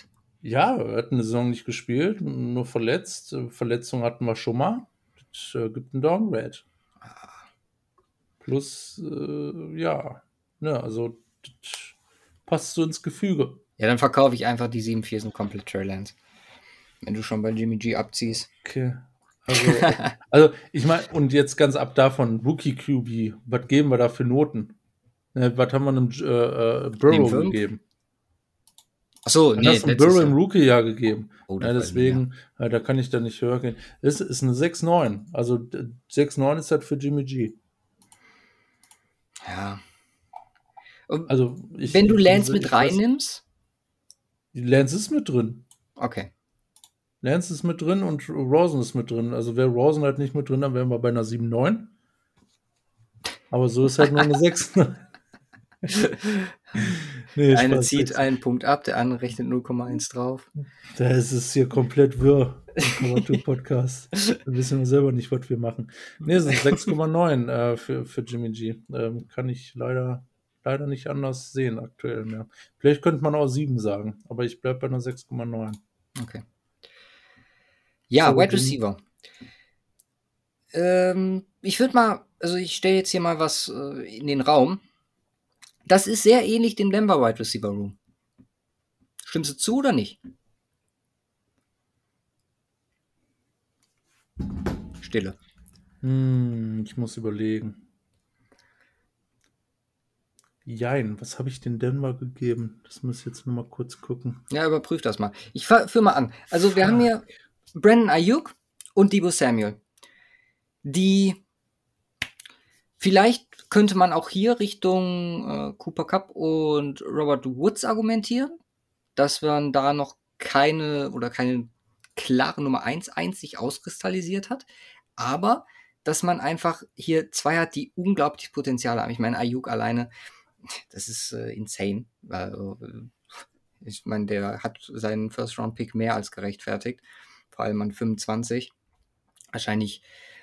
Ja, er hat eine Saison nicht gespielt, nur verletzt. Verletzung hatten wir schon mal. Das äh, gibt ein Downgrade. Plus, äh, ja, ne, also das passt so ins Gefüge. Ja, dann verkaufe ich einfach die 7.4 sind komplett Trey Lance. Wenn du schon bei Jimmy G abziehst. Okay. Also, (laughs) also ich meine, und jetzt ganz ab davon, Rookie QB, was geben wir da für Noten? Ne, was haben wir einem äh, äh, Burrow gegeben? Achso, Nee, du letztes Burrow im Rookie-Jahr gegeben. Oh, das Ja, deswegen, äh, da kann ich da nicht höher gehen. Es ist eine 6-9. Also d- 6-9 ist halt für Jimmy G. Ja. Und Also ich, wenn du Lance mit reinnimmst? Lance ist mit drin. Okay. Lance ist mit drin und Rosen ist mit drin. Also wäre Rosen halt nicht mit drin, dann wären wir bei einer 7-9. Aber so ist halt nur eine (laughs) 6. (laughs) nee, Der eine zieht sechs. einen Punkt ab, der andere rechnet 0,1 drauf. Da ist es hier komplett wirr. (laughs) Cover-2-Podcast. Wir wissen selber nicht, was wir machen. Nee, es sind 6,9 äh, für, für Jimmy G. Ähm, kann ich leider, leider nicht anders sehen aktuell mehr. Vielleicht könnte man auch 7 sagen, aber ich bleibe bei einer 6,9. Okay. Ja, So, Wide. Receiver. Ähm, ich würde mal, also ich stelle jetzt hier mal was äh, in den Raum. Das ist sehr ähnlich dem Denver Wide Receiver Room. Stimmst du zu oder nicht? Stille. Hm, ich muss überlegen. Jein, was habe ich den Denver gegeben? Das muss ich jetzt nur mal kurz gucken. Ja, überprüf das mal. Ich fa- führ mal an. Also wir haben hier Brandon Ayuk und Debo Samuel. Die vielleicht könnte man auch hier Richtung äh, Cooper Cup und Robert Woods argumentieren, dass man da noch keine oder keine klare Nummer 1 1 sich auskristallisiert hat, aber dass man einfach hier zwei hat, die unglaublich Potenzial haben. Ich meine, Ayuk alleine, das ist äh, insane. Weil, äh, ich meine, der hat seinen First-Round-Pick mehr als gerechtfertigt. Vor allem an 25. Wahrscheinlich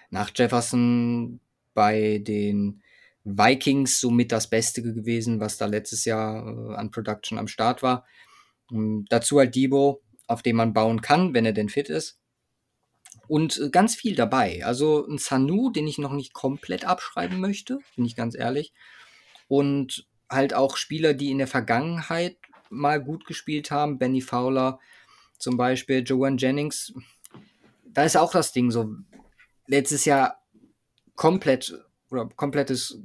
nach Jefferson bei den Vikings somit das Beste gewesen, was da letztes Jahr äh, an Production am Start war. Und dazu halt Debo, auf dem man bauen kann, wenn er denn fit ist. Und äh, ganz viel dabei. Also ein Sanu, den ich noch nicht komplett abschreiben möchte, bin ich ganz ehrlich. Und halt auch Spieler, die in der Vergangenheit mal gut gespielt haben. Benny Fowler zum Beispiel, Joanne Jennings. Da ist auch das Ding so. Letztes Jahr komplett oder komplettes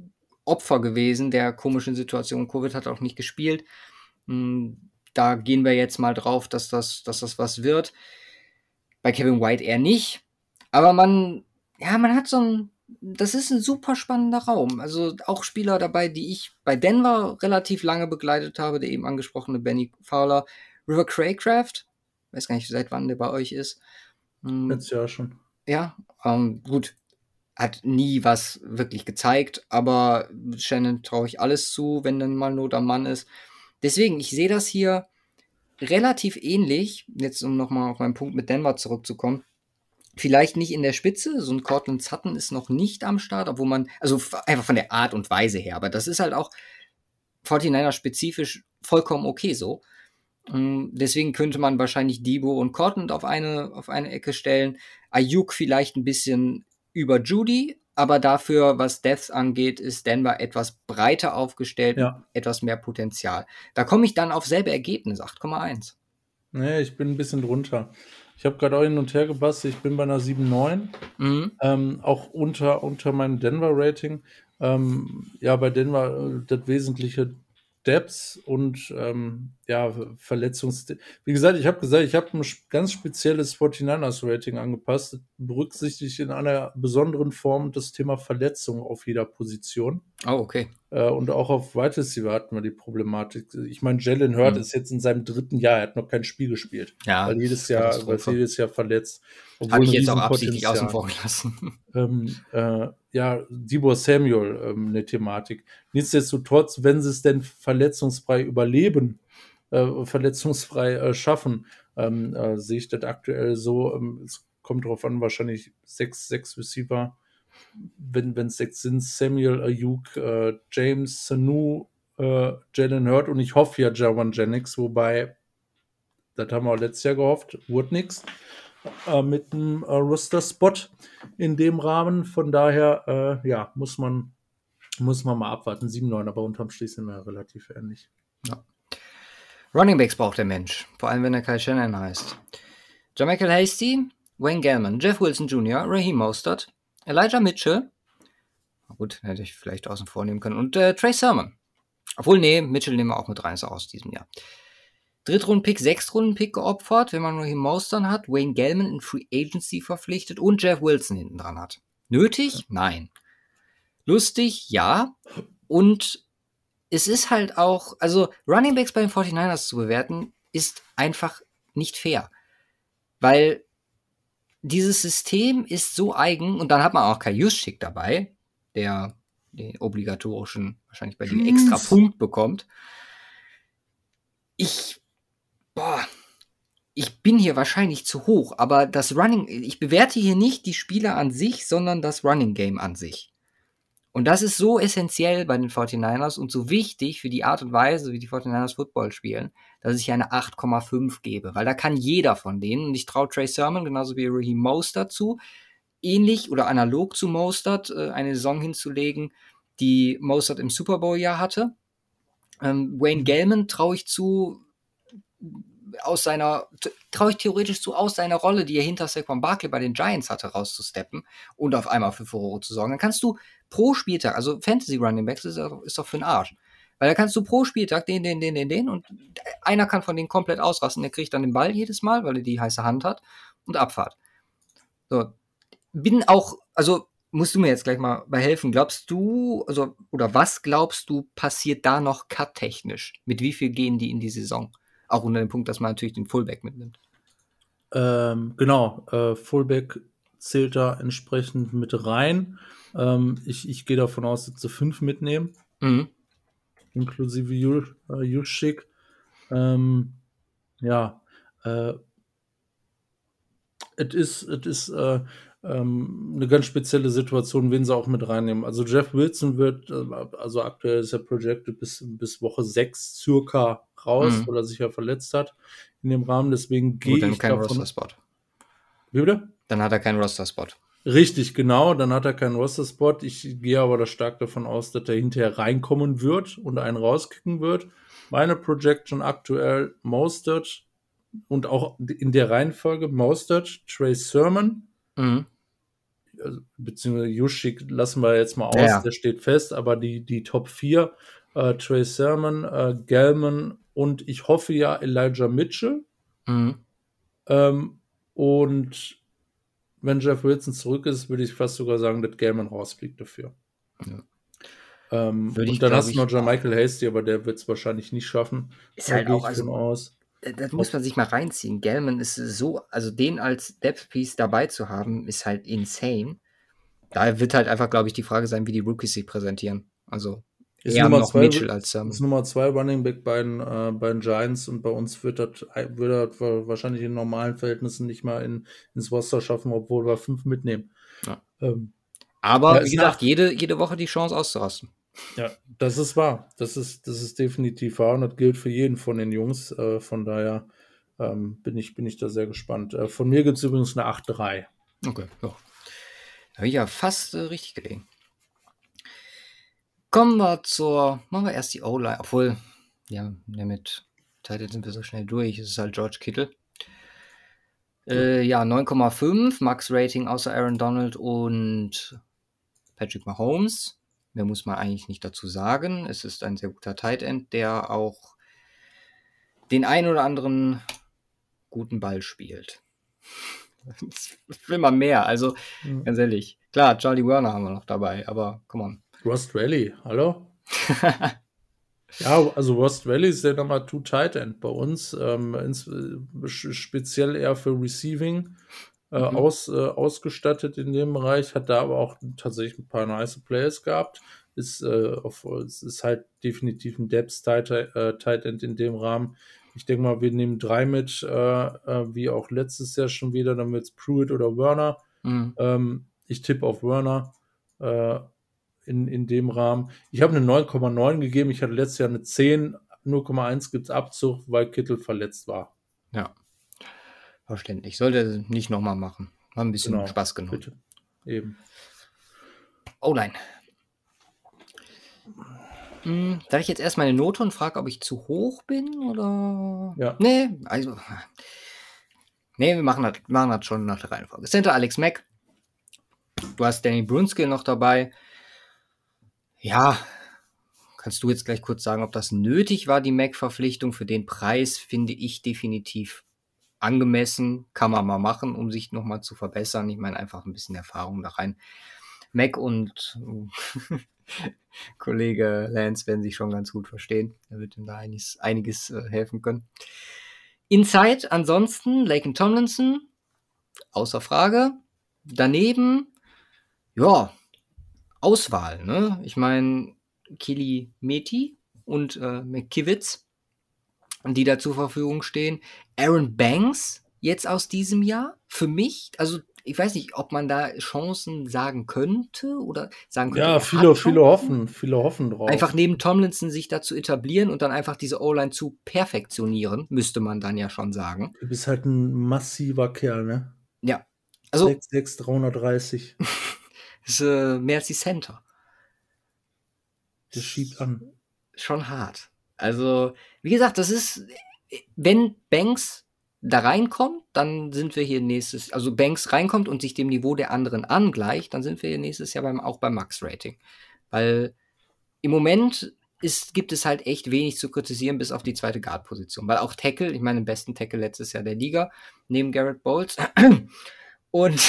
Opfer gewesen der komischen Situation. Covid hat auch nicht gespielt. Hm, Da gehen wir jetzt mal drauf, dass das, dass das was wird. Bei Kevin White eher nicht. Aber man, ja, man hat so ein, das ist ein super spannender Raum. Also auch Spieler dabei, die ich bei Denver relativ lange begleitet habe, der eben angesprochene Benny Fowler, River Craycraft, weiß gar nicht, seit wann der bei euch ist. Hm, Letztes Jahr schon. ja, ähm, gut. Hat nie was wirklich gezeigt, aber Shannon traue ich alles zu, wenn dann mal Not am Mann ist. Deswegen, ich sehe das hier relativ ähnlich, jetzt um nochmal auf meinen Punkt mit Denver zurückzukommen. Vielleicht nicht in der Spitze, so ein Cortland Sutton ist noch nicht am Start, obwohl man, also einfach von der Art und Weise her, aber das ist halt auch 49er spezifisch vollkommen okay so. Mm, Deswegen könnte man wahrscheinlich Debo und Cortland auf eine, auf eine Ecke stellen. Ayuk vielleicht ein bisschen über Judy, aber dafür, was Deaths angeht, ist Denver etwas breiter aufgestellt, Ja. etwas mehr Potenzial. Da komme ich dann auf selbe Ergebnis, 8,1. Nee, ich bin ein bisschen drunter. Ich habe gerade auch hin und her gebastelt. Ich bin bei einer 7,9. Mhm. Ähm, auch unter, unter meinem Denver-Rating. Ähm, ja, bei Denver äh, das wesentliche Depths und ähm, ja, Verletzungs... Wie gesagt, ich habe gesagt, ich habe ein ganz spezielles 49ers-Rating angepasst. Berücksichtigt in einer besonderen Form das Thema Verletzung auf jeder Position. Oh, okay. Äh, und auch auf Wide Receiver hatten wir die Problematik. Ich meine, Jalen Hurd Mhm. ist jetzt in seinem dritten Jahr, er hat noch kein Spiel gespielt Ja, weil jedes Jahr, weil jedes Jahr verletzt. Habe ich jetzt auch absichtlich außen vor gelassen. (laughs) Ähm, äh, ja, Dibor Samuel, ähm, eine Thematik. Nichtsdestotrotz, wenn sie es denn verletzungsfrei überleben, äh, verletzungsfrei äh, schaffen, ähm, äh, sehe ich das aktuell so. Ähm, es kommt darauf an, wahrscheinlich sechs, sechs Receiver. Wenn es sechs sind, Samuel Ayuk, äh, James Sanu, äh, Jalen Hurt und ich hoffe ja Jawan Jennings, wobei, das haben wir auch letztes Jahr gehofft, wurde nichts äh, mit einem äh, Roster-Spot in dem Rahmen. Von daher, äh, ja, muss man, muss man mal abwarten. 7-9, aber unterm Strich sind wir relativ ähnlich. Ja. Running Backs braucht der Mensch, vor allem wenn er Kai Shannon heißt. Jamichael Hasty, Wayne Gellman, Jeff Wilson Jr., Raheem Mostert, Elijah Mitchell, gut, hätte ich vielleicht außen vor nehmen können, und äh, Trey Sermon. Obwohl, nee, Mitchell nehmen wir auch mit rein, so aus diesem Jahr. Drittrunden-Pick, Sechstrunden-Pick geopfert, wenn man nur Mostern hat, Wayne Gellman in Free Agency verpflichtet und Jeff Wilson hinten dran hat. Nötig? Nein. Lustig? Ja. Und es ist halt auch, also Running Backs bei den 49ers zu bewerten, ist einfach nicht fair. Weil dieses System ist so eigen und dann hat man auch kein Juszczyk dabei, der den obligatorischen, wahrscheinlich bei dem extra Punkt bekommt. Ich boah, ich bin hier wahrscheinlich zu hoch, aber das Running, ich bewerte hier nicht die Spieler an sich, sondern das Running Game an sich. Und das ist so essentiell bei den 49ers und so wichtig für die Art und Weise, wie die 49ers Football spielen, dass ich eine 8,5 gebe, weil da kann jeder von denen, und ich traue Trey Sermon genauso wie Raheem Mostert zu, ähnlich oder analog zu Mostert äh, eine Saison hinzulegen, die Mostert im Super Bowl Jahr hatte. Ähm, Wayne Gellman traue ich zu, aus seiner, traue ich theoretisch zu, aus seiner Rolle, die er hinter Saquon Barkley bei den Giants hatte, rauszusteppen und auf einmal für Furore zu sorgen. Dann kannst du pro Spieltag, also Fantasy Running Backs ist, ist doch für den Arsch. Weil da kannst du pro Spieltag den, den, den, den, den und einer kann von denen komplett ausrasten, der kriegt dann den Ball jedes Mal, weil er die heiße Hand hat und Abfahrt. So. Bin auch, also musst du mir jetzt gleich mal bei helfen. Glaubst du, also, oder was glaubst du, passiert da noch cut-technisch? Mit wie viel gehen die in die Saison? Auch unter dem Punkt, dass man natürlich den Fullback mitnimmt. Ähm, genau, äh, Fullback zählt da entsprechend mit rein. Ähm, ich, ich gehe davon aus, dass sie fünf mitnehmen. Mhm. Inklusive Juschik. Äh, ähm, ja, äh, es ist, es ist äh, ähm, eine ganz spezielle Situation, wen sie auch mit reinnehmen. Also Jeff Wilson wird, äh, also aktuell ist er projected bis, bis Woche 6 circa raus, mhm. weil er sich ja verletzt hat in dem Rahmen. Deswegen gehe ich davon... Roster-Spot. Wie bitte? Dann hat er keinen Roster-Spot. Richtig, genau. Dann hat er keinen Roster-Spot. Ich gehe aber da stark davon aus, dass er hinterher reinkommen wird und einen rauskicken wird. Meine Projection aktuell Mostert und auch in der Reihenfolge Mostert, Trey Sermon, mhm. also, beziehungsweise Juschik lassen wir jetzt mal aus, ja. der steht fest, aber die, die Top 4, äh, Trey Sermon, äh, Gelman und ich hoffe ja Elijah Mitchell. Mhm. Ähm, und wenn Jeff Wilson zurück ist, würde ich fast sogar sagen, dass Gelman rausfliegt dafür. Ja. Ähm, und ich, dann hast du noch John Michael Hasty, aber der wird es wahrscheinlich nicht schaffen. Ist halt auch also, aus. Äh, das muss man sich mal reinziehen. Gelman ist so, also den als Depth Piece dabei zu haben, ist halt insane. Da wird halt einfach, glaube ich, die Frage sein, wie die Rookies sich präsentieren. Also ist eher Nummer noch zwei, Mitchell als Sam. Ist Nummer zwei Running Back bei den, äh, bei den Giants und bei uns wird das, wird das wahrscheinlich in normalen Verhältnissen nicht mal in, ins Roster schaffen, obwohl wir fünf mitnehmen. Ja. Ähm, Aber ja, wie gesagt, jede, jede Woche die Chance auszurasten. Ja, das ist wahr. Das ist, das ist definitiv wahr und das gilt für jeden von den Jungs. Äh, von daher ähm, bin, ich, bin ich da sehr gespannt. Äh, von mir gibt es übrigens eine 8-3. Okay, ja. Da habe ich ja fast äh, richtig gelegen. Kommen wir zur, machen wir erst die O-Line, obwohl, ja, mit Title sind wir so schnell durch. Es ist halt George Kittle. Äh, ja, 9,5 Max Rating außer Aaron Donald und Patrick Mahomes. Mehr muss man eigentlich nicht dazu sagen. Es ist ein sehr guter Tight End, der auch den ein oder anderen guten Ball spielt. (laughs) Das will man mehr. Also, mhm. ganz ehrlich. Klar, Charlie Werner haben wir noch dabei, aber come on. Rust Valley, hallo? (laughs) ja, also Rust Valley ist der Nummer 2 Tight End bei uns. Ähm, ins, speziell eher für Receiving. äh, mhm. aus, äh, ausgestattet in dem Bereich, hat da aber auch tatsächlich ein paar nice Players gehabt. Ist, äh, auf, ist halt definitiv ein Depth Tight, äh, Tight End in dem Rahmen. Ich denke mal, wir nehmen drei mit, äh, äh, wie auch letztes Jahr schon wieder. Dann wird es Pruitt oder Werner. Mhm. Ähm, ich tippe auf Werner in, in dem Rahmen. Ich habe eine 9,9 gegeben. Ich hatte letztes Jahr eine 10. 0,1 gibt es Abzug, weil Kittel verletzt war. Ja. Verständlich. Sollte nicht nochmal machen. War ein bisschen genau. Spaß genommen. Bitte. Eben. Oh nein. Hm, darf ich jetzt erst meine Note und frage, ob ich zu hoch bin oder. Ja. Nee, also. Nee, wir machen das, machen das schon nach der Reihenfolge. Center Alex Mack. Du hast Danny Brunskill noch dabei. Ja, kannst du jetzt gleich kurz sagen, ob das nötig war, die Mac-Verpflichtung? Für den Preis finde ich definitiv angemessen, kann man mal machen, um sich nochmal zu verbessern. Ich meine, einfach ein bisschen Erfahrung da rein. Mac und (laughs) Kollege Lance werden sich schon ganz gut verstehen. Er wird ihm da einiges, einiges äh, helfen können. Inside ansonsten, Laken Tomlinson, außer Frage. Daneben, ja, Auswahl. Ne? Ich meine, Kili Meti und äh, McKivitz, die da zur Verfügung stehen. Aaron Banks jetzt aus diesem Jahr. Für mich, also ich weiß nicht, ob man da Chancen sagen könnte oder sagen könnte. Ja, viele, viele hoffen, viele hoffen drauf. Einfach neben Tomlinson sich da zu etablieren und dann einfach diese O-Line zu perfektionieren, müsste man dann ja schon sagen. Du bist halt ein massiver Kerl, ne? Ja. Also. 6, 330. (laughs) ist äh, mehr als die Center. Das schiebt an. Schon hart. Also, wie gesagt, das ist, wenn Banks da reinkommt, dann sind wir hier nächstes, also Banks reinkommt und sich dem Niveau der anderen angleicht, dann sind wir hier nächstes Jahr beim, auch beim Max-Rating. Weil im Moment ist, gibt es halt echt wenig zu kritisieren, bis auf die zweite Guard-Position. Weil auch Tackle, ich meine, den besten Tackle letztes Jahr der Liga, neben Garrett Bowles. Und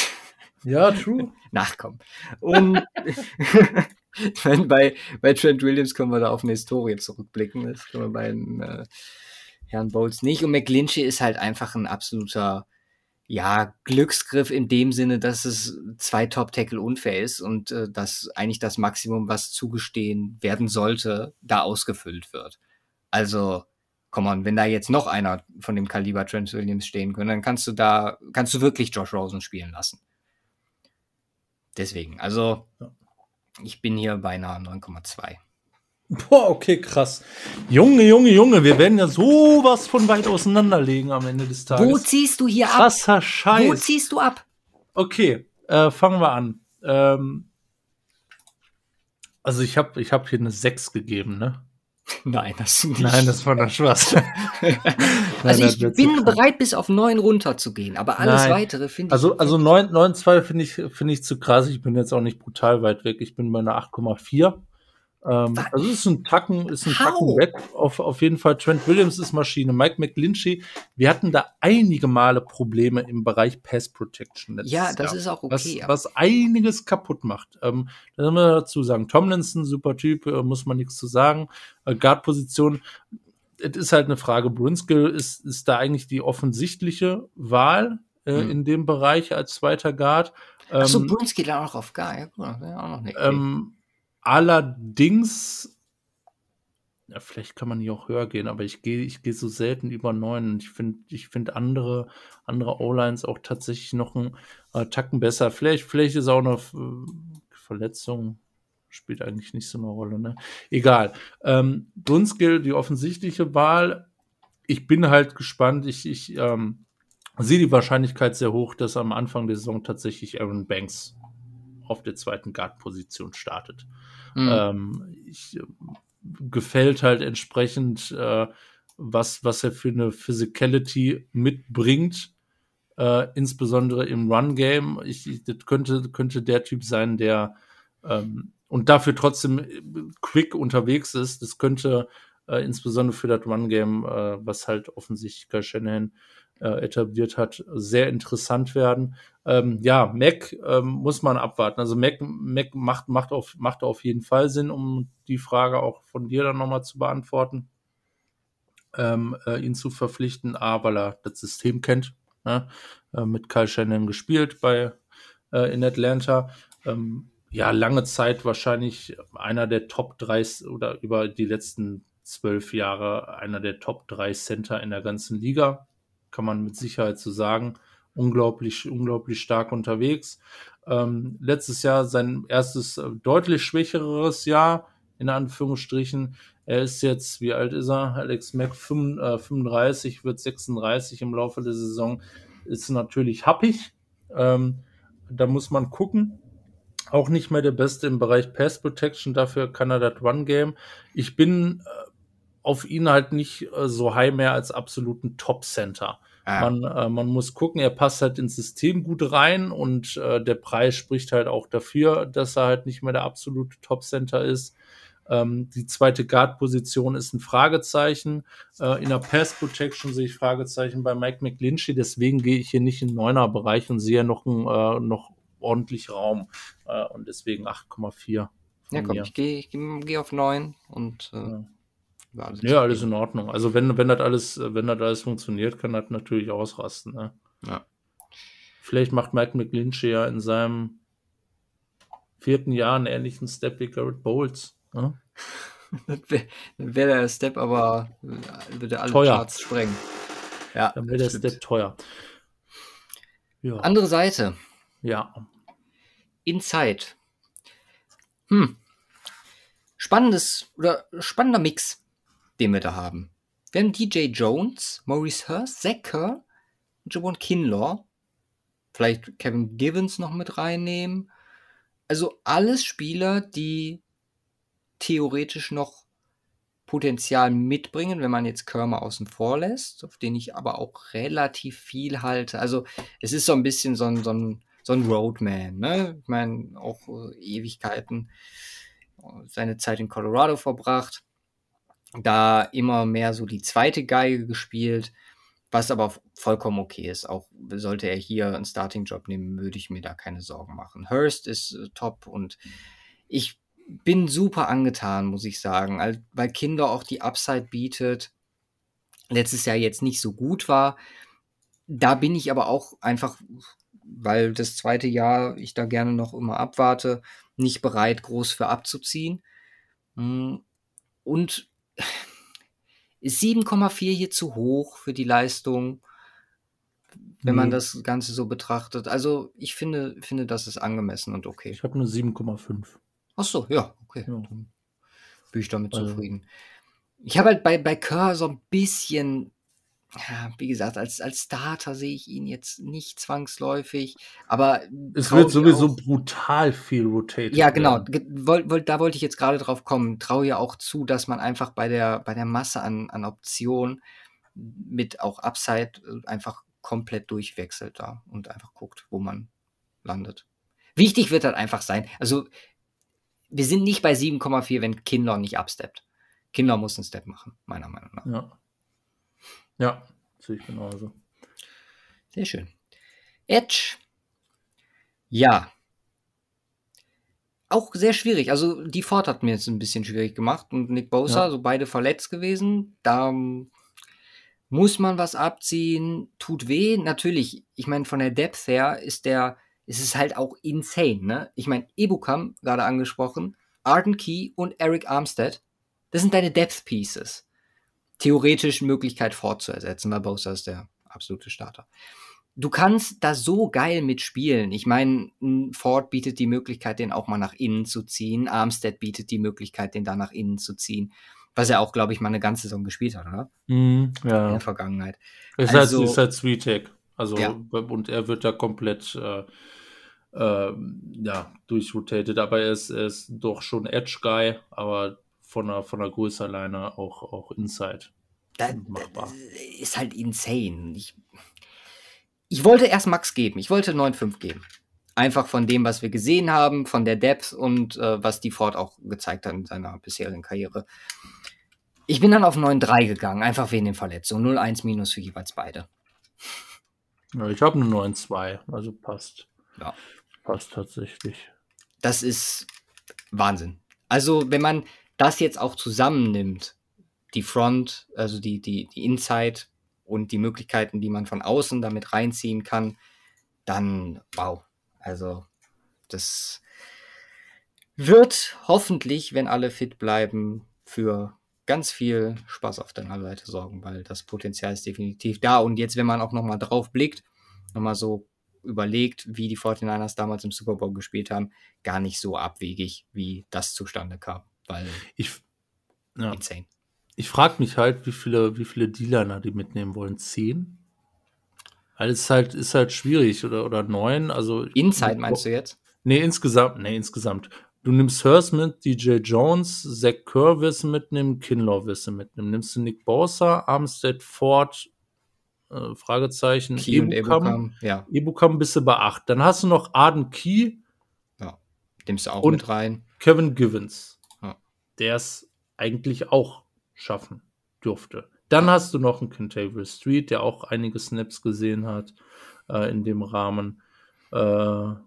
ja, true. (laughs) Nachkommen. Und (laughs) meine, bei, bei Trent Williams können wir da auf eine Historie zurückblicken. Das können wir bei den, äh, Herrn Bowles nicht. Und McGlinchey ist halt einfach ein absoluter, ja, Glücksgriff in dem Sinne, dass es zwei Top-Tackle unfair ist und äh, dass eigentlich das Maximum, was zugestehen werden sollte, da ausgefüllt wird. Also, komm on, wenn da jetzt noch einer von dem Kaliber Trent Williams stehen könnte, dann kannst du da, kannst du wirklich Josh Rosen spielen lassen. Deswegen, also ich bin hier beinahe 9,2. Boah, okay, krass. Junge, Junge, Junge, wir werden ja sowas von weit auseinanderlegen am Ende des Tages. Wo ziehst du hier Krasser ab? Krasser Scheiß. Wo ziehst du ab? Okay, äh, fangen wir an. Ähm, also ich habe ich hab hier eine 6 gegeben, ne? Nein, das nicht. Nein, das war der Spaß. (laughs) also ich bin bereit, bis auf 9 runterzugehen, aber alles Nein. weitere finde ich. Also, also 9, 9 2 finde ich, finde ich zu krass. Ich bin jetzt auch nicht brutal weit weg. Ich bin bei einer 8,4. Ähm, also es ist ein Tacken, ist ein Tacken weg. Auf, auf jeden Fall. Trent Williams ist Maschine. Mike McGlinchey, wir hatten da einige Male Probleme im Bereich Pass Protection. Ja, das Jahr, ist auch okay. Was, was einiges kaputt macht. Ähm, da müssen wir dazu sagen. Tomlinson, super Typ, äh, muss man nichts zu sagen. Äh, Guard-Position. Es ist halt eine Frage. Brunskill ist, ist da eigentlich die offensichtliche Wahl äh, hm. in dem Bereich als zweiter Guard. Ähm, Achso, Brunskill auch auf Guard. Ja, gut, auch noch nicht. Ähm, Allerdings, ja, vielleicht kann man hier auch höher gehen, aber ich gehe ich gehe so selten über neun. Ich finde ich finde andere, andere O-Lines auch tatsächlich noch einen äh, Tacken besser. Vielleicht, vielleicht ist auch eine äh, Verletzung, spielt eigentlich nicht so eine Rolle, ne? Egal. Ähm, Dunskill, die offensichtliche Wahl. Ich bin halt gespannt. Ich, ich ähm, sehe die Wahrscheinlichkeit sehr hoch, dass am Anfang der Saison tatsächlich Aaron Banks auf der zweiten Guard-Position startet. Mhm. Ähm, ich, gefällt halt entsprechend, äh, was, was er für eine Physicality mitbringt, äh, insbesondere im Run-Game. Ich, ich, das könnte, könnte der Typ sein, der ähm, und dafür trotzdem quick unterwegs ist. Das könnte äh, insbesondere für das Run-Game, äh, was halt offensichtlich Kai Shanahan äh, etabliert hat, sehr interessant werden. Ähm, ja, Mac ähm, muss man abwarten. Also Mac, Mac macht, macht, auf, macht auf jeden Fall Sinn, um die Frage auch von dir dann nochmal zu beantworten, ähm, äh, ihn zu verpflichten. A, weil er das System kennt, ne? äh, mit Kyle Shannon gespielt bei äh, in Atlanta. Ähm, ja, lange Zeit wahrscheinlich einer der Top 3 oder über die letzten zwölf Jahre einer der Top 3 Center in der ganzen Liga. Kann man mit Sicherheit so sagen. Unglaublich, unglaublich stark unterwegs. Ähm, letztes Jahr sein erstes äh, deutlich schwächeres Jahr, in Anführungsstrichen. Er ist jetzt, wie alt ist er? Alex Mack, 35, äh, wird 36 im Laufe der Saison. Ist natürlich happig. Ähm, da muss man gucken. Auch nicht mehr der Beste im Bereich Pass Protection, dafür kann er das One-Game. Ich bin äh, auf ihn halt nicht äh, so high mehr als absoluten Top-Center. Ah. Man, äh, man muss gucken, er passt halt ins System gut rein und äh, der Preis spricht halt auch dafür, dass er halt nicht mehr der absolute Top-Center ist. Ähm, die zweite Guard-Position ist ein Fragezeichen. Äh, in der Pass-Protection sehe ich Fragezeichen bei Mike McGlinchey, deswegen gehe ich hier nicht in Neuner-Bereich und sehe noch, ein, äh, noch ordentlich Raum äh, und deswegen 8,4. Ja, komm, mir. ich gehe ich geh auf 9 und äh, ja. Ja, alles, ja, alles in Ordnung. Also wenn, wenn das alles, wenn das alles funktioniert, kann das natürlich ausrasten. Ne? Ja. Vielleicht macht Mike McGlinchey ja in seinem vierten Jahr einen ähnlichen Step wie Garrett Bowles. Ne? (laughs) dann wäre wär der Step aber würde alle teuer. Charts sprengen. Ja, dann wäre der stimmt. Step teuer. Ja. Andere Seite. Ja. Inside. Hm. Spannendes oder spannender Mix den wir da haben. Wir haben DJ Jones, Maurice Hurst, Zach Kerr und Kinlaw. Vielleicht Kevin Givens noch mit reinnehmen. Also alles Spieler, die theoretisch noch Potenzial mitbringen, wenn man jetzt Körmer außen vor lässt, auf den ich aber auch relativ viel halte. Also es ist so ein bisschen so ein, so ein, so ein Roadman, ne? Ich meine, auch Ewigkeiten seine Zeit in Colorado verbracht da immer mehr so die zweite Geige gespielt, was aber vollkommen okay ist. Auch sollte er hier einen Starting-Job nehmen, würde ich mir da keine Sorgen machen. Hurst ist äh, top und ich bin super angetan, muss ich sagen, weil Kinder auch die Upside bietet. Letztes Jahr jetzt nicht so gut war. Da bin ich aber auch einfach, weil das zweite Jahr ich da gerne noch immer abwarte, nicht bereit, groß für abzuziehen. Hm, und ist 7,4 hier zu hoch für die Leistung, wenn man das Ganze so betrachtet? Also ich finde, finde, das ist angemessen und okay. Ich habe nur 7,5. Ach so, ja, okay. Ja. Dann bin ich damit also. zufrieden. Ich habe halt bei, bei Kerr so ein bisschen ja, wie gesagt, als, als Starter sehe ich ihn jetzt nicht zwangsläufig, aber. Es wird sowieso auch, brutal viel rotated. Ja, genau. Woll, woll, da wollte ich jetzt gerade drauf kommen. Traue ja auch zu, dass man einfach bei der, bei der Masse an, an Optionen mit auch Upside äh, einfach komplett durchwechselt da und einfach guckt, wo man landet. Wichtig wird halt einfach sein, also wir sind nicht bei 7,4, wenn Kinder nicht absteppt. Kinder muss einen Step machen, meiner Meinung nach. Ja. Ja, sehe ich genauso. Sehr schön. Edge. Ja. Auch sehr schwierig. Also die Ford hat mir jetzt ein bisschen schwierig gemacht und Nick Bosa, ja. so beide verletzt gewesen. Da muss man was abziehen. Tut weh. Natürlich, ich meine, von der Depth her ist der, ist es halt auch insane, ne? Ich meine, Ebukam, gerade angesprochen, Arden Key und Eric Armstead, das sind deine Depth Pieces theoretisch Möglichkeit fortzuersetzen, weil Bosa ist der absolute Starter. Du kannst da so geil mitspielen. Ich meine, Ford bietet die Möglichkeit, den auch mal nach innen zu ziehen. Armstead bietet die Möglichkeit, den da nach innen zu ziehen. Was er auch, glaube ich, mal eine ganze Saison gespielt hat, oder? Mm, ja. In der Vergangenheit. Ist halt- also, halt, ist halt Sweet Tech. Also, ja. und er wird da komplett äh, äh, ja, durchrotated. Aber er ist, er ist doch schon Edge-Guy, aber von der, von der Größe alleine auch, auch Inside. Da, machbar. ist halt insane. Ich, ich wollte erst Max geben. Ich wollte 9,5 geben. Einfach von dem, was wir gesehen haben, von der Depth und äh, was die Ford auch gezeigt hat in seiner bisherigen Karriere. Ich bin dann auf 9,3 gegangen, einfach wegen den Verletzungen. 0,1 minus für jeweils beide. Ja, ich habe eine 9,2, also passt. Ja. Passt tatsächlich. Das ist Wahnsinn. Also, wenn man das jetzt auch zusammennimmt, die Front, also die, die, die Inside und die Möglichkeiten, die man von außen damit reinziehen kann, dann wow. Also das wird hoffentlich, wenn alle fit bleiben, für ganz viel Spaß auf deiner Seite sorgen, weil das Potenzial ist definitiv da. Und jetzt, wenn man auch nochmal drauf blickt, nochmal so überlegt, wie die 49ers damals im Super Bowl gespielt haben, gar nicht so abwegig, wie das zustande kam. Weil ich, ja. insane. Ich frage mich halt, wie viele, wie viele D-Liner die mitnehmen wollen. Zehn? Weil es halt, ist halt schwierig oder, oder neun. Also, Inside meinst du jetzt? Nee, insgesamt, nee, insgesamt. Du nimmst Hurst mit, DJ Jones, Zach Kerr wirst du mitnehmen, Kinlaw wirst du mitnehmen. Nimmst du Nick Bosa, Armstead, Ford, äh, Fragezeichen, Key Ebukam, ja. Ebukam bist du bei 8. Dann hast du noch Arden Key. Ja, nimmst du auch mit rein. Kevin Givens. Der es eigentlich auch schaffen dürfte. Dann hast du noch einen Kentavre Street, der auch einige Snaps gesehen hat äh, in dem Rahmen. Äh, ja,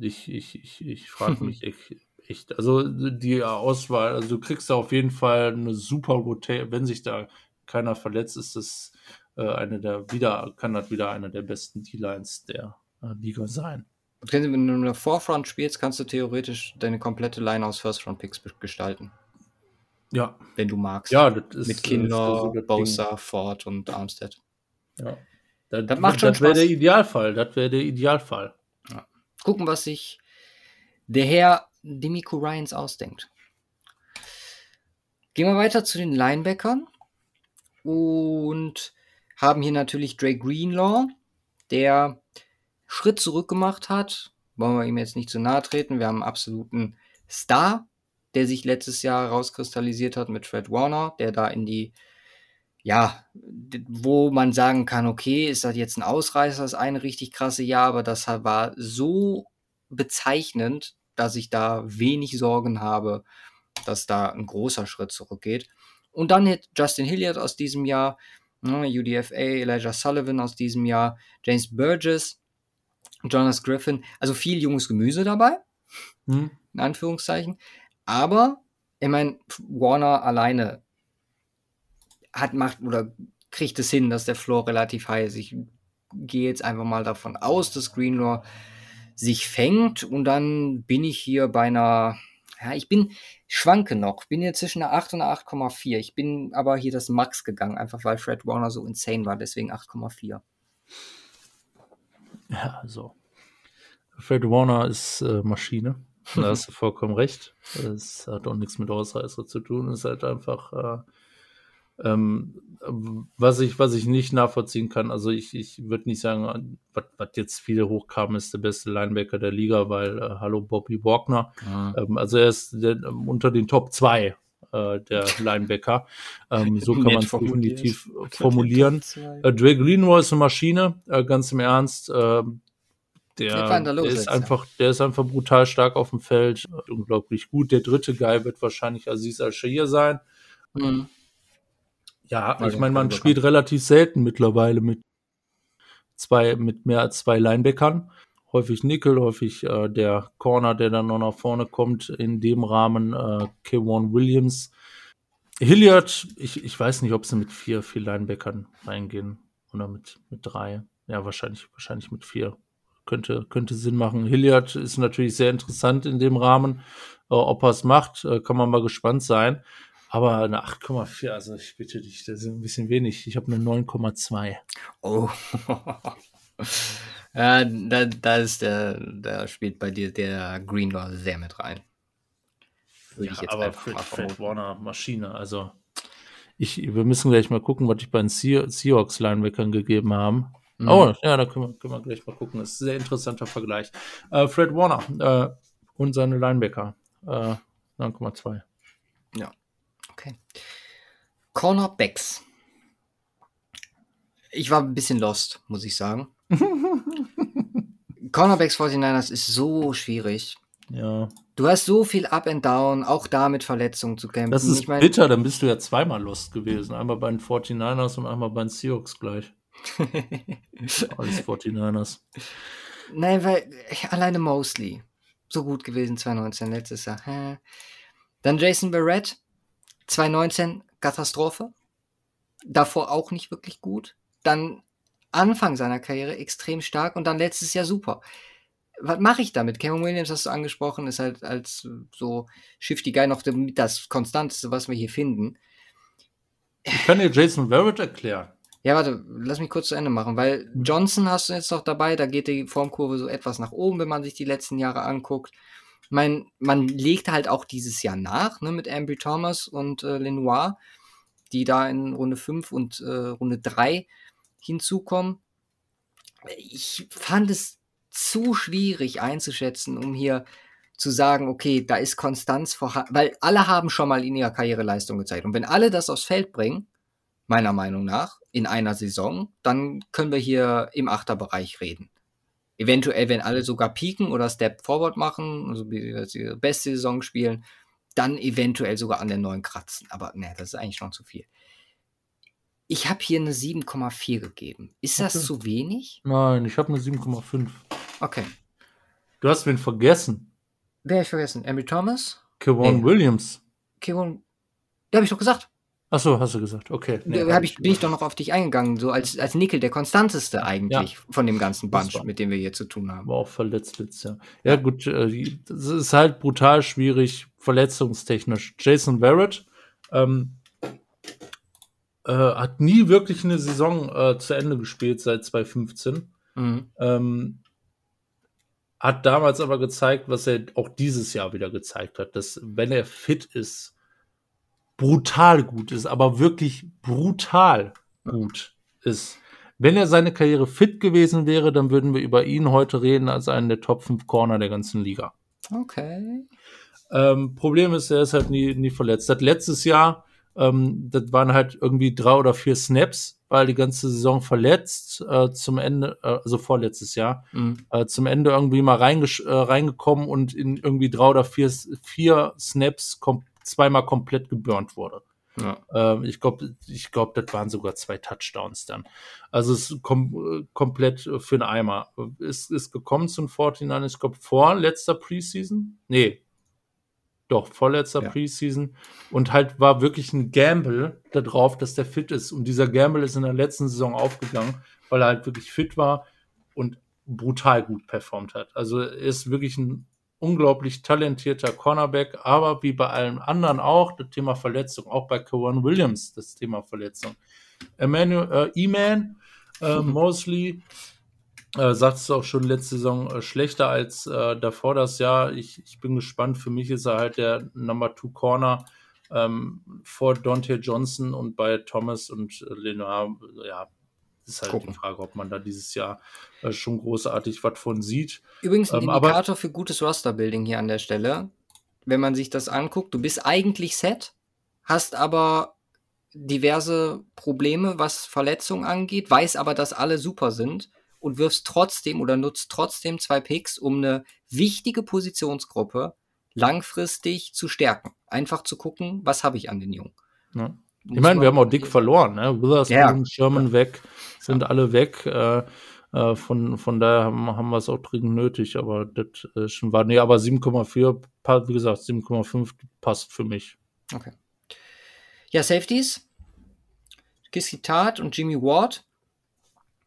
ich, ich, ich, ich frage (laughs) mich echt, echt, also die Auswahl, also du kriegst da auf jeden Fall eine super Rotation, wenn sich da keiner verletzt, ist das äh, eine der wieder, kann das wieder einer der besten D-Lines der äh, Liga sein. Wenn du in der Forefront spielst, kannst du theoretisch deine komplette Line aus First-Round-Picks gestalten. Ja. Wenn du magst. Ja, das ist. Mit Kinder, Bosa, Ford und Armstead. Ja. Das, das macht schon Das wäre der Idealfall. Das wäre der Idealfall. Ja. Gucken, was sich der Herr Demico Ryans ausdenkt. Gehen wir weiter zu den Linebackern und haben hier natürlich Drake Greenlaw, der Schritt zurück gemacht hat. Wollen wir ihm jetzt nicht zu nahe treten. Wir haben einen absoluten Star, der sich letztes Jahr rauskristallisiert hat mit Fred Warner, der da in die, ja, wo man sagen kann, okay, ist das jetzt ein Ausreißer, das eine richtig krasse Jahr, aber das war so bezeichnend, dass ich da wenig Sorgen habe, dass da ein großer Schritt zurückgeht. Und dann hat Justin Hilliard aus diesem Jahr, ne, UDFA, Elijah Sullivan aus diesem Jahr, James Burgess, Jonas Griffin, also viel junges Gemüse dabei, hm. in Anführungszeichen. Aber, ich meine, Warner alleine hat, macht oder kriegt es hin, dass der Floor relativ high ist. Ich gehe jetzt einfach mal davon aus, dass Greenlaw sich fängt und dann bin ich hier bei einer ja, ich bin, schwanke noch. Bin hier zwischen einer 8 und einer 8,4. Ich bin aber hier das Max gegangen, einfach weil Fred Warner so insane war, deswegen 8,4. Ja, also. Fred Warner ist äh, Maschine. (laughs) Da hast du vollkommen recht. Es hat auch nichts mit Ausreißer zu tun. Es ist halt einfach äh, ähm, was, ich, was ich nicht nachvollziehen kann, also ich, ich würde nicht sagen, was, jetzt viele hochkamen, ist der beste Linebacker der Liga, weil äh, hallo Bobby Wagner. Mhm. Ähm, also er ist der, unter den Top 2 äh, der Linebacker. Ähm, so kann man es definitiv (laughs) formulieren. Äh, Dre Greenway ist eine Maschine, äh, ganz im Ernst. Äh, der, der, ist einfach, der ist einfach brutal stark auf dem Feld, unglaublich gut. Der dritte Guy wird wahrscheinlich Aziz Al-Shahir sein. Mhm. Ja, also ich meine, man spielt relativ selten mittlerweile mit zwei, mit mehr als zwei Linebackern. Häufig Nickel, häufig äh, der Corner, der dann noch nach vorne kommt. In dem Rahmen äh, Kevon Williams. Hilliard, ich, ich weiß nicht, ob sie mit vier, vier Linebackern reingehen oder mit, mit drei. Ja, wahrscheinlich, wahrscheinlich mit vier. Könnte, könnte Sinn machen. Hilliard ist natürlich sehr interessant in dem Rahmen. Äh, ob er es macht, äh, kann man mal gespannt sein. Aber eine 8,4, also ich bitte dich, das ist ein bisschen wenig. Ich habe eine 9,2. Oh. (laughs) ja, da, da ist der, da spielt bei dir der Greenlaw sehr mit rein. Würde ja, ich jetzt aber Fred, Fred Warner Maschine, also ich, wir müssen gleich mal gucken, was ich bei den Seahawks Linebackern gegeben haben. Mhm. Oh, ja, da können wir, können wir gleich mal gucken. Das ist ein sehr interessanter Vergleich. Äh, Fred Warner äh, und seine Linebacker. Äh, 9,2. Ja. Okay. Cornerbacks. Ich war ein bisschen lost, muss ich sagen. (laughs) Cornerbacks 49ers ist so schwierig. Ja. Du hast so viel Up and Down, auch da mit Verletzungen zu kämpfen. Das ist ich mein, bitter, dann bist du ja zweimal lost gewesen. Einmal bei den 49ers und einmal bei den Seahawks gleich. (laughs) Alles 49ers. Nein, weil alleine Mosley so gut gewesen 2019 letztes Jahr. Dann Jason Barrett, 2019 Katastrophe. davor auch nicht wirklich gut. Dann Anfang seiner Karriere extrem stark und dann letztes Jahr super. Was mache ich damit? Kevin Williams hast du angesprochen, ist halt als so Shifty Guy noch das Konstanteste, was wir hier finden. Ich kann dir Jason Verrett erklären. Ja, warte, lass mich kurz zu Ende machen, weil hm. Johnson hast du jetzt noch dabei, da geht die Formkurve so etwas nach oben, wenn man sich die letzten Jahre anguckt. Ich meine, man legt halt auch dieses Jahr nach, ne, mit Ambry Thomas und äh, Lenoir, die da in Runde 5 und äh, Runde 3 hinzukommen. Ich fand es zu schwierig einzuschätzen, um hier zu sagen, okay, da ist Konstanz vorhanden, weil alle haben schon mal in ihrer Karriere Leistung gezeigt. Und wenn alle das aufs Feld bringen, meiner Meinung nach, in einer Saison, dann können wir hier im Achterbereich reden. Eventuell, wenn alle sogar pieken oder Step Forward machen, also die beste Saison spielen, dann eventuell sogar an der neuen kratzen. Aber ne, das ist eigentlich schon zu viel. Ich habe hier eine 7,4 gegeben. Ist das okay. zu wenig? Nein, ich habe eine 7,5. Okay. Du hast wen vergessen. Wer habe ich vergessen? Amy Thomas? Kevon hey. Williams. Kevon. Der habe ich doch gesagt. Ach so, hast du gesagt. Okay. Nee, hab ich, bin ich doch noch auf dich eingegangen, so als, als Nickel, der konstanteste eigentlich ja. von dem ganzen Bunch, mit dem wir hier zu tun haben. War auch verletzt letztes Jahr. Ja, ja. gut, äh, das ist halt brutal schwierig, verletzungstechnisch. Jason Verrett ähm, äh, hat nie wirklich eine Saison äh, zu Ende gespielt seit 2015. Mhm. Ähm, hat damals aber gezeigt, was er auch dieses Jahr wieder gezeigt hat, dass wenn er fit ist, brutal gut ist, aber wirklich brutal gut ist. Wenn er seine Karriere fit gewesen wäre, dann würden wir über ihn heute reden als einen der Top 5 Corner der ganzen Liga. Okay. Ähm, Problem ist, er ist halt nie, nie verletzt. Seit letztes Jahr, ähm, das waren halt irgendwie drei oder vier Snaps, weil die ganze Saison verletzt, äh, zum Ende, äh, also vorletztes Jahr, mhm. äh, zum Ende irgendwie mal äh, reingekommen und in irgendwie drei oder vier, vier Snaps komplett zweimal komplett geburnt wurde. Ja. Ähm, ich glaube, ich glaube, das waren sogar zwei Touchdowns dann. Also es kom komplett für einen Eimer. Ist, ist gekommen zum 49 ich glaube, vor letzter Preseason. Nee. Doch, vorletzter ja. Preseason. Und halt war wirklich ein Gamble darauf, dass der fit ist. Und dieser Gamble ist in der letzten Saison aufgegangen, weil er halt wirklich fit war und brutal gut performt hat. Also er ist wirklich ein unglaublich talentierter Cornerback, aber wie bei allen anderen auch, das Thema Verletzung, auch bei Kawan Williams, das Thema Verletzung. Emmanuel, äh, E-Man, äh, (laughs) Mosley, äh, sagt es auch schon letzte Saison äh, schlechter als äh, davor das Jahr. Ich, ich bin gespannt. Für mich ist er halt der Number Two Corner ähm, vor Dante Johnson und bei Thomas und äh, Lenoir. Ja, ist halt Gucken. die Frage, ob man da dieses Jahr äh, schon großartig was von sieht. Übrigens ein ähm, Indikator für gutes Roster-Building hier an der Stelle. Wenn man sich das anguckt, du bist eigentlich set, hast aber diverse Probleme, was Verletzungen angeht, weiß aber, dass alle super sind und wirfst trotzdem oder nutzt trotzdem zwei Picks, um eine wichtige Positionsgruppe langfristig zu stärken. Einfach zu gucken, was habe ich an den Jungen. Ja. Ich meine, wir haben auch dick verloren, ne? Witherspoon, ja. Sherman weg, sind ja. alle weg. Äh, äh, von, von daher haben, haben wir es auch dringend nötig, aber das äh, schon war. Nee, aber 7,4, wie gesagt, 7,5 passt für mich. Okay. Ja, Safeties. Kissy Tart und Jimmy Ward.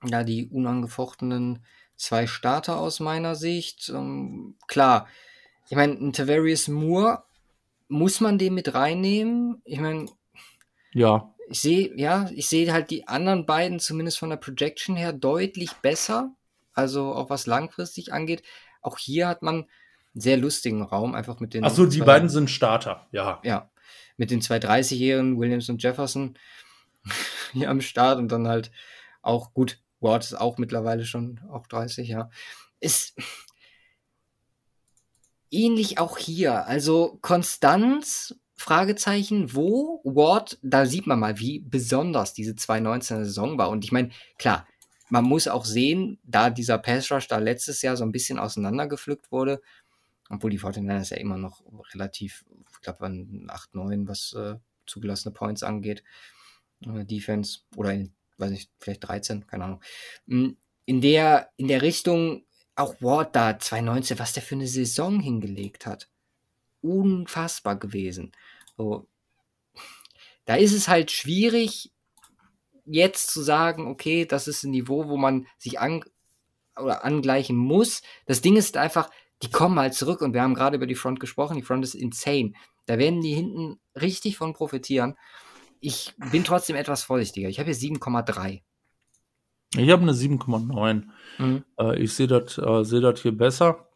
Ja, die unangefochtenen zwei Starter aus meiner Sicht. Ähm, klar, ich meine, ein Tavarius Moore, muss man den mit reinnehmen? Ich meine, ja. Ich sehe, ja, ich sehe halt die anderen beiden zumindest von der Projection her deutlich besser. Also auch was langfristig angeht. Auch hier hat man einen sehr lustigen Raum, einfach mit den. Achso, die beiden sind Starter, ja. Ja. Mit den zwei 30-Jährigen, Williams und Jefferson, (laughs) hier am Start und dann halt auch gut. Ward ist auch mittlerweile schon auch 30, ja. Ist ähnlich auch hier. Also Konstanz Fragezeichen, wo Ward, da sieht man mal, wie besonders diese 2019er Saison war. Und ich meine, klar, man muss auch sehen, da dieser Pass Rush da letztes Jahr so ein bisschen auseinandergepflückt wurde, obwohl die 49ers ja immer noch relativ, ich glaube, an 8, 9, was äh, zugelassene Points angeht, äh, Defense, oder in, weiß ich, vielleicht 13, keine Ahnung. Hm, in der, in der Richtung, auch Ward da 2019, was der für eine Saison hingelegt hat unfassbar gewesen. So. Da ist es halt schwierig, jetzt zu sagen, okay, das ist ein Niveau, wo man sich an oder angleichen muss. Das Ding ist einfach, die kommen halt zurück und wir haben gerade über die Front gesprochen. Die Front ist insane. Da werden die hinten richtig von profitieren. Ich bin trotzdem etwas vorsichtiger. Ich habe hier 7,3. Ich habe eine 7,9. Mhm. Äh, ich sehe das äh, seh hier besser.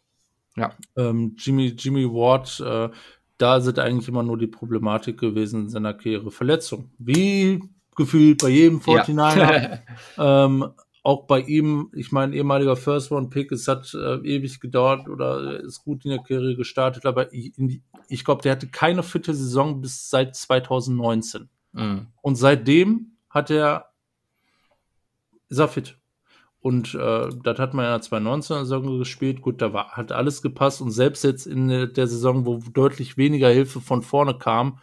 Ja. Ähm, Jimmy, Jimmy Ward, äh, da sind eigentlich immer nur die Problematik gewesen in seiner Karriere. Verletzung. Wie gefühlt bei jedem 49er. Ja. (laughs) ähm, auch bei ihm, ich meine, ehemaliger First-Round-Pick, es hat äh, ewig gedauert oder ist gut in der Karriere gestartet, aber ich, ich glaube, der hatte keine fitte Saison bis seit 2019. Mhm. Und seitdem hat er, ist er fit. Und äh, das hat man in der 2019-Saison gespielt. Gut, da war, hat alles gepasst. Und selbst jetzt in der Saison, wo deutlich weniger Hilfe von vorne kam,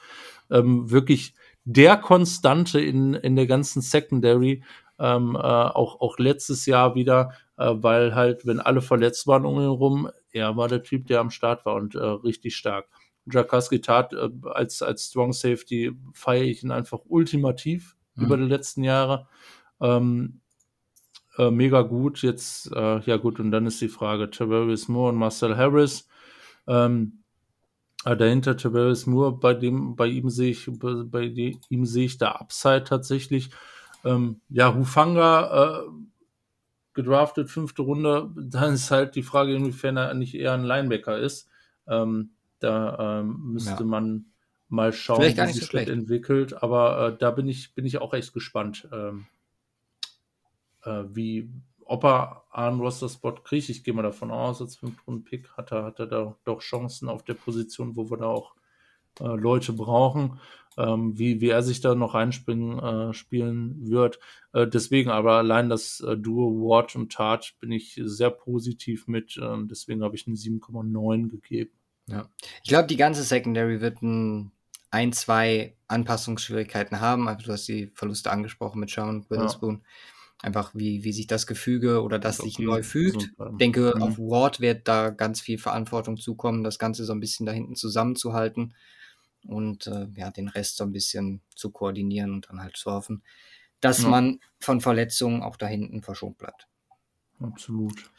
ähm, wirklich der Konstante in, in der ganzen Secondary, ähm, äh, auch, auch letztes Jahr wieder, äh, weil halt, wenn alle verletzt waren um ihn rum, er war der Typ, der am Start war und äh, richtig stark. Jakaski tat äh, als, als Strong Safety feiere ich ihn einfach ultimativ mhm. über die letzten Jahre. Ähm, äh, mega gut. Jetzt, äh, ja gut, und dann ist die Frage, Tavares Moore und Marcel Harris. Ähm, äh, dahinter Tavares Moore, bei dem, bei ihm sehe ich, bei, bei ihm sehe ich da Upside tatsächlich. Ähm, ja, Hufanga äh, gedraftet, fünfte Runde, dann ist halt die Frage, inwiefern er nicht eher ein Linebacker ist. Ähm, da ähm, müsste ja. man mal schauen, wie sich so das entwickelt. Aber äh, da bin ich, bin ich auch echt gespannt, ähm, äh, wie, ob er einen Roster-Spot kriegt. Ich gehe mal davon aus, als Fünf-Runden-Pick hat er, hat er da doch Chancen auf der Position, wo wir da auch äh, Leute brauchen ähm, wie, wie er sich da noch reinspringen äh, spielen wird. Äh, deswegen aber allein das äh, Duo Ward und Tat bin ich sehr positiv mit. Äh, deswegen habe ich eine 7,9 gegeben. Ja. Ich glaube, die ganze Secondary wird ein, ein, zwei Anpassungsschwierigkeiten haben. Also du hast die Verluste angesprochen mit Sean Witherspoon. Ja. Einfach wie, wie sich das Gefüge oder das sich neu fügt. Ich denke, mhm. auf Ward wird da ganz viel Verantwortung zukommen, das Ganze so ein bisschen da hinten zusammenzuhalten und äh, ja, den Rest so ein bisschen zu koordinieren und dann halt zu hoffen, dass ja. man von Verletzungen auch da hinten verschont bleibt. Absolut.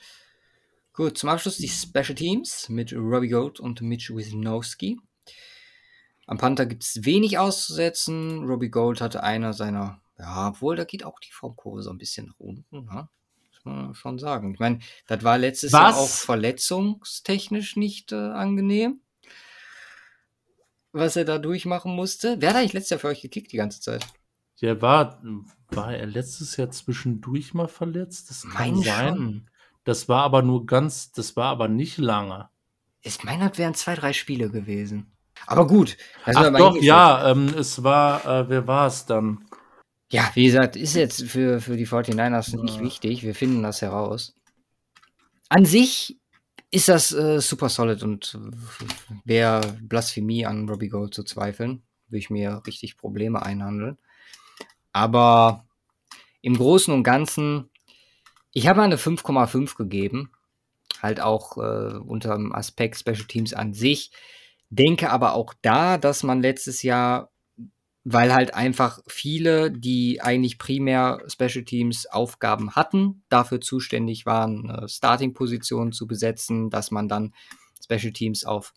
Gut, zum Abschluss die Special Teams mit Robbie Gold und Mitch Wisnowski. Am Panther gibt es wenig auszusetzen. Robbie Gold hatte einer seiner, ja, obwohl da geht auch die Formkurve so ein bisschen nach unten, ne? muss man schon sagen. Ich meine, das war letztes Was? Jahr auch verletzungstechnisch nicht äh, angenehm was er da durchmachen musste. Wer hat eigentlich letztes Jahr für euch gekickt die ganze Zeit? Der war, war er letztes Jahr zwischendurch mal verletzt? Das kann mein sein. Schon. Das war aber nur ganz, das war aber nicht lange. Ich meine, das wären zwei, drei Spiele gewesen. Aber gut. Ach doch, ja, ähm, es war, äh, wer war es dann? Ja, wie gesagt, ist jetzt für, für die 49ers nicht wichtig. Wir finden das heraus. An sich ist das äh, super solid und wäre Blasphemie an Robbie Gold zu zweifeln, würde ich mir richtig Probleme einhandeln. Aber im Großen und Ganzen, ich habe mal eine 5,5 gegeben, halt auch äh, unter dem Aspekt Special Teams an sich. Denke aber auch da, dass man letztes Jahr weil halt einfach viele, die eigentlich primär Special Teams Aufgaben hatten, dafür zuständig waren, Starting-Positionen zu besetzen, dass man dann Special Teams auf,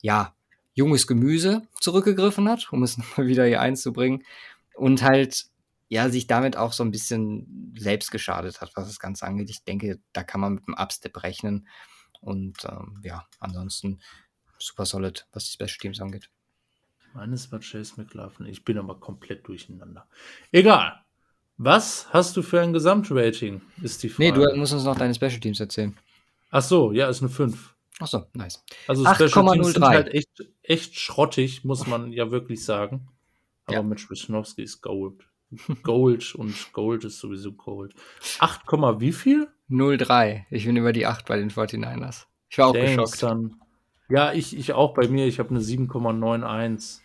ja, junges Gemüse zurückgegriffen hat, um es (laughs) nochmal wieder hier einzubringen. Und halt, ja, sich damit auch so ein bisschen selbst geschadet hat, was das Ganze angeht. Ich denke, da kann man mit einem Upstep rechnen. Und ähm, ja, ansonsten super solid, was die Special Teams angeht. Meines war Chase McLaughlin. Ich bin aber komplett durcheinander. Egal. Was hast du für ein Gesamtrating? Ist die Frage. Nee, du musst uns noch deine Special Teams erzählen. Ach so, ja, ist eine 5. Ach so, nice. Also Special Teams sind halt echt, echt schrottig, muss man ja wirklich sagen. Aber ja. mit Wisnowski ist Gold. Gold und Gold ist sowieso Gold. 8, wie viel? 0,3. Ich bin über die 8 bei den 49ers. Ich war auch Dang, geschockt. Son. Ja, ich, ich auch bei mir. Ich habe eine 7,91.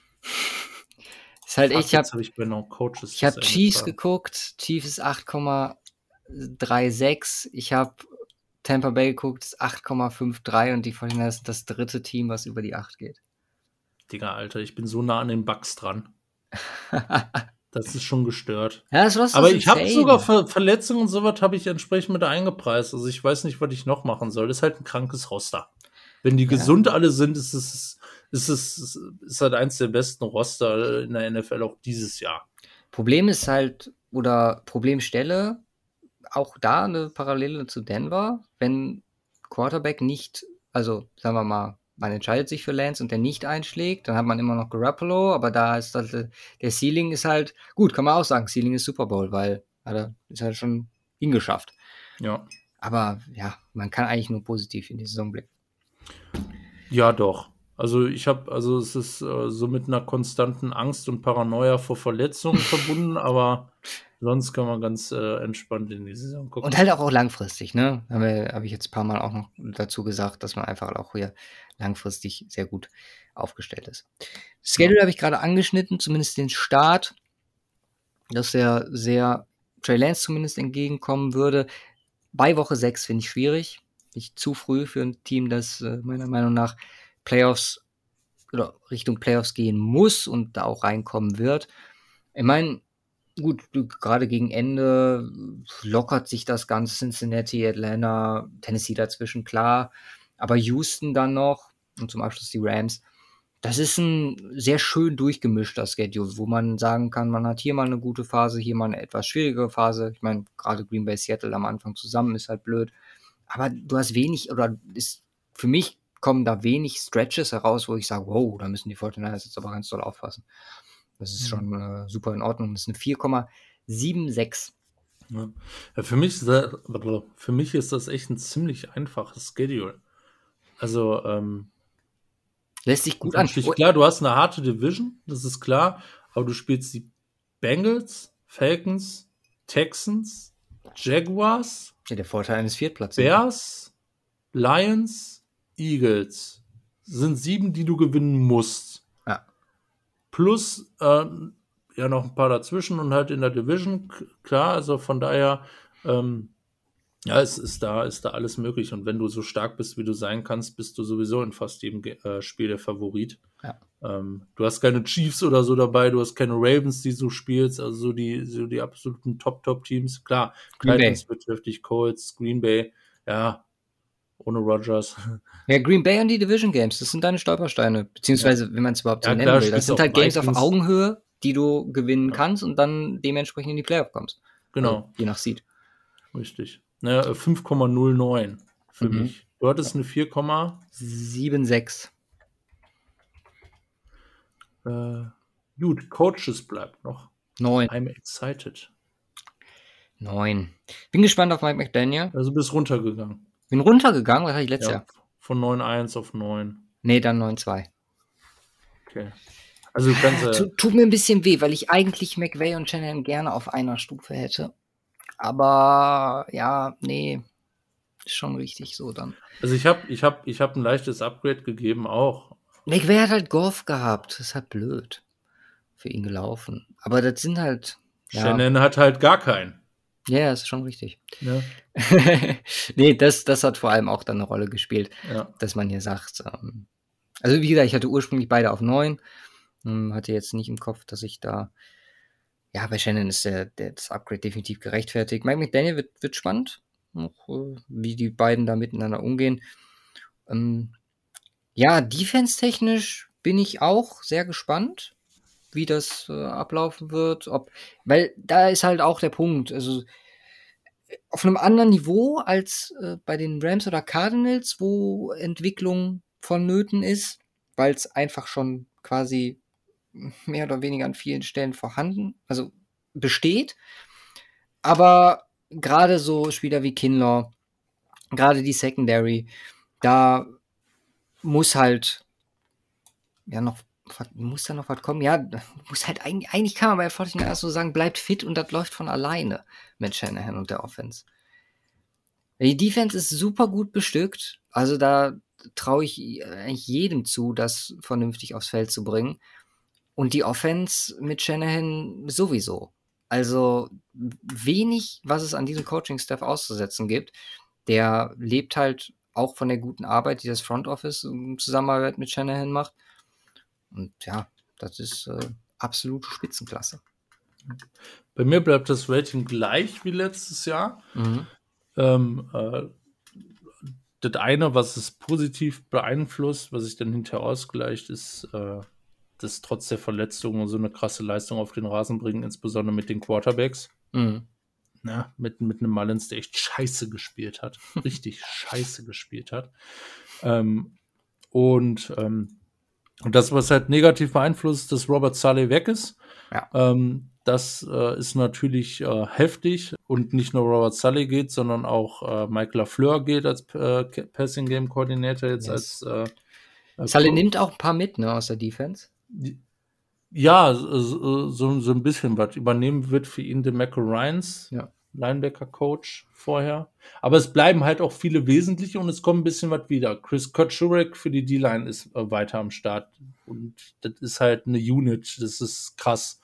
Ist halt echt, ich habe hab ich bei no Coaches. Ich habe Chiefs geguckt. Chiefs ist 8,36. Ich habe Tampa Bay geguckt, ist 8,53 und die 49 sind das dritte Team, was über die 8 geht. Digga, Alter, ich bin so nah an den Bugs dran. (laughs) das ist schon gestört. Ja, das Roster Aber ich habe sogar Ver Verletzungen und sowas habe ich entsprechend mit eingepreist. Also ich weiß nicht, was ich noch machen soll. Das ist halt ein krankes Roster. Wenn die gesund alle sind, ist es, ist es ist halt eins der besten Roster in der NFL auch dieses Jahr. Problem ist halt, oder Problemstelle, auch da eine Parallele zu Denver, wenn Quarterback nicht, also sagen wir mal, man entscheidet sich für Lance und der nicht einschlägt, dann hat man immer noch Garoppolo, aber da ist das, der Ceiling ist halt, gut, kann man auch sagen, Ceiling ist Super Bowl, weil hat er ist halt schon hingeschafft. Ja. Aber ja, man kann eigentlich nur positiv in die Saison blicken. Ja, doch. Also ich habe, also es ist äh, so mit einer konstanten Angst und Paranoia vor Verletzungen (laughs) verbunden, aber sonst kann man ganz äh, entspannt in die Saison gucken. Und halt auch, auch langfristig, ne? Habe hab ich jetzt ein paar Mal auch noch dazu gesagt, dass man einfach auch hier langfristig sehr gut aufgestellt ist. Schedule habe ich gerade angeschnitten, zumindest den Start, dass er sehr Trey Lance zumindest entgegenkommen würde. Bei Woche 6 finde ich schwierig. Nicht zu früh für ein Team, das äh, meiner Meinung nach Playoffs oder Richtung Playoffs gehen muss und da auch reinkommen wird. Ich meine, gut, gerade gegen Ende lockert sich das Ganze Cincinnati, Atlanta, Tennessee dazwischen, klar. Aber Houston dann noch und zum Abschluss die Rams. Das ist ein sehr schön durchgemischter Schedule, wo man sagen kann, man hat hier mal eine gute Phase, hier mal eine etwas schwierigere Phase. Ich meine, gerade Green Bay Seattle am Anfang zusammen ist halt blöd. Aber du hast wenig, oder ist, für mich kommen da wenig Stretches heraus, wo ich sage, wow, da müssen die 49ers jetzt aber ganz doll aufpassen. Das ist Mhm. schon äh, super in Ordnung. Das ist eine 4,76. Ja. Ja, für, mich ist das, für mich ist das echt ein ziemlich einfaches Schedule. Also, ähm, Lässt sich gut an. natürlich klar, du hast eine harte Division, das ist klar, aber du spielst die Bengals, Falcons, Texans, Jaguars, Ja, der Vorteil eines Viertplatzes. Bears, Lions, Eagles. Sind sieben, die du gewinnen musst. Ja. Plus äh, ja noch ein paar dazwischen und halt in der Division, klar, also von daher, ähm, ja, es ist da, ist da alles möglich. Und wenn du so stark bist, wie du sein kannst, bist du sowieso in fast jedem äh, Spiel der Favorit. Ja. Ähm, du hast keine Chiefs oder so dabei, du hast keine Ravens, die du spielst, also so die, so die absoluten Top-Top-Teams. Klar, Green Bay. Titans betrifft dich, Colts, Green Bay, ja, ohne Rogers. (laughs) Ja, Green Bay und die Division Games, das sind deine Stolpersteine. Beziehungsweise, wenn man es überhaupt so Ja, nennen klar, will. Das sind halt Games auf. Augenhöhe, die du gewinnen Ja. kannst und dann dementsprechend in die Playoff kommst. Genau, Also, je nach Seed. richtig. Äh, 5,09 für Mhm. mich. Du hattest eine 4, 7-6. äh, gut, Coaches bleibt noch. 9. I'm excited. 9. Bin gespannt auf Mike McDaniel. Also bist runtergegangen. Bin runtergegangen, was hatte ich letztes Ja, Jahr? von 9,1 auf 9. Nee, dann 9-2. Okay. Also du kannst äh, Tut, tut mir ein bisschen weh, weil ich eigentlich McVay und Shanahan gerne auf einer Stufe hätte. Aber ja, nee, ist schon richtig so dann. also ich habe ich hab, ich hab ein leichtes Upgrade gegeben auch. McVay hat halt Golf gehabt. Das ist halt blöd für ihn gelaufen. Aber das sind halt. Ja, Shannon hat halt gar keinen. Ja das ist schon richtig. Ne? (laughs) nee, das, das hat vor allem auch dann eine Rolle gespielt, Ja. dass man hier sagt. Ähm, also, wie gesagt, ich hatte ursprünglich beide auf 9. Hm, hatte jetzt nicht im Kopf, dass ich da. Ja, bei Shannon ist der, der, das Upgrade definitiv gerechtfertigt. Mike McDaniel wird, wird spannend, noch, äh, wie die beiden da miteinander umgehen. Ähm, ja, defense-technisch bin ich auch sehr gespannt, wie das äh, ablaufen wird. Ob, weil da ist halt auch der Punkt. Also auf einem anderen Niveau als äh, bei den Rams oder Cardinals, wo Entwicklung vonnöten ist, weil es einfach schon quasi mehr oder weniger an vielen Stellen vorhanden, also besteht. Aber gerade so Spieler wie Kinlaw, gerade die Secondary, da muss halt ja noch muss da noch was kommen? Ja, (laughs) muss halt eigentlich, eigentlich kann man bei 49ers so sagen, bleibt fit und das läuft von alleine mit Shanahan und der Offense. Die Defense ist super gut bestückt. Also da traue ich eigentlich jedem zu, das vernünftig aufs Feld zu bringen. Und die Offense mit Shanahan sowieso. Also wenig, was es an diesem Coaching-Staff auszusetzen gibt. Der lebt halt auch von der guten Arbeit, die das Front Office in Zusammenarbeit mit Shanahan macht. Und ja, das ist äh, absolute Spitzenklasse. Bei mir bleibt das Rating gleich wie letztes Jahr. Mhm. Ähm, äh, das eine, was es positiv beeinflusst, was sich dann hinterher ausgleicht, ist, äh, dass trotz der Verletzungen so eine krasse Leistung auf den Rasen bringen, insbesondere mit den Quarterbacks. Mhm. Ja, mit, mit einem Mullins, der echt scheiße gespielt hat. (laughs) Richtig scheiße gespielt hat. Ähm, und, ähm, und das, was halt negativ beeinflusst, dass Robert Saleh weg ist. Ja. Ähm, das äh, ist natürlich äh, heftig und nicht nur Robert Sully geht, sondern auch äh, Mike LaFleur geht als äh, Passing Game Coordinator jetzt Yes. als äh, Sully Co- nimmt auch ein paar mit, ne, aus der Defense. Ja, so, so, ein bisschen was. Übernehmen wird für ihn DeMarco Ryans, Ja. Linebacker-Coach vorher. Aber es bleiben halt auch viele wesentliche und es kommt ein bisschen was wieder. Chris Kotschurek für die D-Line ist äh, weiter am Start. Und das ist halt eine Unit. Das ist krass.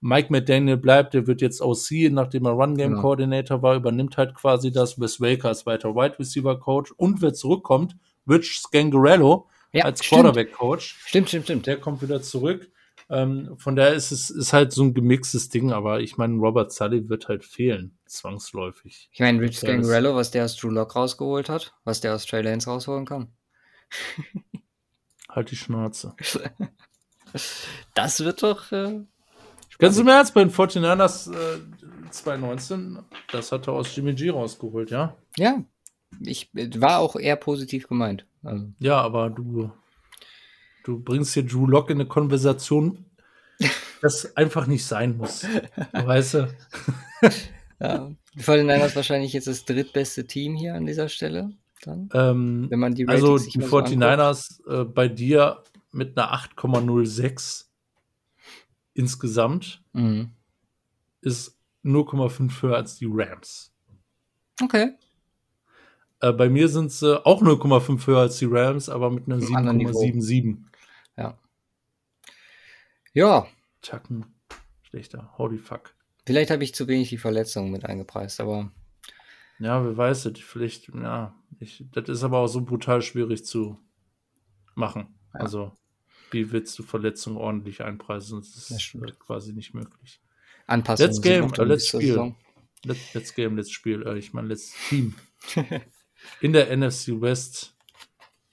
Mike McDaniel bleibt, der wird jetzt OC, nachdem er Genau. Run-Game-Coordinator war, übernimmt halt quasi das. Wes Waker ist weiter Wide Receiver-Coach. Und wer zurückkommt, Rich Scangarello Ja, als. Quarterback-Coach. Stimmt, stimmt, stimmt. Der kommt wieder zurück. Ähm, von daher ist es ist halt so ein gemixtes Ding, aber ich meine, Robert Sully wird halt fehlen, zwangsläufig. Ich meine, Rich Scangarello, was der aus Drew Lock rausgeholt hat, was der aus Trey Lance rausholen kann. (laughs) Halt die Schnauze. (laughs) Das wird doch. Äh, Ganz im Ernst, bei den 49ers äh, 2019, das hat er aus Jimmy G rausgeholt, ja? ja, ich war auch eher positiv gemeint. Also, Ja, aber du, du bringst hier Drew Lock in eine Konversation, (laughs) das einfach nicht sein muss. Weißt du? (laughs) ja, die 49ers wahrscheinlich jetzt das drittbeste Team hier an dieser Stelle. Dann, Ähm, wenn man die also Ratings die mal so anguckt. 49ers äh, bei dir mit einer 8,06 insgesamt Mhm. ist 0,5 höher als die Rams. Okay. Äh, bei mir sind sie auch 0,5 höher als die Rams, aber mit einer Einem anderen Niveau. 7,77. Ja, Tacken schlechter. Holy fuck. vielleicht habe ich zu wenig die Verletzungen mit eingepreist, aber Ja, wer weiß es. Vielleicht, ja. Ich, das ist aber auch so brutal schwierig zu machen. Ja. Also, wie willst du Verletzungen ordentlich einpreisen? Das Das ist äh, quasi nicht möglich. Anpassungen Let's game, äh, let's spiel. Saison. Let, let's Game, let's Spiel. Äh, ich meine, let's Team. (laughs) In der NFC West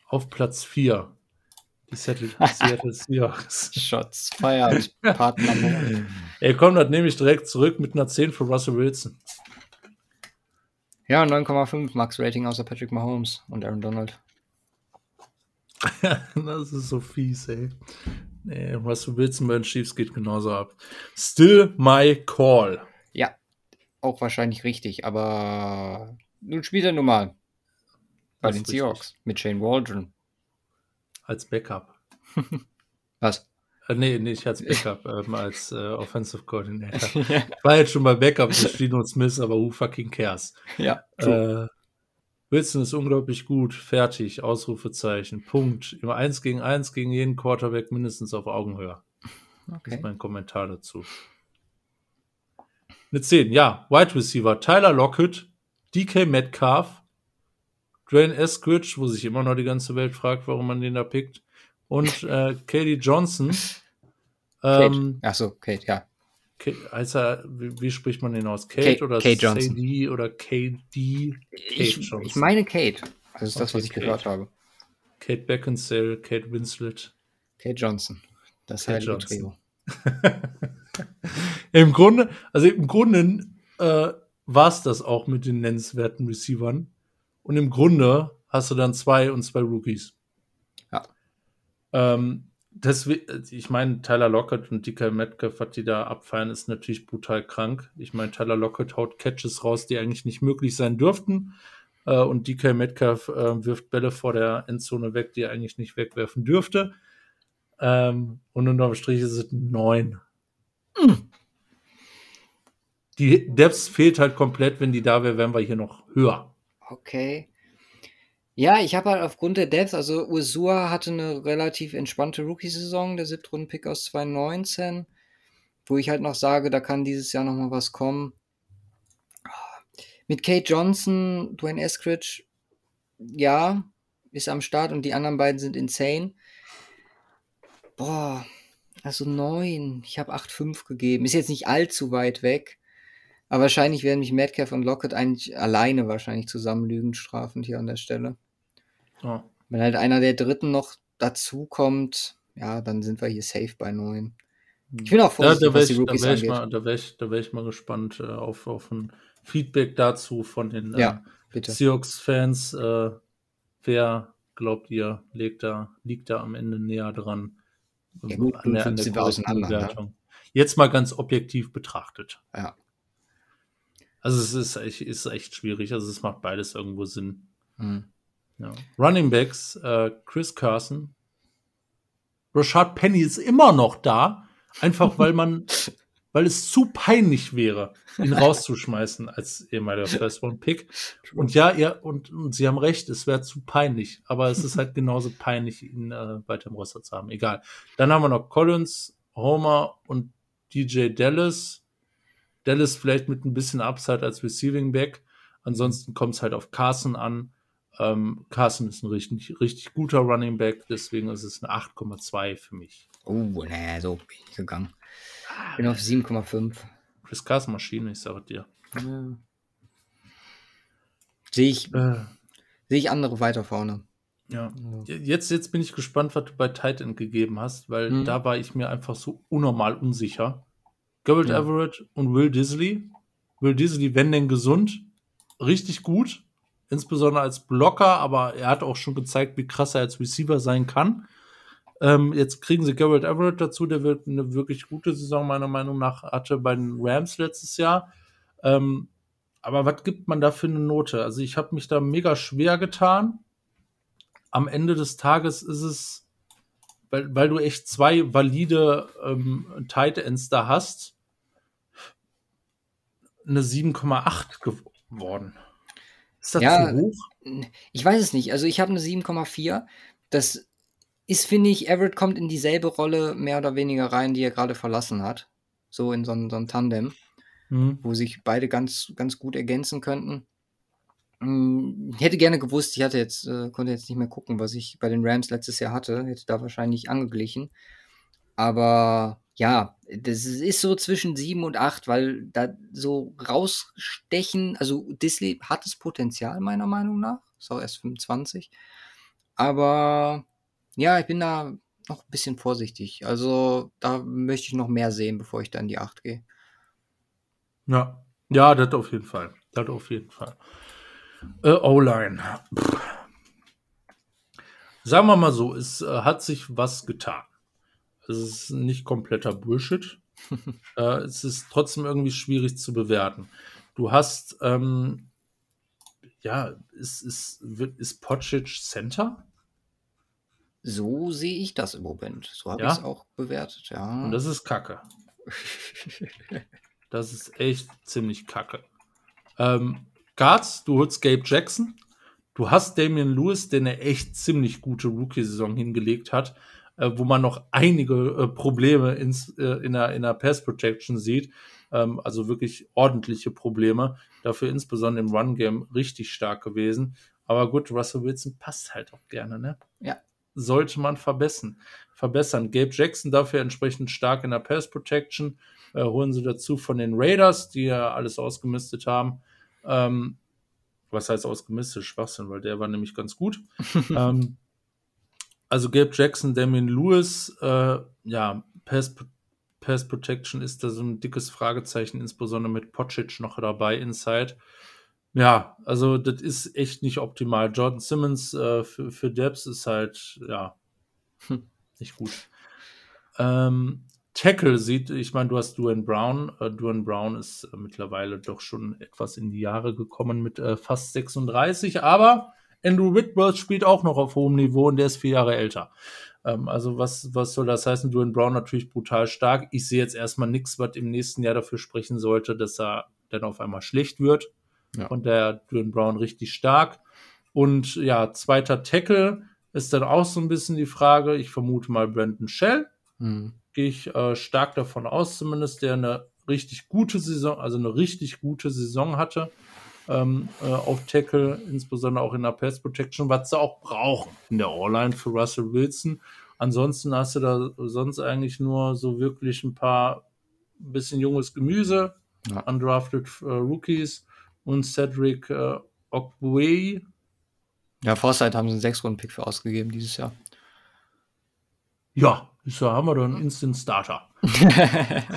auf Platz 4. Seattle, Seattle Seahawks. Shots feiert. Partner. Nummer- (laughs) Er kommt halt nämlich direkt zurück mit einer 10 für Russell Wilson. ja, 9,5 Max Rating außer Patrick Mahomes und Aaron Donald. (laughs) das ist so fies, ey. Nee, Russell Wilson bei den Chiefs geht genauso ab. Still my call. Ja, auch wahrscheinlich richtig, aber nun spielt er nun mal bei Das den. Seahawks mit Shane Waldron. Als Backup. (laughs) Was? Äh, nee, nicht als Backup, (laughs) ähm, als äh, Offensive Coordinator. (laughs) Ich war jetzt schon bei Backup Gino Smith, aber who fucking cares? ja, Äh, Wilson ist unglaublich gut, fertig, Ausrufezeichen, Punkt. Immer eins gegen eins gegen jeden Quarterback mindestens auf Augenhöhe. Das okay. ist mein Kommentar dazu. Eine 10, ja. Wide Receiver, Tyler Lockett, DK Metcalf, Dwayne Eskridge, wo sich immer noch die ganze Welt fragt, warum man den da pickt, und äh, (laughs) Katie Johnson. Kate. Ähm, Achso, Kate, ja. Ka- heißt er, wie, wie spricht man den aus? Kate, Kate- oder Kate Johnson. CD oder KD? Ich, Johnson. ich meine Kate. Das ist das, Okay, was ich Kate. gehört habe. Kate Beckinsale, Kate Winslet. Kate Johnson. Das Kate heilige Johnson. Trio. (laughs) Im Grunde, also im Grunde äh, war es das auch mit den nennenswerten Receivern. Und im Grunde hast du dann zwei und zwei Rookies. Ja. Ähm, deswegen, ich meine, Tyler Lockett und DK Metcalf, was die da abfeiern, ist natürlich brutal krank. Ich meine, Tyler Lockett haut Catches raus, die eigentlich nicht möglich sein dürften. Äh, und DK Metcalf äh, wirft Bälle vor der Endzone weg, die er eigentlich nicht wegwerfen dürfte. Ähm, und unterm Strich ist es neun. Die Depth fehlt halt komplett. Wenn die da wäre, wären wir hier noch höher. Okay. Ja, ich habe halt aufgrund der Depth, also Ursua hatte eine relativ entspannte Rookie-Saison, der Siebtrunden-Pick aus 2019, wo ich halt noch sage, da kann dieses Jahr noch mal was kommen. Mit Kate Johnson, Dwayne Eskridge, ja, ist am Start und die anderen beiden sind insane. Boah, Also neun. Ich habe 8,5 gegeben. Ist jetzt nicht allzu weit weg. Aber wahrscheinlich werden mich Metcalf und Lockett eigentlich alleine wahrscheinlich zusammen Lügen strafen hier an der Stelle. Ja. Wenn halt einer der Dritten noch dazu kommt, ja, dann sind wir hier safe bei neun. Ich bin auch Da, vorsichtig, da wäre was die ich, da Rookies wär ich, angeht. mal, da wär ich, da wär ich mal gespannt äh, auf, auf ein Feedback dazu von den Ja, äh, bitte. Seahawks-Fans. Äh, wer glaubt ihr, liegt da, liegt da am Ende näher dran? Ja, gut, an der, an der sind wir auseinander, ne? Jetzt mal ganz objektiv betrachtet. Ja. Also es ist echt, ist echt schwierig. Also es macht beides irgendwo Sinn. Hm. Ja. Running Backs, äh, Chris Carson. Rashad Penny ist immer noch da, einfach (laughs) weil man, weil es zu peinlich wäre, ihn (laughs) rauszuschmeißen als ehemaliger (laughs) First Round Pick. Und ja, ja, und, und sie haben recht, es wäre zu peinlich, aber es ist halt genauso peinlich, ihn äh, weiter im Roster zu haben. Egal. Dann haben wir noch Collins, Homer und DJ Dallas. Dallas vielleicht mit ein bisschen Upside als Receiving Back. Ansonsten kommt es halt auf Carson an. Ähm, Carson ist ein richtig, richtig guter Running Back, deswegen ist es eine 8,2 für mich. Oh, naja, so bin ich gegangen. Bin auf 7,5. Chris Carson Maschine, ich sage dir. Ja. Sehe ich, Äh, sehe ich andere weiter vorne. ja. Jetzt, jetzt bin ich gespannt, was du bei Titan gegeben hast, weil Mhm. da war ich mir einfach so unnormal unsicher. Gerald Ja. Everett und Will Disley. Will Disley, wenn denn gesund, richtig gut. Insbesondere als Blocker, aber er hat auch schon gezeigt, wie krass er als Receiver sein kann. Ähm, jetzt kriegen sie Gerald Everett dazu, der wird eine wirklich gute Saison meiner Meinung nach hatte bei den Rams letztes Jahr. Ähm, aber was gibt man da für eine Note? Also ich habe mich da mega schwer getan. Am Ende des Tages ist es, weil, weil du echt zwei valide ähm, Tight Ends da hast, eine 7,8 geworden. Ist das Ja, zu hoch? Ich weiß es nicht. Also ich habe eine 7,4. Das ist, finde ich, Everett kommt in dieselbe Rolle mehr oder weniger rein, die er gerade verlassen hat. So in so ein, so ein Tandem, Hm. wo sich beide ganz, ganz gut ergänzen könnten. Hm, Ich hätte gerne gewusst, ich hatte jetzt, äh, konnte jetzt nicht mehr gucken, was ich bei den Rams letztes Jahr hatte. Hätte da wahrscheinlich angeglichen. Aber ja, das ist so zwischen 7 und 8, weil da so rausstechen, also Disley hat das Potenzial meiner Meinung nach, ist auch erst 25. Aber ja, ich bin da noch ein bisschen vorsichtig. Also da möchte ich noch mehr sehen, bevor ich da in die 8 gehe. Ja, ja, das auf jeden Fall. Das auf jeden Fall. Äh, O-Line. Sagen wir mal so, es äh, hat sich was getan. Es ist nicht kompletter Bullshit. (laughs) äh, es ist trotzdem irgendwie schwierig zu bewerten. Du hast, ähm, ja, ist, ist, wird, ist Pocic Center? So sehe ich das im Moment. So habe Ja? ich es auch bewertet, ja. Und das ist Kacke. (laughs) Das ist echt ziemlich kacke. Ähm, Guards, du holst Gabe Jackson. Du hast Damian Lewis, der eine echt ziemlich gute Rookie-Saison hingelegt hat, äh, wo man noch einige äh, Probleme ins, äh, in, der, in der Pass Protection sieht. Ähm, also wirklich ordentliche Probleme. Dafür insbesondere im Run-Game richtig stark gewesen. Aber gut, Russell Wilson passt halt auch gerne, ne? Ja. Sollte man verbessern. Verbessern. Gabe Jackson dafür entsprechend stark in der Pass Protection. Äh, holen sie dazu von den Raiders, die ja alles ausgemistet haben. Ähm, was heißt ausgemistet? Schwachsinn, weil der war nämlich ganz gut. (laughs) ähm, also Gabe Jackson, Damien Lewis, äh, ja, Pass, Pass Protection ist da so ein dickes Fragezeichen, insbesondere mit Pocic noch dabei, Inside. Ja, also das ist echt nicht optimal. Jordan Simmons äh, für, für Debs ist halt, ja, Hm. nicht gut. Ähm, Tackle sieht, ich meine, du hast Duane Brown. Äh, Duane Brown ist äh, mittlerweile doch schon etwas in die Jahre gekommen mit äh, fast 36, aber Andrew Whitworth spielt auch noch auf hohem Niveau und der ist vier Jahre älter. Ähm, also was, was soll das heißen? Duane Brown natürlich brutal stark. Ich sehe jetzt erstmal nichts, was im nächsten Jahr dafür sprechen sollte, dass er dann auf einmal schlecht wird. Ja. Und der Duane Brown richtig stark. Und ja, zweiter Tackle ist dann auch so ein bisschen die Frage. Ich vermute mal Brandon Shell Hm. gehe ich äh, stark davon aus, zumindest, der eine richtig gute Saison, also eine richtig gute Saison hatte ähm, äh, auf Tackle, insbesondere auch in der Pass Protection, was sie auch brauchen in der O-Line für Russell Wilson. Ansonsten hast du da sonst eigentlich nur so wirklich ein paar bisschen junges Gemüse, ja. undrafted äh, Rookies und Cedric äh, Ogbuei. Ja, Foresight haben sie einen Sechs-Runden-Pick für ausgegeben dieses Jahr. Ja, so haben wir doch einen Instant Starter. (laughs)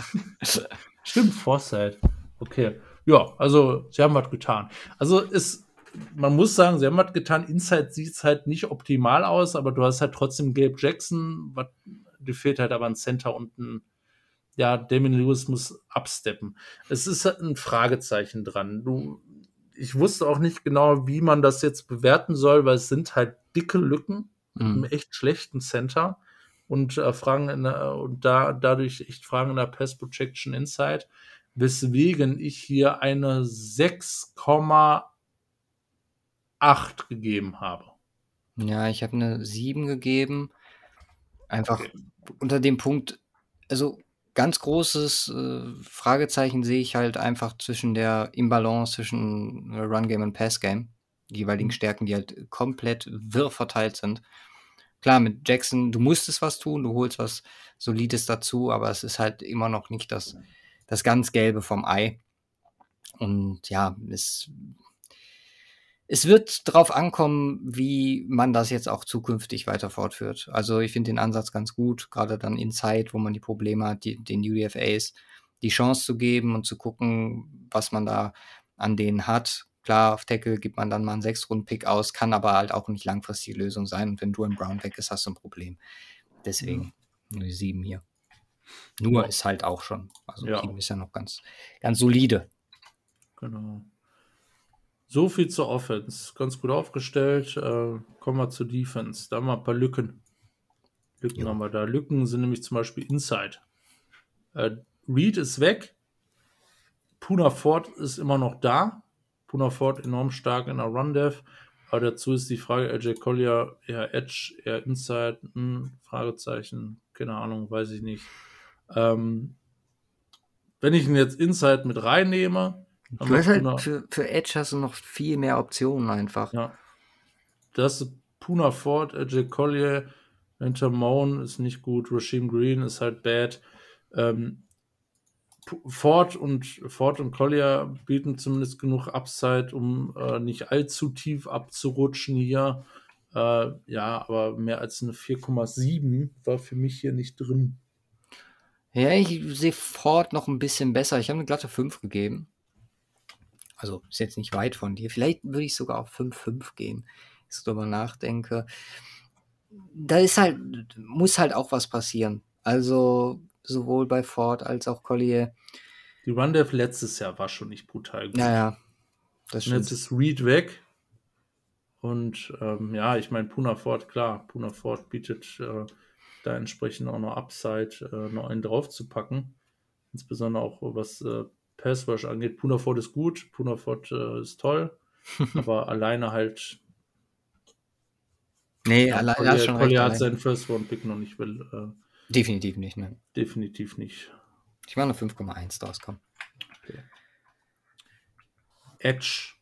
Stimmt, Foresight. Okay. Ja, also sie haben was getan. Also es, man muss sagen, sie haben was getan. Inside sieht es halt nicht optimal aus, aber du hast halt trotzdem Gabe Jackson, was, dir fehlt halt aber ein Center und ein, ja, Damien Lewis muss absteppen. Es ist halt ein Fragezeichen dran. Du, ich wusste auch nicht genau, wie man das jetzt bewerten soll, weil es sind halt dicke Lücken mhm. im echt schlechten Center und äh, Fragen in der, und da dadurch echt Fragen in der Pass Projection Inside weswegen ich hier eine 6,8 gegeben habe. Ja, ich habe eine 7 gegeben. Einfach okay. unter dem Punkt, also ganz großes äh, Fragezeichen sehe ich halt einfach zwischen der Imbalance zwischen äh, Run Game und Pass Game. Die jeweiligen mhm. Stärken, die halt komplett wirr verteilt sind. Klar, mit Jackson, du musstest was tun, du holst was Solides dazu, aber es ist halt immer noch nicht das, das ganz Gelbe vom Ei. Und ja, es, es wird darauf ankommen, wie man das jetzt auch zukünftig weiter fortführt. Also ich finde den Ansatz ganz gut, gerade dann in Zeit, wo man die Probleme hat, die, den UDFAs die Chance zu geben und zu gucken, was man da an denen hat. Klar, auf Tackle gibt man dann mal einen Sechs-Runden-Pick aus, kann aber halt auch nicht langfristige Lösung sein. Und wenn du ein Brown weg ist, hast du ein Problem. Deswegen nur die sieben hier. Nur ja. ist halt auch schon. Also ja. Team ist ja noch ganz, ganz solide. Genau. So viel zur Offense. Ganz gut aufgestellt. Äh, kommen wir zur Defense. Da haben wir ein paar Lücken. Lücken jo. haben wir da. Lücken sind nämlich zum Beispiel Inside. Äh, Reed ist weg. Puna Ford ist immer noch da. Puna Ford enorm stark in der Run-Dev. Aber dazu ist die Frage, LJ Collier eher Edge, eher Inside, hm, Fragezeichen, keine Ahnung, weiß ich nicht. Ähm, wenn ich ihn jetzt Inside mit reinnehme, du hast halt für, für Edge hast du noch viel mehr Optionen einfach. Ja. Das ist Puna Ford, AJ Collier, Enter Moan ist nicht gut, Rashim Green ist halt bad. Ähm, Ford und Ford und Collier bieten zumindest genug Upside, um äh, nicht allzu tief abzurutschen hier. Äh, ja, aber mehr als eine 4,7 war für mich hier nicht drin. Ja, ich sehe Ford noch ein bisschen besser. Ich habe eine glatte 5 gegeben. Also ist jetzt nicht weit von dir. Vielleicht würde ich sogar auf 5-5 gehen, wenn ich darüber nachdenke. Da ist halt, muss halt auch was passieren. Also sowohl bei Ford als auch Collier. Die Rundev letztes Jahr war schon nicht brutal gut. Naja, das stimmt. Und jetzt ist Reed weg. Und ähm, ja, ich meine, Puna Ford, klar, Puna Ford bietet äh, da entsprechend auch noch Upside äh, noch einen drauf zu packen. Insbesondere auch was äh, Pass Rush angeht. Punafort ist gut, Punafort äh, ist toll, (laughs) aber alleine halt. Nee, ja, alleine hat schon recht. hat seinen First Round Pick noch nicht. Will, äh, definitiv nicht, ne? Definitiv nicht. Ich meine 5,1 draus kommen. Okay. Edge.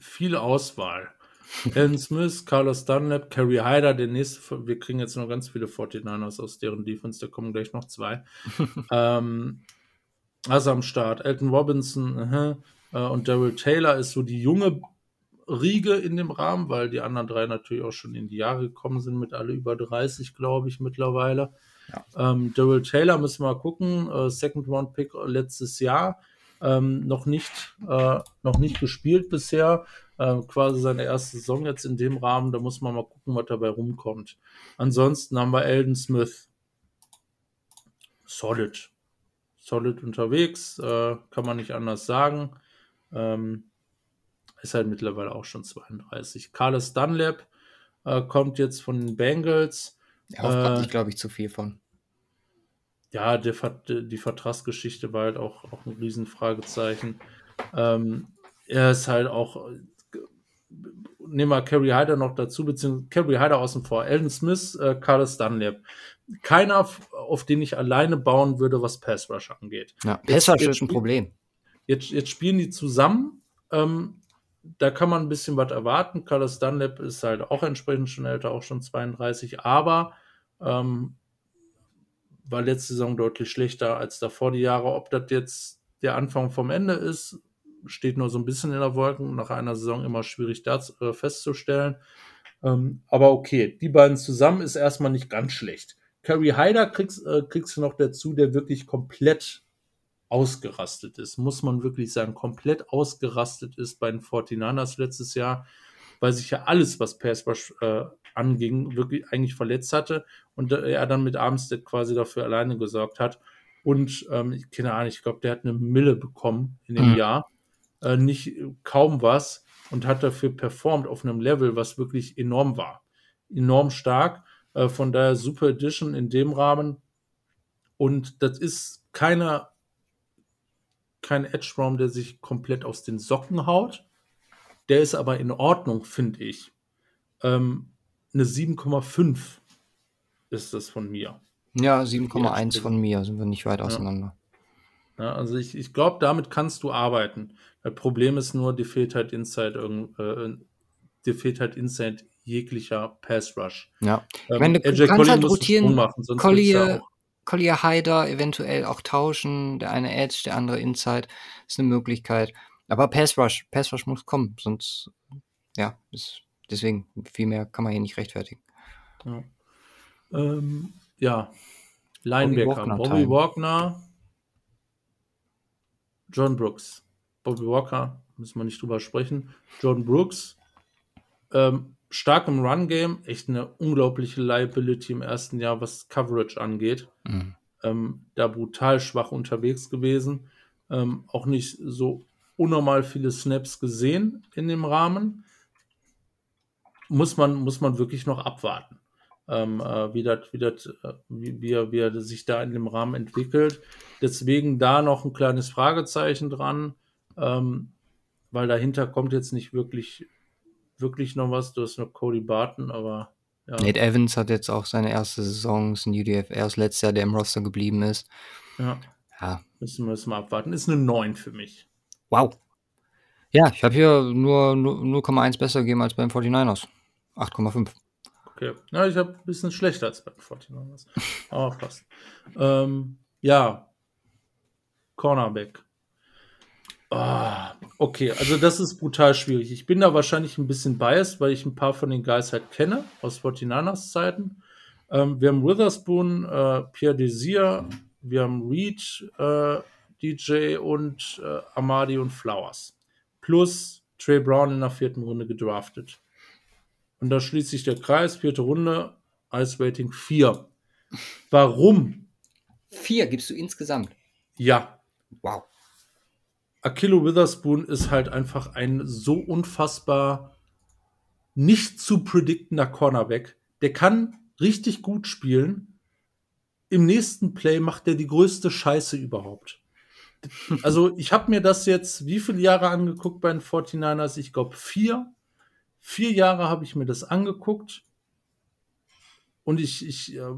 Viel Auswahl. (laughs) Alan Smith, Carlos Dunlap, Kerry Hyder, der nächste, wir kriegen jetzt noch ganz viele 49ers aus deren Defense, da kommen gleich noch zwei. (laughs) ähm, also am Start, Elton Robinson uh -huh, und Daryl Taylor ist so die junge Riege in dem Rahmen, weil die anderen drei natürlich auch schon in die Jahre gekommen sind, mit alle über 30, glaube ich, mittlerweile. Ja. Ähm, Daryl Taylor müssen wir mal gucken, uh, Second Round Pick letztes Jahr. Ähm, noch nicht äh, noch nicht gespielt bisher äh, quasi seine erste Saison jetzt in dem Rahmen. Da muss man mal gucken, was dabei rumkommt. Ansonsten haben wir Elden Smith. Solid. Solid unterwegs, äh, kann man nicht anders sagen. Ähm, ist halt mittlerweile auch schon 32. Carlos Dunlap äh, kommt jetzt von den Bengals. Ja, äh, ich glaube ich zu viel von. Ja, der, die Vertragsgeschichte war halt auch, auch ein Riesenfragezeichen. Ähm, er ist halt auch nehmen wir Kerry Hyder noch dazu, beziehungsweise Kerry Hyder außen vor, Elton Smith, äh, Carlos Dunlap. Keiner, auf den ich alleine bauen würde, was Pass Rush angeht. Ja, Pass Rush ist ein Problem. Jetzt, jetzt spielen die zusammen. Ähm, da kann man ein bisschen was erwarten. Carlos Dunlap ist halt auch entsprechend schon älter, auch schon 32, aber ähm, war letzte Saison deutlich schlechter als davor die Jahre. Ob das jetzt der Anfang vom Ende ist, steht nur so ein bisschen in der Wolken. Nach einer Saison immer schwierig da äh, festzustellen. Ähm, aber okay, die beiden zusammen ist erstmal nicht ganz schlecht. Carrie Hyder kriegst, äh, kriegst du noch dazu, der wirklich komplett ausgerastet ist, muss man wirklich sagen, komplett ausgerastet ist bei den 49ers letztes Jahr, weil sich ja alles, was Rush äh, anging, wirklich eigentlich verletzt hatte und äh, er dann mit Armstead quasi dafür alleine gesorgt hat. Und ähm, ich keine Ahnung, ich glaube, der hat eine Mille bekommen in dem mhm. Jahr. Äh, nicht kaum was und hat dafür performt auf einem Level, was wirklich enorm war. Enorm stark. Äh, von daher Super Edition in dem Rahmen. Und das ist keine, kein Edge-Raum, der sich komplett aus den Socken haut. Der ist aber in Ordnung, finde ich. Ähm, eine 7,5 ist das von mir. Ja, 7,1 von mir, sind wir nicht weit auseinander. Ja. ja also ich, ich glaube, damit kannst du arbeiten. Das Problem ist nur, dir fehlt halt Inside, äh, dir fehlt halt Inside jeglicher Pass Rush. Ja. Ähm, ich meine, du AJ kannst halt rotieren, machen, Collier, Collier Hyder eventuell auch tauschen, der eine Edge, der andere Inside, ist eine Möglichkeit. Aber Pass Rush, Pass Rush muss kommen, sonst, ja, ist, deswegen, viel mehr kann man hier nicht rechtfertigen. Ja, ähm, ja. Linebacker, Bobby Wagner, John Brooks. Bobby Walker, müssen wir nicht drüber sprechen. John Brooks, ähm, stark im Run-Game, echt eine unglaubliche Liability im ersten Jahr, was Coverage angeht. Mhm. Ähm, da brutal schwach unterwegs gewesen. Ähm, auch nicht so unnormal viele Snaps gesehen in dem Rahmen. Muss man, muss man wirklich noch abwarten, ähm, äh, wie, dat, wie, dat, äh, wie, wie, er, wie er sich da in dem Rahmen entwickelt. Deswegen da noch ein kleines Fragezeichen dran, ähm, weil dahinter kommt jetzt nicht wirklich wirklich noch was. Du hast noch Cody Barton, aber ja. Nate Evans hat jetzt auch seine erste Saison, ist ein UDFR das letzte Jahr, der im Roster geblieben ist. Ja. ja. Müssen wir es mal abwarten. Ist eine 9 für mich. Wow. Ja, ich habe hier nur 0,1 besser gegeben als beim 49ers. 8,5. Okay. Ja, ich habe ein bisschen schlechter als beim 49ers. Aber fast. Ähm, ja. Cornerback. Oh, okay, also das ist brutal schwierig. Ich bin da wahrscheinlich ein bisschen biased, weil ich ein paar von den Guys halt kenne aus 49ers Zeiten. Ähm, wir haben Witherspoon, äh, Pierre Desir, wir haben Reed, äh, DJ und äh, Amadi und Flowers. Plus Trey Brown in der vierten Runde gedraftet. Und da schließt sich der Kreis, vierte Runde, Ice Rating 4. Warum? Vier gibst du insgesamt? Ja. Wow. Akilo Witherspoon ist halt einfach ein so unfassbar nicht zu prediktender Cornerback. Der kann richtig gut spielen. Im nächsten Play macht er die größte Scheiße überhaupt. Also, ich habe mir das jetzt wie viele Jahre angeguckt bei den 49ers? Ich glaube, vier. Vier Jahre habe ich mir das angeguckt. Und ich, ich, äh,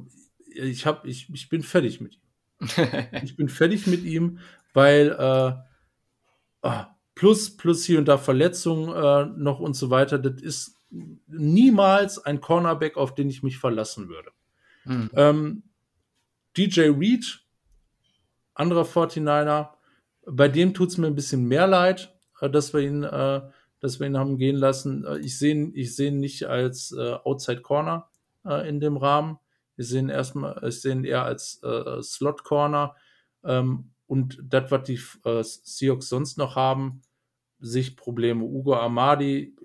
ich, hab, ich, ich bin fertig mit ihm. (laughs) ich bin fertig mit ihm, weil äh, plus, plus hier und da Verletzungen äh, noch und so weiter. Das ist niemals ein Cornerback, auf den ich mich verlassen würde. Mhm. Ähm, DJ Reed, anderer 49er, bei dem tut es mir ein bisschen mehr leid, äh, dass wir ihn, äh, dass wir ihn haben gehen lassen. Äh, ich sehe ich seh ihn nicht als äh, Outside Corner äh, in dem Rahmen. Wir sehen erstmal, ich sehe ihn eher als Slot Corner. Ähm, und das, was die äh, Seahawks sonst noch haben, sich Probleme. Ugo Amadi,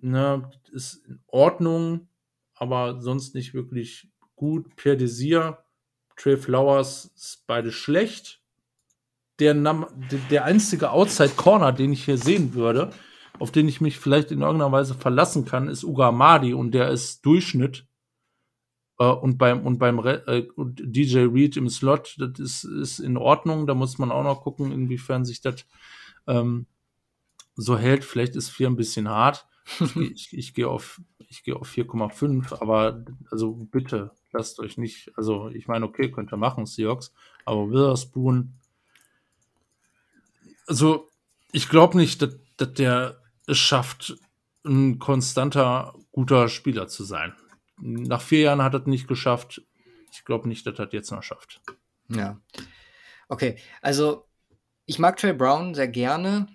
ne, ist in Ordnung, aber sonst nicht wirklich gut. Pierre Desir, Trey Flowers ist beide schlecht. Der, der einzige Outside Corner, den ich hier sehen würde, auf den ich mich vielleicht in irgendeiner Weise verlassen kann, ist Uga Amadi und der ist Durchschnitt. Äh, und beim, und beim äh, DJ Reed im Slot, das ist, ist in Ordnung. Da muss man auch noch gucken, inwiefern sich das ähm, so hält. Vielleicht ist 4 ein bisschen hart. ich, (laughs) ich, ich gehe auf, ich gehe auf 4,5, aber also bitte lasst euch nicht, also ich meine, okay, könnt ihr machen, Seahawks, aber Witherspoon, also ich glaube nicht, dass, dass der es schafft, ein konstanter, guter Spieler zu sein. Nach vier Jahren hat er es nicht geschafft. Ich glaube nicht, dass er es jetzt noch schafft. Ja. Okay, also ich mag Trey Brown sehr gerne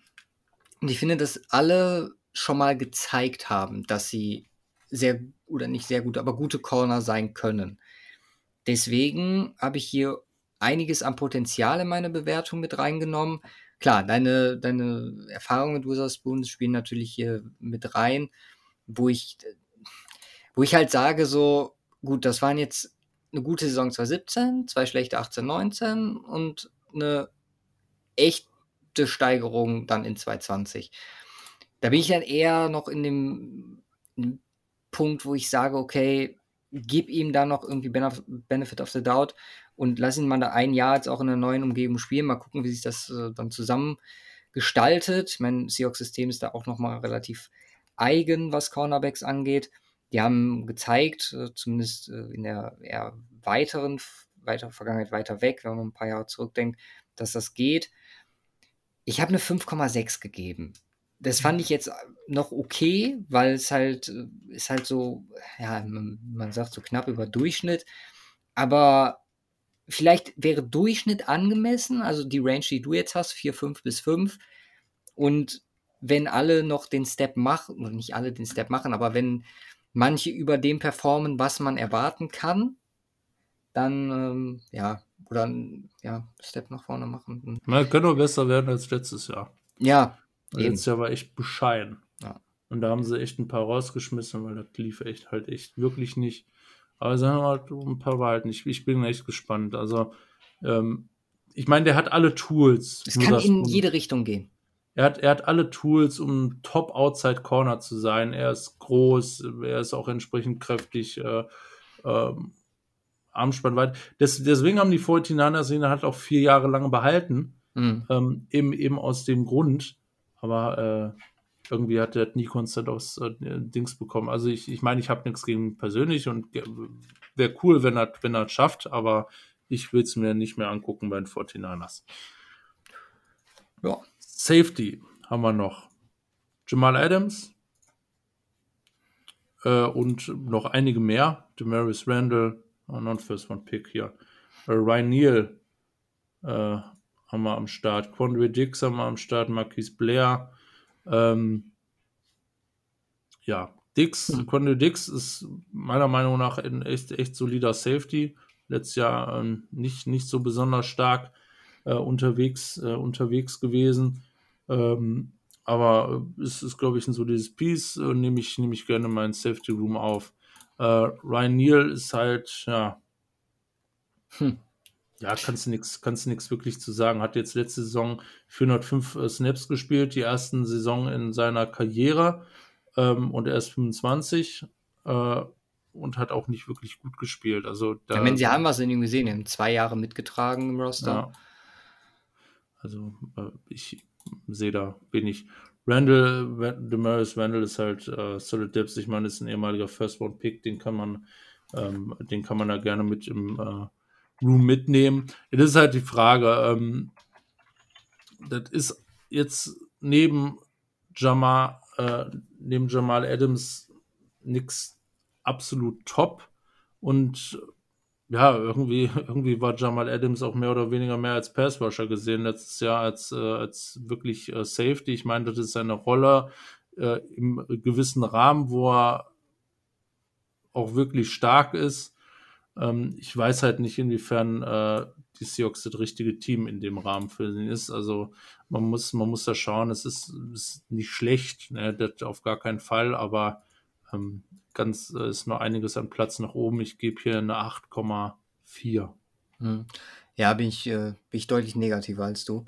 und ich finde, dass alle schon mal gezeigt haben, dass sie sehr oder nicht sehr gut, aber gute Corner sein können. Deswegen habe ich hier einiges an Potenzial in meine Bewertung mit reingenommen. Klar, deine, deine Erfahrungen mit Witherspoon spielen natürlich hier mit rein, wo ich, wo ich halt sage, so, gut, das waren jetzt eine gute Saison 2017, zwei schlechte 18, 19 und eine echte Steigerung dann in 2020. Da bin ich dann eher noch in dem, Punkt, wo ich sage, okay, gib ihm da noch irgendwie Benefit of the Doubt und lass ihn mal da ein Jahr jetzt auch in einer neuen Umgebung spielen. Mal gucken, wie sich das äh, dann zusammen gestaltet. Ich meine, Seahawks-System ist da auch nochmal relativ eigen, was Cornerbacks angeht. Die haben gezeigt, äh, zumindest äh, in der eher weiteren, weiter Vergangenheit weiter weg, wenn man ein paar Jahre zurückdenkt, dass das geht. Ich habe eine 5,6 gegeben. Das fand ich jetzt noch okay, weil es halt äh, ist halt so, ja, man, sagt so knapp über Durchschnitt, aber vielleicht wäre Durchschnitt angemessen, also die Range, die du jetzt hast, 4, 5 bis 5 und wenn alle noch den Step machen, nicht alle den Step machen, aber wenn manche über dem performen, was man erwarten kann, dann, ähm, ja, oder ja, Step nach vorne machen. Man nur besser werden als letztes Jahr. Ja, Letztes Jahr war echt bescheiden. Ja. Und da haben sie echt ein paar rausgeschmissen, weil das lief echt halt echt wirklich nicht. Aber sie haben halt ein paar Wahrheiten. Ich, ich bin echt gespannt. Also, ähm, ich meine, der hat alle Tools. Es kann in jede Richtung gehen. Er hat, er hat alle Tools, um Top Outside Corner zu sein. Er ist groß, er ist auch entsprechend kräftig, äh, äh, Armspann weit. Des, deswegen haben die 49ers ihn halt auch vier Jahre lang behalten. Mhm. Ähm, eben, eben aus dem Grund, aber äh, irgendwie hat er nie konstant aus äh, Dings bekommen. Also ich, ich meine, ich habe nichts gegen ihn persönlich und wäre cool, wenn er wenn er schafft, aber ich will es mir nicht mehr angucken bei den 49ers. Ja. Safety haben wir noch. Jamal Adams äh, und noch einige mehr. Demaris Randall, oh, Non-First One Pick hier. Äh, Ryan Neal äh, haben wir am Start. Quandre Dix haben wir am Start, Marquis Blair. Ähm, ja, Dix, mhm. Quandre Dix ist meiner Meinung nach ein echt, echt solider Safety. Letztes Jahr ähm, nicht, nicht so besonders stark äh, unterwegs, äh, unterwegs gewesen. Ähm, aber es ist, glaube ich, ein solides Piece. Äh, Nehme ich, nehm ich gerne meinen Safety Room auf. Äh, Ryan Neal ist halt, ja, hm. Ja, kannst du nichts, kannst wirklich zu sagen. Hat jetzt letzte Saison 405 äh, Snaps gespielt, die ersten Saison in seiner Karriere ähm, und er ist 25 äh, und hat auch nicht wirklich gut gespielt. Also da, ja, wenn sie haben was in ihm gesehen, haben zwei Jahre mitgetragen im Roster. Ja. Also äh, ich sehe da wenig. Randall, Demaris Randall ist halt äh, Solid Depths. Ich meine, ist ein ehemaliger First Round Pick, den kann man, ähm, den kann man da gerne mit im äh, Room mitnehmen. Das ist halt die Frage. Ähm, das ist jetzt neben Jamal, äh, neben Jamal Adams nichts absolut top. Und ja, irgendwie, (laughs) irgendwie war Jamal Adams auch mehr oder weniger mehr als Passrusher gesehen letztes Jahr als, äh, als wirklich äh, Safety. Ich meine, das ist seine Rolle äh, im gewissen Rahmen, wo er auch wirklich stark ist. Ähm, ich weiß halt nicht, inwiefern äh, die Seahawks das richtige Team in dem Rahmen für ihn ist. Also man muss, man muss da schauen, es ist, ist nicht schlecht, ne? das auf gar keinen Fall, aber ähm, ganz äh, ist noch einiges an Platz nach oben. Ich gebe hier eine 8,4. Hm. Ja, bin ich, äh, bin ich deutlich negativer als du.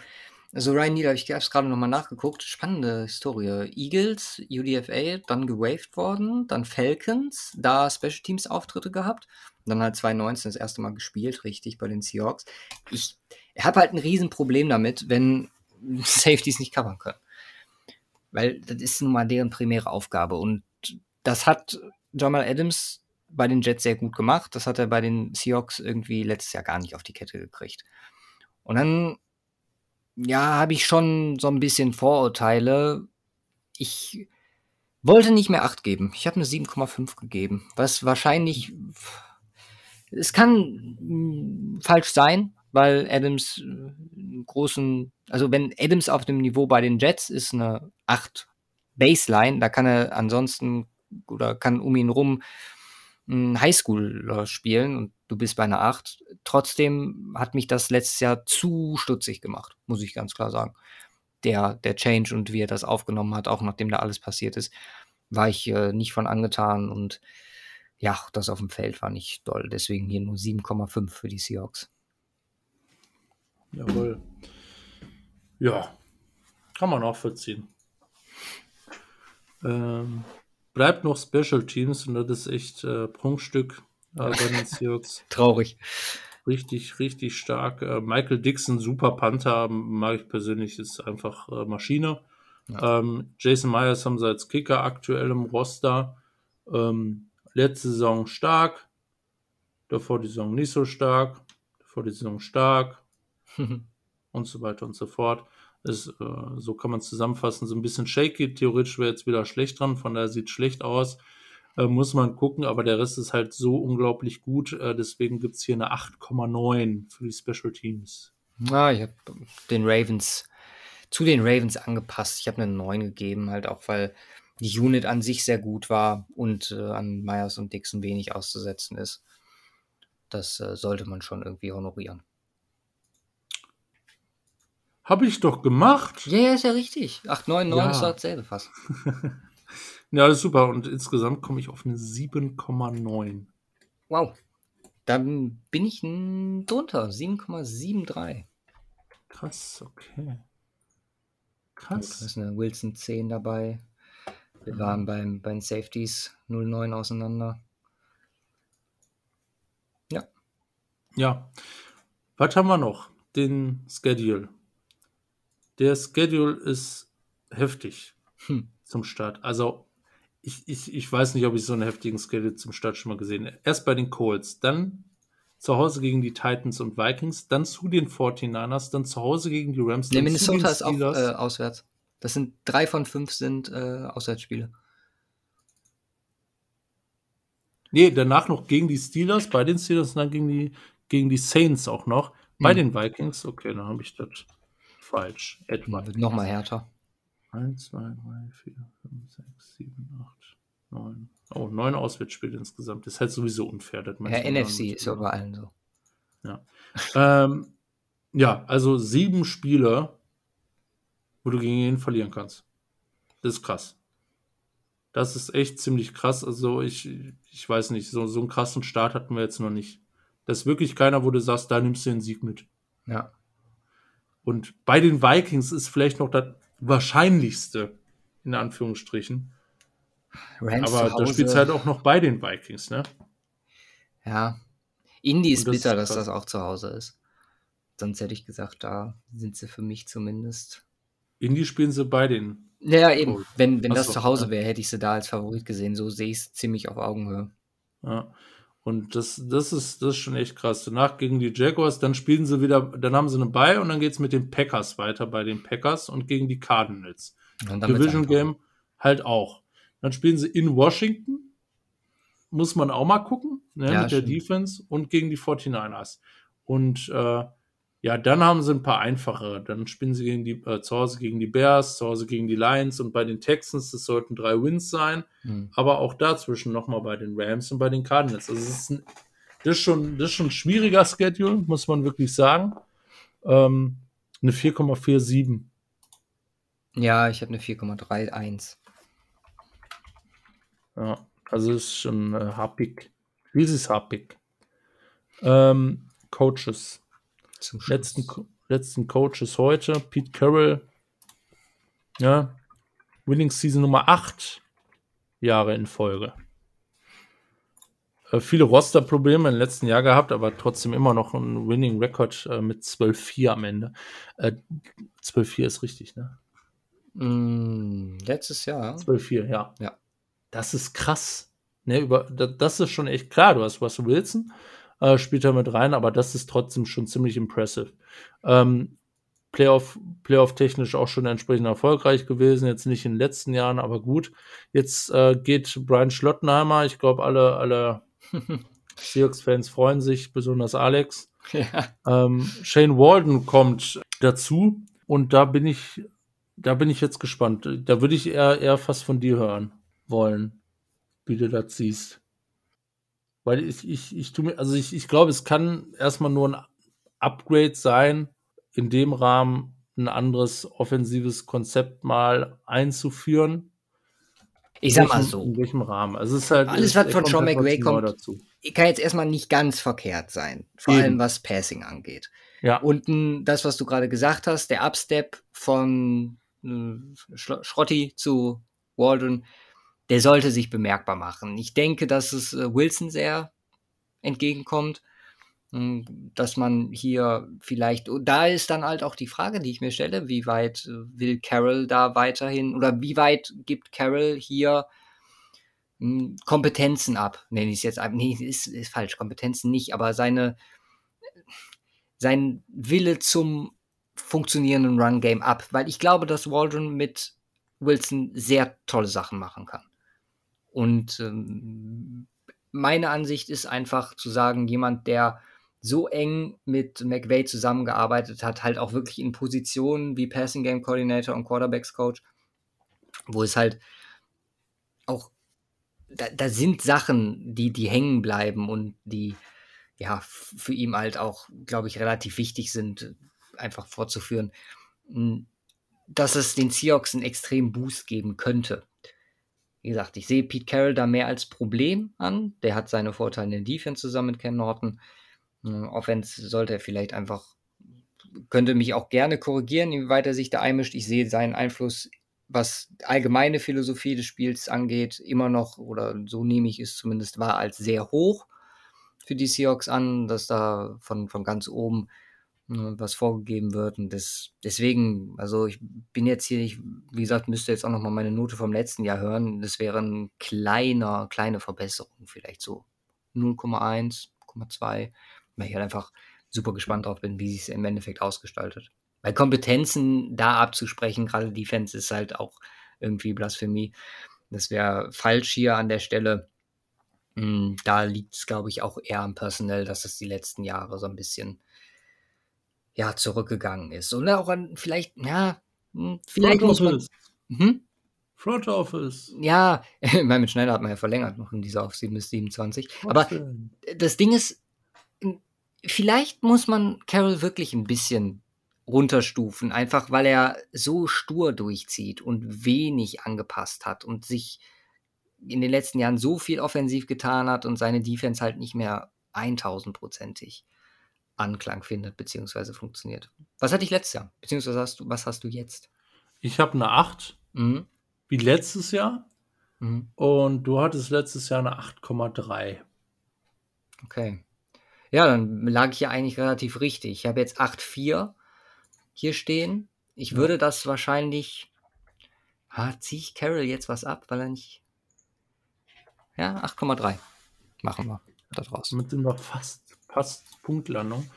Also Ryan Neal, ich habe es gerade nochmal nachgeguckt, spannende Historie. Eagles, UDFA, dann gewaved worden, dann Falcons, da Special Teams Auftritte gehabt, dann halt 2019 das erste Mal gespielt, richtig, bei den Seahawks. Ich habe halt ein Riesenproblem damit, wenn (laughs) Safeties nicht covern können. Weil das ist nun mal deren primäre Aufgabe und das hat Jamal Adams bei den Jets sehr gut gemacht. Das hat er bei den Seahawks irgendwie letztes Jahr gar nicht auf die Kette gekriegt. Und dann ja, habe ich schon so ein bisschen Vorurteile, ich wollte nicht mehr 8 geben. Ich habe eine 7,5 gegeben, was wahrscheinlich es kann mh, falsch sein, weil Adams äh, einen großen, also wenn Adams auf dem Niveau bei den Jets ist eine 8 Baseline, da kann er ansonsten oder kann um ihn rum ein Highschooler spielen und du bist bei einer 8. Trotzdem hat mich das letztes Jahr zu stutzig gemacht, muss ich ganz klar sagen. Der, der Change und wie er das aufgenommen hat, auch nachdem da alles passiert ist, war ich äh, nicht von angetan und ja, das auf dem Feld war nicht doll. Deswegen hier nur 7,5 für die Seahawks. Jawohl. Ja, kann man auch verziehen. Ähm, bleibt noch Special Teams und das ist echt äh, Prunkstück äh, bei den Seahawks. Traurig. Richtig, richtig stark. Äh, Michael Dixon, super Panther, mag ich persönlich, ist einfach äh, Maschine. Ja. Ähm, Jason Myers haben sie als Kicker aktuell im Roster. Ähm, letzte Saison stark, davor die Saison nicht so stark, davor die Saison stark (laughs) und so weiter und so fort. Ist, äh, so kann man zusammenfassen, so ein bisschen shaky. Theoretisch wäre jetzt wieder schlecht dran, von daher sieht schlecht aus. Äh, muss man gucken, aber der Rest ist halt so unglaublich gut. Äh, deswegen gibt es hier eine 8,9 für die Special Teams. Ja, ich habe den Ravens zu den Ravens angepasst. Ich habe eine 9 gegeben, halt auch, weil die Unit an sich sehr gut war und äh, an Myers und Dixon wenig auszusetzen ist. Das äh, sollte man schon irgendwie honorieren. Habe ich doch gemacht. Ja, ja, ist ja richtig. 8, 9, 9 ja. ist doch dasselbe fast. (laughs) ja, das ist super. Und insgesamt komme ich auf eine 7,9. Wow. Dann bin ich drunter. 7,73. Krass, okay. Krass. Da ist eine Wilson 10 dabei. Wir waren beim, bei den Safeties 0,9 auseinander. Ja. Ja. Was haben wir noch? Den Schedule. Der Schedule ist heftig hm. zum Start. Also, ich, ich, ich weiß nicht, ob ich so einen heftigen Schedule zum Start schon mal gesehen habe. Erst bei den Colts, dann zu Hause gegen die Titans und Vikings, dann zu den 49ers, dann zu Hause gegen die Rams. Nee, Minnesota ist auch äh, auswärts. Das sind drei von fünf sind äh, Auswärtsspiele. Nee, danach noch gegen die Steelers, bei den Steelers und dann gegen die, gegen die Saints auch noch. Bei hm. den Vikings, okay, dann habe ich das falsch. Etwa. Wird nochmal härter. 1, 2, 3, 4, 5, 6, 7, 8, 9. Oh, neun Auswärtsspiele insgesamt. Das ist halt sowieso unfair. Das ja, NFC ist ja bei allen so. Ja. ähm, ja, also sieben Spiele wo du gegen ihn verlieren kannst. Das ist krass. Das ist echt ziemlich krass. Also ich, ich weiß nicht, so, so einen krassen Start hatten wir jetzt noch nicht. Das ist wirklich keiner, wo du sagst, da nimmst du den Sieg mit. Ja. Und bei den Vikings ist vielleicht noch das Wahrscheinlichste, in Anführungsstrichen. Rams Aber da spielt es halt auch noch bei den Vikings, ne? Ja. Indy ist bitter, dass das auch zu Hause ist. Sonst hätte ich gesagt, da sind sie für mich zumindest Indie spielen sie bei den. Ja, eben. Cold. Wenn, wenn das zu Hause wäre, hätte ich sie da als Favorit gesehen. So sehe ich es ziemlich auf Augenhöhe. Ja. Und das, das, ist, das ist schon echt krass. Danach gegen die Jaguars, dann spielen sie wieder, dann haben sie eine Bye und dann geht es mit den Packers weiter bei den Packers und gegen die Cardinals. Division Game halt auch. Dann spielen sie in Washington. Muss man auch mal gucken, ne, ja, mit stimmt. der Defense und gegen die 49ers. Und äh, ja, dann haben sie ein paar einfache. Dann spielen sie gegen die, äh, zu Hause gegen die Bears, zu Hause gegen die Lions und bei den Texans, das sollten drei Wins sein. Mhm. Aber auch dazwischen nochmal bei den Rams und bei den Cardinals. Also, das ist, ein, das ist, schon, das ist schon ein schwieriger Schedule, muss man wirklich sagen. Ähm, eine 4,47. Ja, ich habe eine 4,31. Ja, also ist schon äh, happig. Dieses happig. Ähm, Coaches. Zum letzten, letzten Coaches heute, Pete Carroll, ja, Winning Season Nummer 8 Jahre in Folge. Äh, viele Roster-Probleme im letzten Jahr gehabt, aber trotzdem immer noch ein Winning Record äh, mit 12-4 am Ende. Äh, 12-4 ist richtig, ne? Mm, letztes Jahr. 12-4, ja. Ja. Das ist krass. Ne, über, das ist schon echt klar. Du hast Russell Wilson, äh, spielt er mit rein, aber das ist trotzdem schon ziemlich impressive. Ähm, Playoff, Playoff-technisch auch schon entsprechend erfolgreich gewesen. Jetzt nicht in den letzten Jahren, aber gut. Jetzt äh, geht Brian Schlottenheimer. Ich glaube, alle, alle (laughs) Seahawks-Fans freuen sich, besonders Alex. Ja. Ähm, Shane Walden kommt dazu und da bin ich, da bin ich jetzt gespannt. Da würde ich eher, eher fast von dir hören wollen, wie du das siehst. Weil ich, ich, ich tue mir, also ich, ich glaube, es kann erstmal nur ein Upgrade sein, in dem Rahmen ein anderes offensives Konzept mal einzuführen. Ich sag mal so. In welchem Rahmen? Also es ist halt. Alles, was von Sean halt McVay kommt, dazu. kann jetzt erstmal nicht ganz verkehrt sein. Vor Eben. allem was Passing angeht. Ja. Und das, was du gerade gesagt hast, der Upstep von äh, Schrotti zu Waldron, der sollte sich bemerkbar machen. Ich denke, dass es äh, Wilson sehr entgegenkommt, hm, dass man hier vielleicht, da ist dann halt auch die Frage, die ich mir stelle, wie weit äh, will Carol da weiterhin oder wie weit gibt Carol hier hm, Kompetenzen ab, nenne ich es jetzt, nee, ist, ist falsch, Kompetenzen nicht, aber seine, sein Wille zum funktionierenden Run-Game ab, weil ich glaube, dass Waldron mit Wilson sehr tolle Sachen machen kann. Und ähm, meine Ansicht ist einfach zu sagen, jemand, der so eng mit McVay zusammengearbeitet hat, halt auch wirklich in Positionen wie Passing Game Coordinator und Quarterbacks Coach, wo es halt auch, da, da sind Sachen, die, die hängen bleiben und die ja für ihn halt auch, glaube ich, relativ wichtig sind, einfach fortzuführen, hm, dass es den Seahawks einen extremen Boost geben könnte. Wie gesagt, ich sehe Pete Carroll da mehr als Problem an. Der hat seine Vorteile in der Defense zusammen mit Ken Norton. Hm, Offense sollte er vielleicht einfach, könnte mich auch gerne korrigieren, inwieweit er sich da einmischt. Ich sehe seinen Einfluss, was allgemeine Philosophie des Spiels angeht, immer noch, oder so nehme ich es zumindest wahr, als sehr hoch für die Seahawks an, dass da von, von ganz oben was vorgegeben wird. Und das, deswegen, also ich bin jetzt hier, ich, wie gesagt, müsste jetzt auch nochmal meine Note vom letzten Jahr hören. Das wäre eine kleiner, kleine Verbesserung, vielleicht so 0,1, 0,2, weil ich halt einfach super gespannt drauf bin, wie sich es im Endeffekt ausgestaltet. Weil Kompetenzen da abzusprechen, gerade Defense, ist halt auch irgendwie Blasphemie. Das wäre falsch hier an der Stelle. Hm, da liegt es, glaube ich, auch eher am Personell, dass es die letzten Jahre so ein bisschen ja, zurückgegangen ist. Und auch an vielleicht, ja, hm, vielleicht Front muss Office. man. Hm? Front Office. Ja, ich (laughs) meine, mit Schneider hat man ja verlängert noch in dieser Offseason bis 27. Was Aber denn? das Ding ist, vielleicht muss man Carol wirklich ein bisschen runterstufen, einfach weil er so stur durchzieht und wenig angepasst hat und sich in den letzten Jahren so viel offensiv getan hat und seine Defense halt nicht mehr 1000-prozentig Anklang findet, beziehungsweise funktioniert. Was hatte ich letztes Jahr? Beziehungsweise hast du, was hast du jetzt? Ich habe eine 8, mhm. wie letztes Jahr. Mhm. Und du hattest letztes Jahr eine 8,3. Okay. Ja, dann lag ich ja eigentlich relativ richtig. Ich habe jetzt 8,4 hier stehen. Ich ja. würde das wahrscheinlich. Ha, ziehe ich Carol jetzt was ab, weil er nicht. Ja, 8,3. Machen wir da draußen. Mit dem noch fast passt Punktlandung.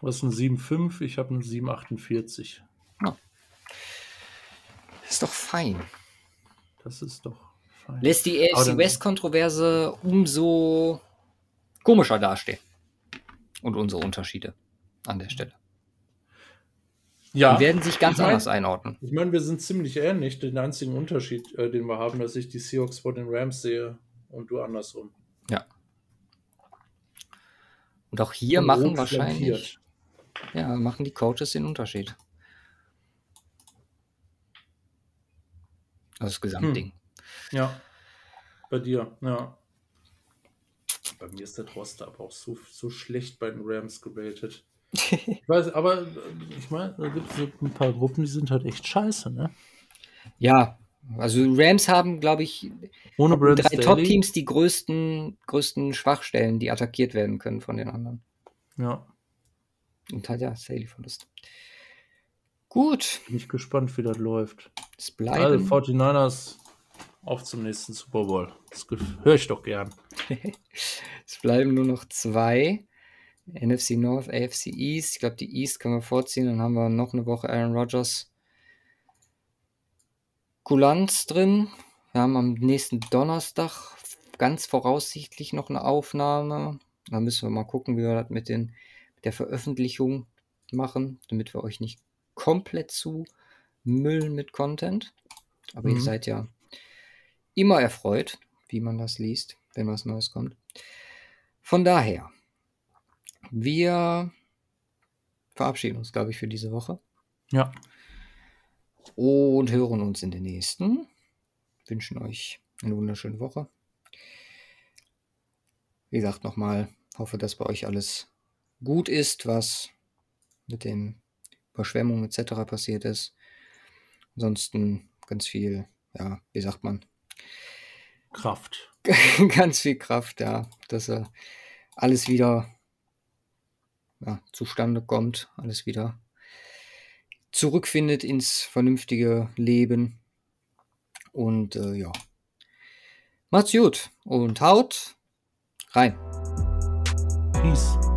Du hast eine 7,5, ich habe eine 7,48. Ja. Ist doch fein. Das ist doch fein. Lässt die AFC West-Kontroverse umso komischer dastehen. Und unsere Unterschiede an der Stelle. Ja. Die werden sich ganz ich mein, anders einordnen. Ich meine, wir sind ziemlich ähnlich. Den einzigen Unterschied, äh, den wir haben, dass ich die Seahawks vor den Rams sehe und du andersrum. Ja. Und auch hier und machen wahrscheinlich, ja, machen die Coaches den Unterschied. Also das Gesamtding. Hm. Ja. Bei dir, ja. Bei mir ist der Roster aber auch so, so schlecht bei den Rams geratet. ich weiß, aber ich meine, da gibt es ein paar Gruppen, die sind halt echt scheiße, ne? Ja, also Rams haben, glaube ich, Ohne drei Top-Teams die größten, größten Schwachstellen, die attackiert werden können von den anderen. Ja. Und halt ja, Staley-Verlust. Gut. Bin ich gespannt, wie das läuft. Es bleiben. Also 49ers auf zum nächsten Super Bowl. Das höre ich doch gern. (laughs) es bleiben nur noch zwei. NFC North, AFC East. Ich glaube, die East können wir vorziehen. Dann haben wir noch eine Woche Aaron Rodgers. Kulanz drin. Wir haben am nächsten Donnerstag ganz voraussichtlich noch eine Aufnahme. Da müssen wir mal gucken, wie wir das mit, den, mit der Veröffentlichung machen, damit wir euch nicht komplett zu müllen mit Content. Aber mhm. ihr seid ja immer erfreut, wie man das liest, wenn was Neues kommt. Von daher, wir verabschieden uns, glaube ich, für diese Woche. Ja. Und hören uns in der nächsten. Wünschen euch eine wunderschöne Woche. Wie gesagt, nochmal, hoffe, dass bei euch alles gut ist, was mit den Überschwemmungen etc. passiert ist. Ansonsten ganz viel, ja, wie sagt man? Kraft. (laughs) ganz viel Kraft, ja, dass er alles wieder ja, zustande kommt, alles wieder zurückfindet ins vernünftige Leben. Und äh, ja, macht's gut und haut rein. Peace.